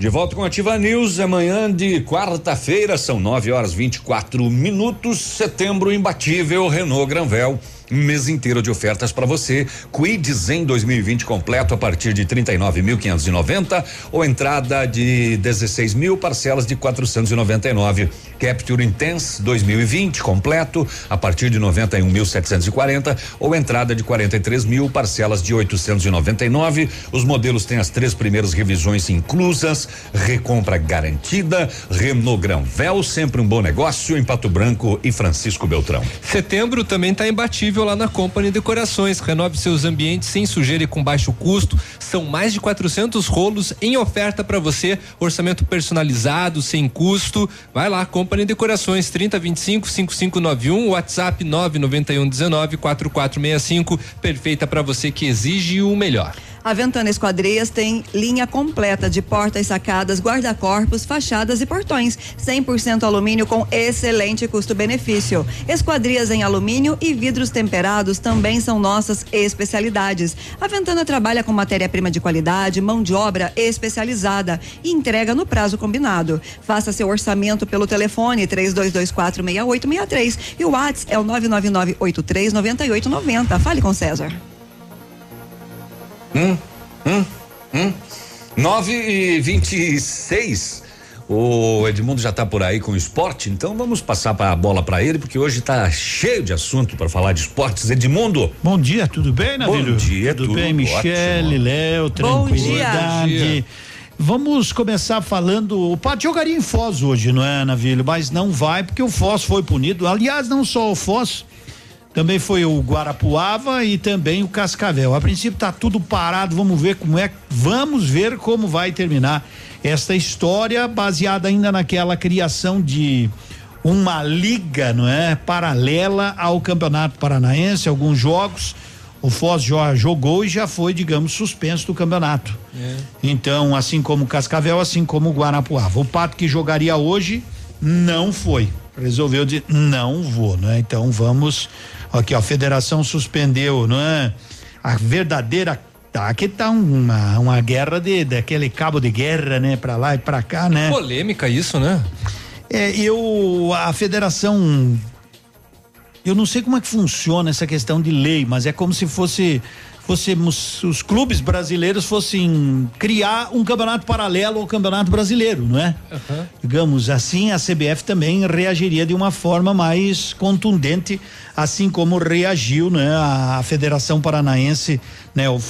De volta com Ativa News, amanhã de quarta-feira, são 9 horas 24 minutos. Setembro imbatível, Renault Granvel. Mês inteiro de ofertas para você. Quids em 2020 completo a partir de 39.590 ou entrada de 16 mil, parcelas de 499. Capture Intense 2020 completo a partir de 91.740 ou entrada de 43 mil, parcelas de 899. Os modelos têm as três primeiras revisões inclusas, recompra garantida. Renault Granvel, sempre um bom negócio em Pato Branco e Francisco Beltrão. Setembro também está imbatível lá na Company Decorações. Renove seus ambientes sem sujeira e com baixo custo. São mais de 400 rolos em oferta para você. Orçamento personalizado, sem custo. Vai lá, Company Decorações 3025 5591, WhatsApp 991 19 4465. Perfeita para você que exige o melhor. A Ventana Esquadrias tem linha completa de portas sacadas, guarda-corpos, fachadas e portões. 100% alumínio com excelente custo-benefício. Esquadrias em alumínio e vidros temperados também são nossas especialidades. A Ventana trabalha com matéria-prima de qualidade, mão de obra especializada e entrega no prazo combinado. Faça seu orçamento pelo telefone 3224 6863 e o WhatsApp é o 999 83 9890. Fale com César. Hum, hum, hum. 9 e 26 O Edmundo já está por aí com o esporte, então vamos passar a bola para ele, porque hoje está cheio de assunto para falar de esportes. Edmundo. Bom dia, tudo bem, Navilho? Bom dia, tudo, tudo bem, Michele, Léo, tranquilidade. Bom dia. Vamos começar falando. O Pato jogaria em Foz hoje, não é, Navilho? Mas não vai, porque o Foz foi punido. Aliás, não só o Foz, também foi o Guarapuava e também o Cascavel. A princípio tá tudo parado, vamos ver como é, vamos ver como vai terminar esta história baseada ainda naquela criação de uma liga, não é, paralela ao Campeonato Paranaense, alguns jogos o Foz já jogou e já foi, digamos, suspenso do campeonato. É. Então, assim como o Cascavel, assim como o Guarapuava. O Pato que jogaria hoje não foi. Resolveu dizer, não vou, né? Então vamos. Aqui, ó, a federação suspendeu, não é? A verdadeira. Tá, aqui tá uma, uma guerra de daquele cabo de guerra, né? Pra lá e pra cá, né? Polêmica isso, né? É, eu. A federação. Eu não sei como é que funciona essa questão de lei, mas é como se fosse fossemos os clubes brasileiros fossem criar um campeonato paralelo ao campeonato brasileiro, não é? Uhum. Digamos assim, a CBF também reagiria de uma forma mais contundente, assim como reagiu, né? A Federação Paranaense, né? O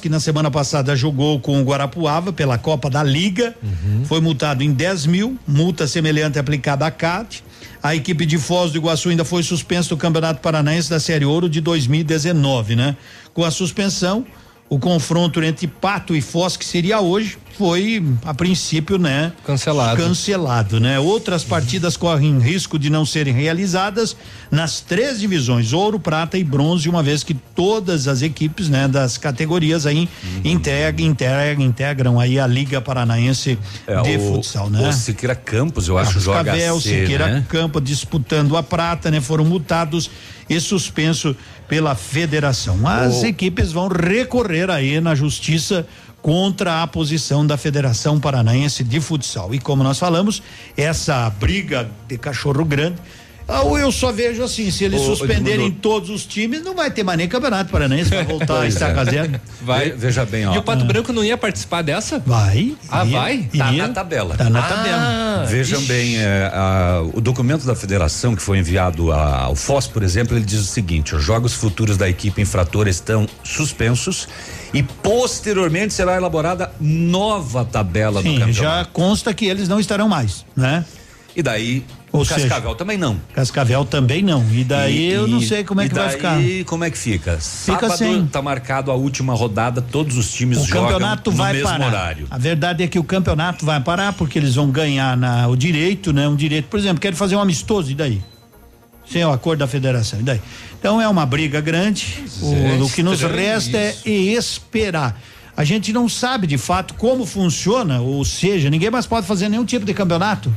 que na semana passada jogou com o Guarapuava pela Copa da Liga, foi multado em 10 mil, multa semelhante aplicada à CAT. A equipe de Foz do Iguaçu ainda foi suspensa do Campeonato Paranaense da Série Ouro de 2019, né? Com a suspensão, o confronto entre Pato e Foz, que seria hoje, foi, a princípio, né? Cancelado. Cancelado, né? Outras partidas correm risco de não serem realizadas nas três divisões, ouro, prata e bronze, uma vez que todas as equipes, né? Das categorias aí integram, integram, integram aí a Liga Paranaense É, de o- futsal, né? o Siqueira Campos, eu acho, joga Cascavel, C, Siqueira né? Campo disputando a prata, né? Foram multados e suspenso pela federação. As equipes vão recorrer aí na justiça contra a posição da Federação Paranaense de Futsal. E como nós falamos, essa briga de cachorro grande Ah, Eu só vejo assim, se eles Ô, suspenderem todos os times, não vai ter mais nem campeonato paranaense, vai voltar a estar é. zero. Vai. Ve- Veja bem, ó. E o Pato Branco não ia participar dessa? Vai. Ah, iria, vai? Tá iria. na tabela. Tá na Ah, tabela. Vejam ixi. bem, é, a- o documento da federação que foi enviado a- ao FOS, por exemplo, ele diz o seguinte: os jogos futuros da equipe infratora estão suspensos e posteriormente será elaborada nova tabela do Sim, campeonato. já consta que eles não estarão mais, né? E daí, Ou o seja, Cascavel também não. Cascavel também não. E daí E- eu não e- sei como é e que vai daí, ficar. como é que fica? Fica Sábado sem. tá marcado a última rodada, todos os times O jogam campeonato no vai mesmo parar. horário. A verdade é que o campeonato vai parar porque eles vão ganhar na- o direito, né? Um direito, por exemplo, querem fazer um amistoso e daí? Sem o acordo da federação, e daí? Então é uma briga grande. O, o que nos resta é esperar. A gente não sabe de fato como funciona, ou seja, ninguém mais pode fazer nenhum tipo de campeonato.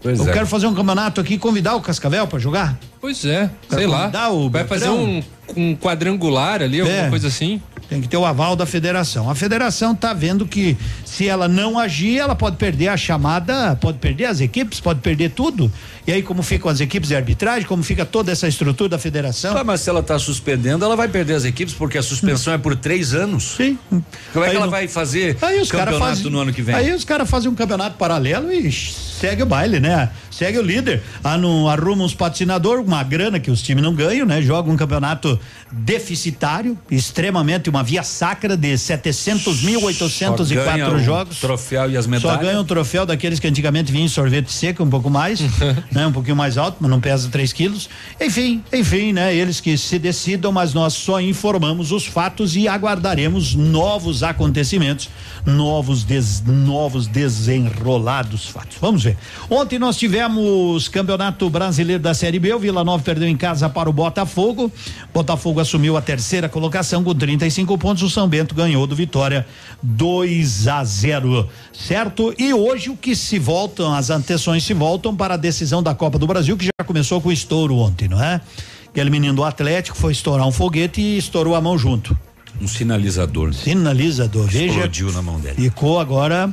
Pois Eu é. quero fazer um campeonato aqui e convidar o Cascavel para jogar. Pois é, Quero sei lá. o Vai fazer um, um quadrangular ali, alguma É. coisa assim. Tem que ter o aval da federação. A federação tá vendo que se ela não agir, ela pode perder a chamada, pode perder as equipes, pode perder tudo. E aí como ficam as equipes de arbitragem, como fica toda essa estrutura da federação? Ah, mas se ela está suspendendo, ela vai perder as equipes, porque a suspensão é por três anos. Sim. Como é Aí que ela não- vai fazer Aí os campeonato fazem no ano que vem? Aí os caras fazem um campeonato paralelo e segue o baile, né? Segue o líder. Ah, não arruma uns patrocinadores, uma grana que os times não ganham, né? Joga um campeonato deficitário, extremamente uma via sacra de 700.804 Só ganha o jogos. Troféu e as Só medalhas. ganha um troféu daqueles que antigamente vinham em sorvete seco, um pouco mais, né? Um pouquinho mais alto, mas não pesa 3 quilos. Enfim, enfim, né? Eles que se decidam, mas nós só informamos os fatos e aguardaremos novos acontecimentos, novos, des, novos desenrolados fatos. Vamos ver. Ontem nós tivemos Campeonato Brasileiro da Série B, o Vila Nova perdeu em casa para o Botafogo. Botafogo assumiu a terceira colocação com 35 pontos, o São Bento ganhou do Vitória 2 a 0, certo? E hoje o que se voltam, as atenções se voltam para a decisão da Copa do Brasil, que já começou com o estouro ontem, não é? Aquele menino do Atlético foi estourar um foguete e estourou a mão junto. Um sinalizador. Sinalizador, veja. Explodiu na mão dele. Ficou agora,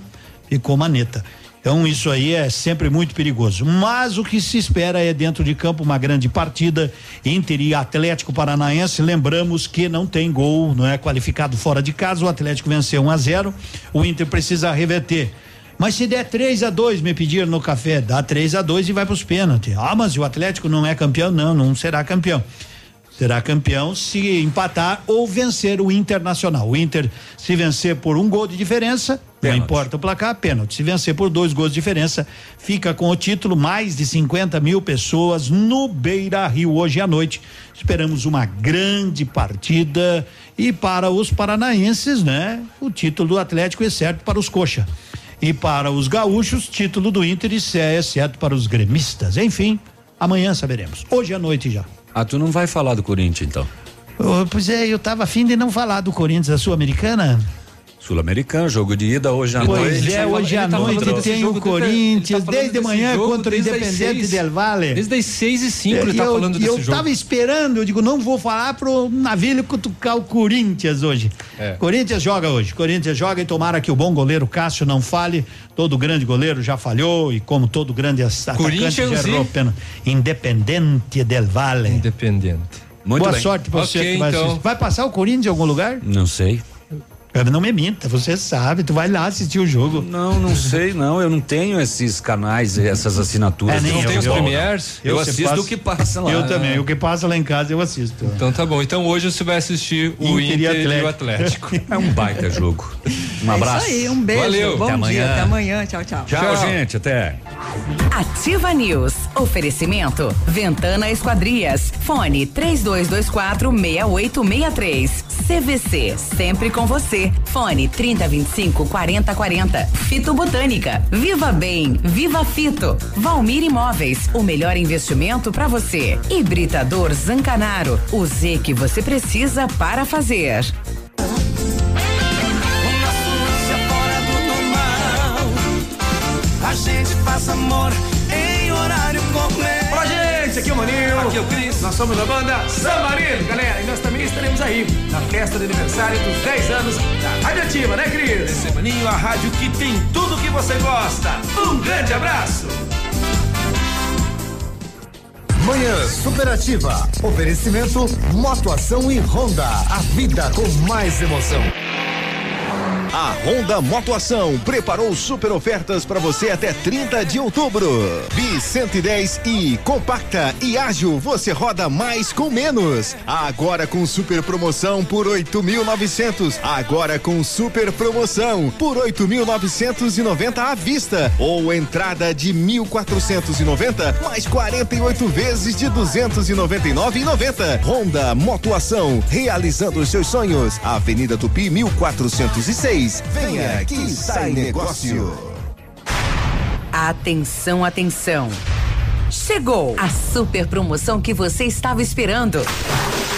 ficou maneta. Então isso aí é sempre muito perigoso. Mas o que se espera é dentro de campo uma grande partida Inter e Atlético Paranaense. Lembramos que não tem gol, não é qualificado fora de casa. O Atlético venceu 1 a 0. O Inter precisa reverter. Mas se der 3 a 2 me pediram no café, dá 3 a 2 e vai para os pênaltis. Ah, mas o Atlético não é campeão? Não, não será campeão será campeão se empatar ou vencer o Internacional. O Inter, se vencer por um gol de diferença, não importa o placar, pênalti. Se vencer por dois gols de diferença, fica com o título. Mais de 50 mil pessoas no Beira Rio hoje à noite. Esperamos uma grande partida e para os paranaenses, né? O título do Atlético é certo para os coxa. E para os gaúchos, título do Inter e é certo para os gremistas. Enfim, amanhã saberemos. Hoje à noite já. Ah, tu não vai falar do Corinthians, então? Ô, pois é, eu tava afim de não falar do Corinthians da Sul-Americana. Sul-Americano, jogo de ida hoje à Pois noite. é, hoje à noite tem o Corinthians, desde manhã contra o Independente. Del Valle. Desde as seis e cinco ele E tá eu, falando e desse eu jogo. tava esperando, eu digo, não vou falar pro navio cutucar o Corinthians hoje. É. Corinthians joga hoje, Corinthians joga e tomara que o bom goleiro Cássio não fale, todo grande goleiro já falhou e como todo grande atacante e- errou pênalti. Independente Del Valle. Independente. Muito Boa bem. sorte pra você Ok, que vai então. assistir. Vai passar o Corinthians em algum lugar? Não sei. Não me minta, você sabe, tu vai lá assistir o jogo. Não, não sei, não. Eu não tenho esses canais, essas assinaturas. É, nem de eu, futebol. eu- Premiers? Eu, se assisto passa- o que passa lá. Eu também, o que passa lá em casa eu assisto. Então tá bom. Então hoje você vai assistir o Inter e Inter, e o Atlético. É um baita jogo. Um abraço. É isso aí, um beijo. Valeu. Bom Até dia, amanhã. até amanhã. Tchau, tchau. Tchau, gente. Até. Ativa News. Oferecimento. Ventana Esquadrias. Fone 3224 6863. CVC. Sempre com você. Fone 3025 4040. Fito Botânica. Viva Bem. Viva Fito. Valmir Imóveis. O melhor investimento para você. Hibridador Zancanaro. O Z que você precisa para fazer. A gente faz amor em horário completo. Olá, gente, aqui é o Maninho. Aqui é o Cris. Nós somos da banda San Marino, galera. E nós também estaremos aí na festa de aniversário dos 10 anos da Rádio Ativa, né, Cris? Esse Maninho, a rádio que tem tudo que você gosta. Um grande abraço. Manhã Superativa. Oferecimento Motoação e Honda. A vida com mais emoção. A Honda Motoação preparou super ofertas para você até 30 de outubro. Bi 110 e compacta e ágil, você roda mais com menos. Agora com super promoção por 8.900. Agora com super promoção por 8.990 à vista ou entrada de 1.490 mais 48 vezes de 299,90. Honda Motoação, realizando os seus sonhos. Avenida Tupi 1406. Venha que sai negócio. Atenção, atenção. Chegou a super promoção que você estava esperando.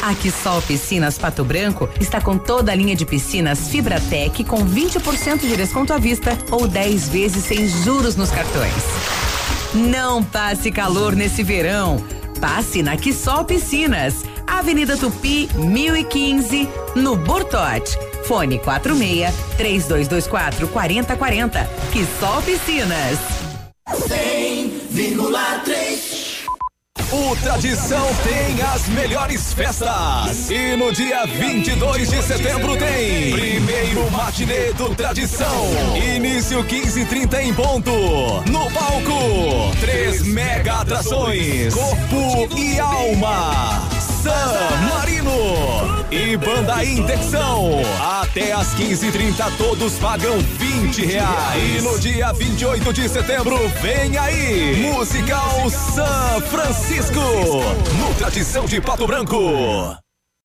A Quissol Piscinas Pato Branco está com toda a linha de piscinas Fibratec com 20% de desconto à vista ou 10 vezes sem juros nos cartões. Não passe calor nesse verão. Passe na Quissol Piscinas, Avenida Tupi, 1015, no Bortote. Fone 46 3224 4040. Quissol Piscinas. 100,3 o Tradição tem as melhores festas. E no dia 22 de setembro tem primeiro matinê do Tradição. Início 15:30 em ponto. No palco, três mega atrações: Corpo e Alma. San Marino e Banda Intecção. Até às 15h30 todos pagam 20 reais. E no dia 28 de setembro, vem aí, Musical San Francisco, no Tradição de Pato Branco.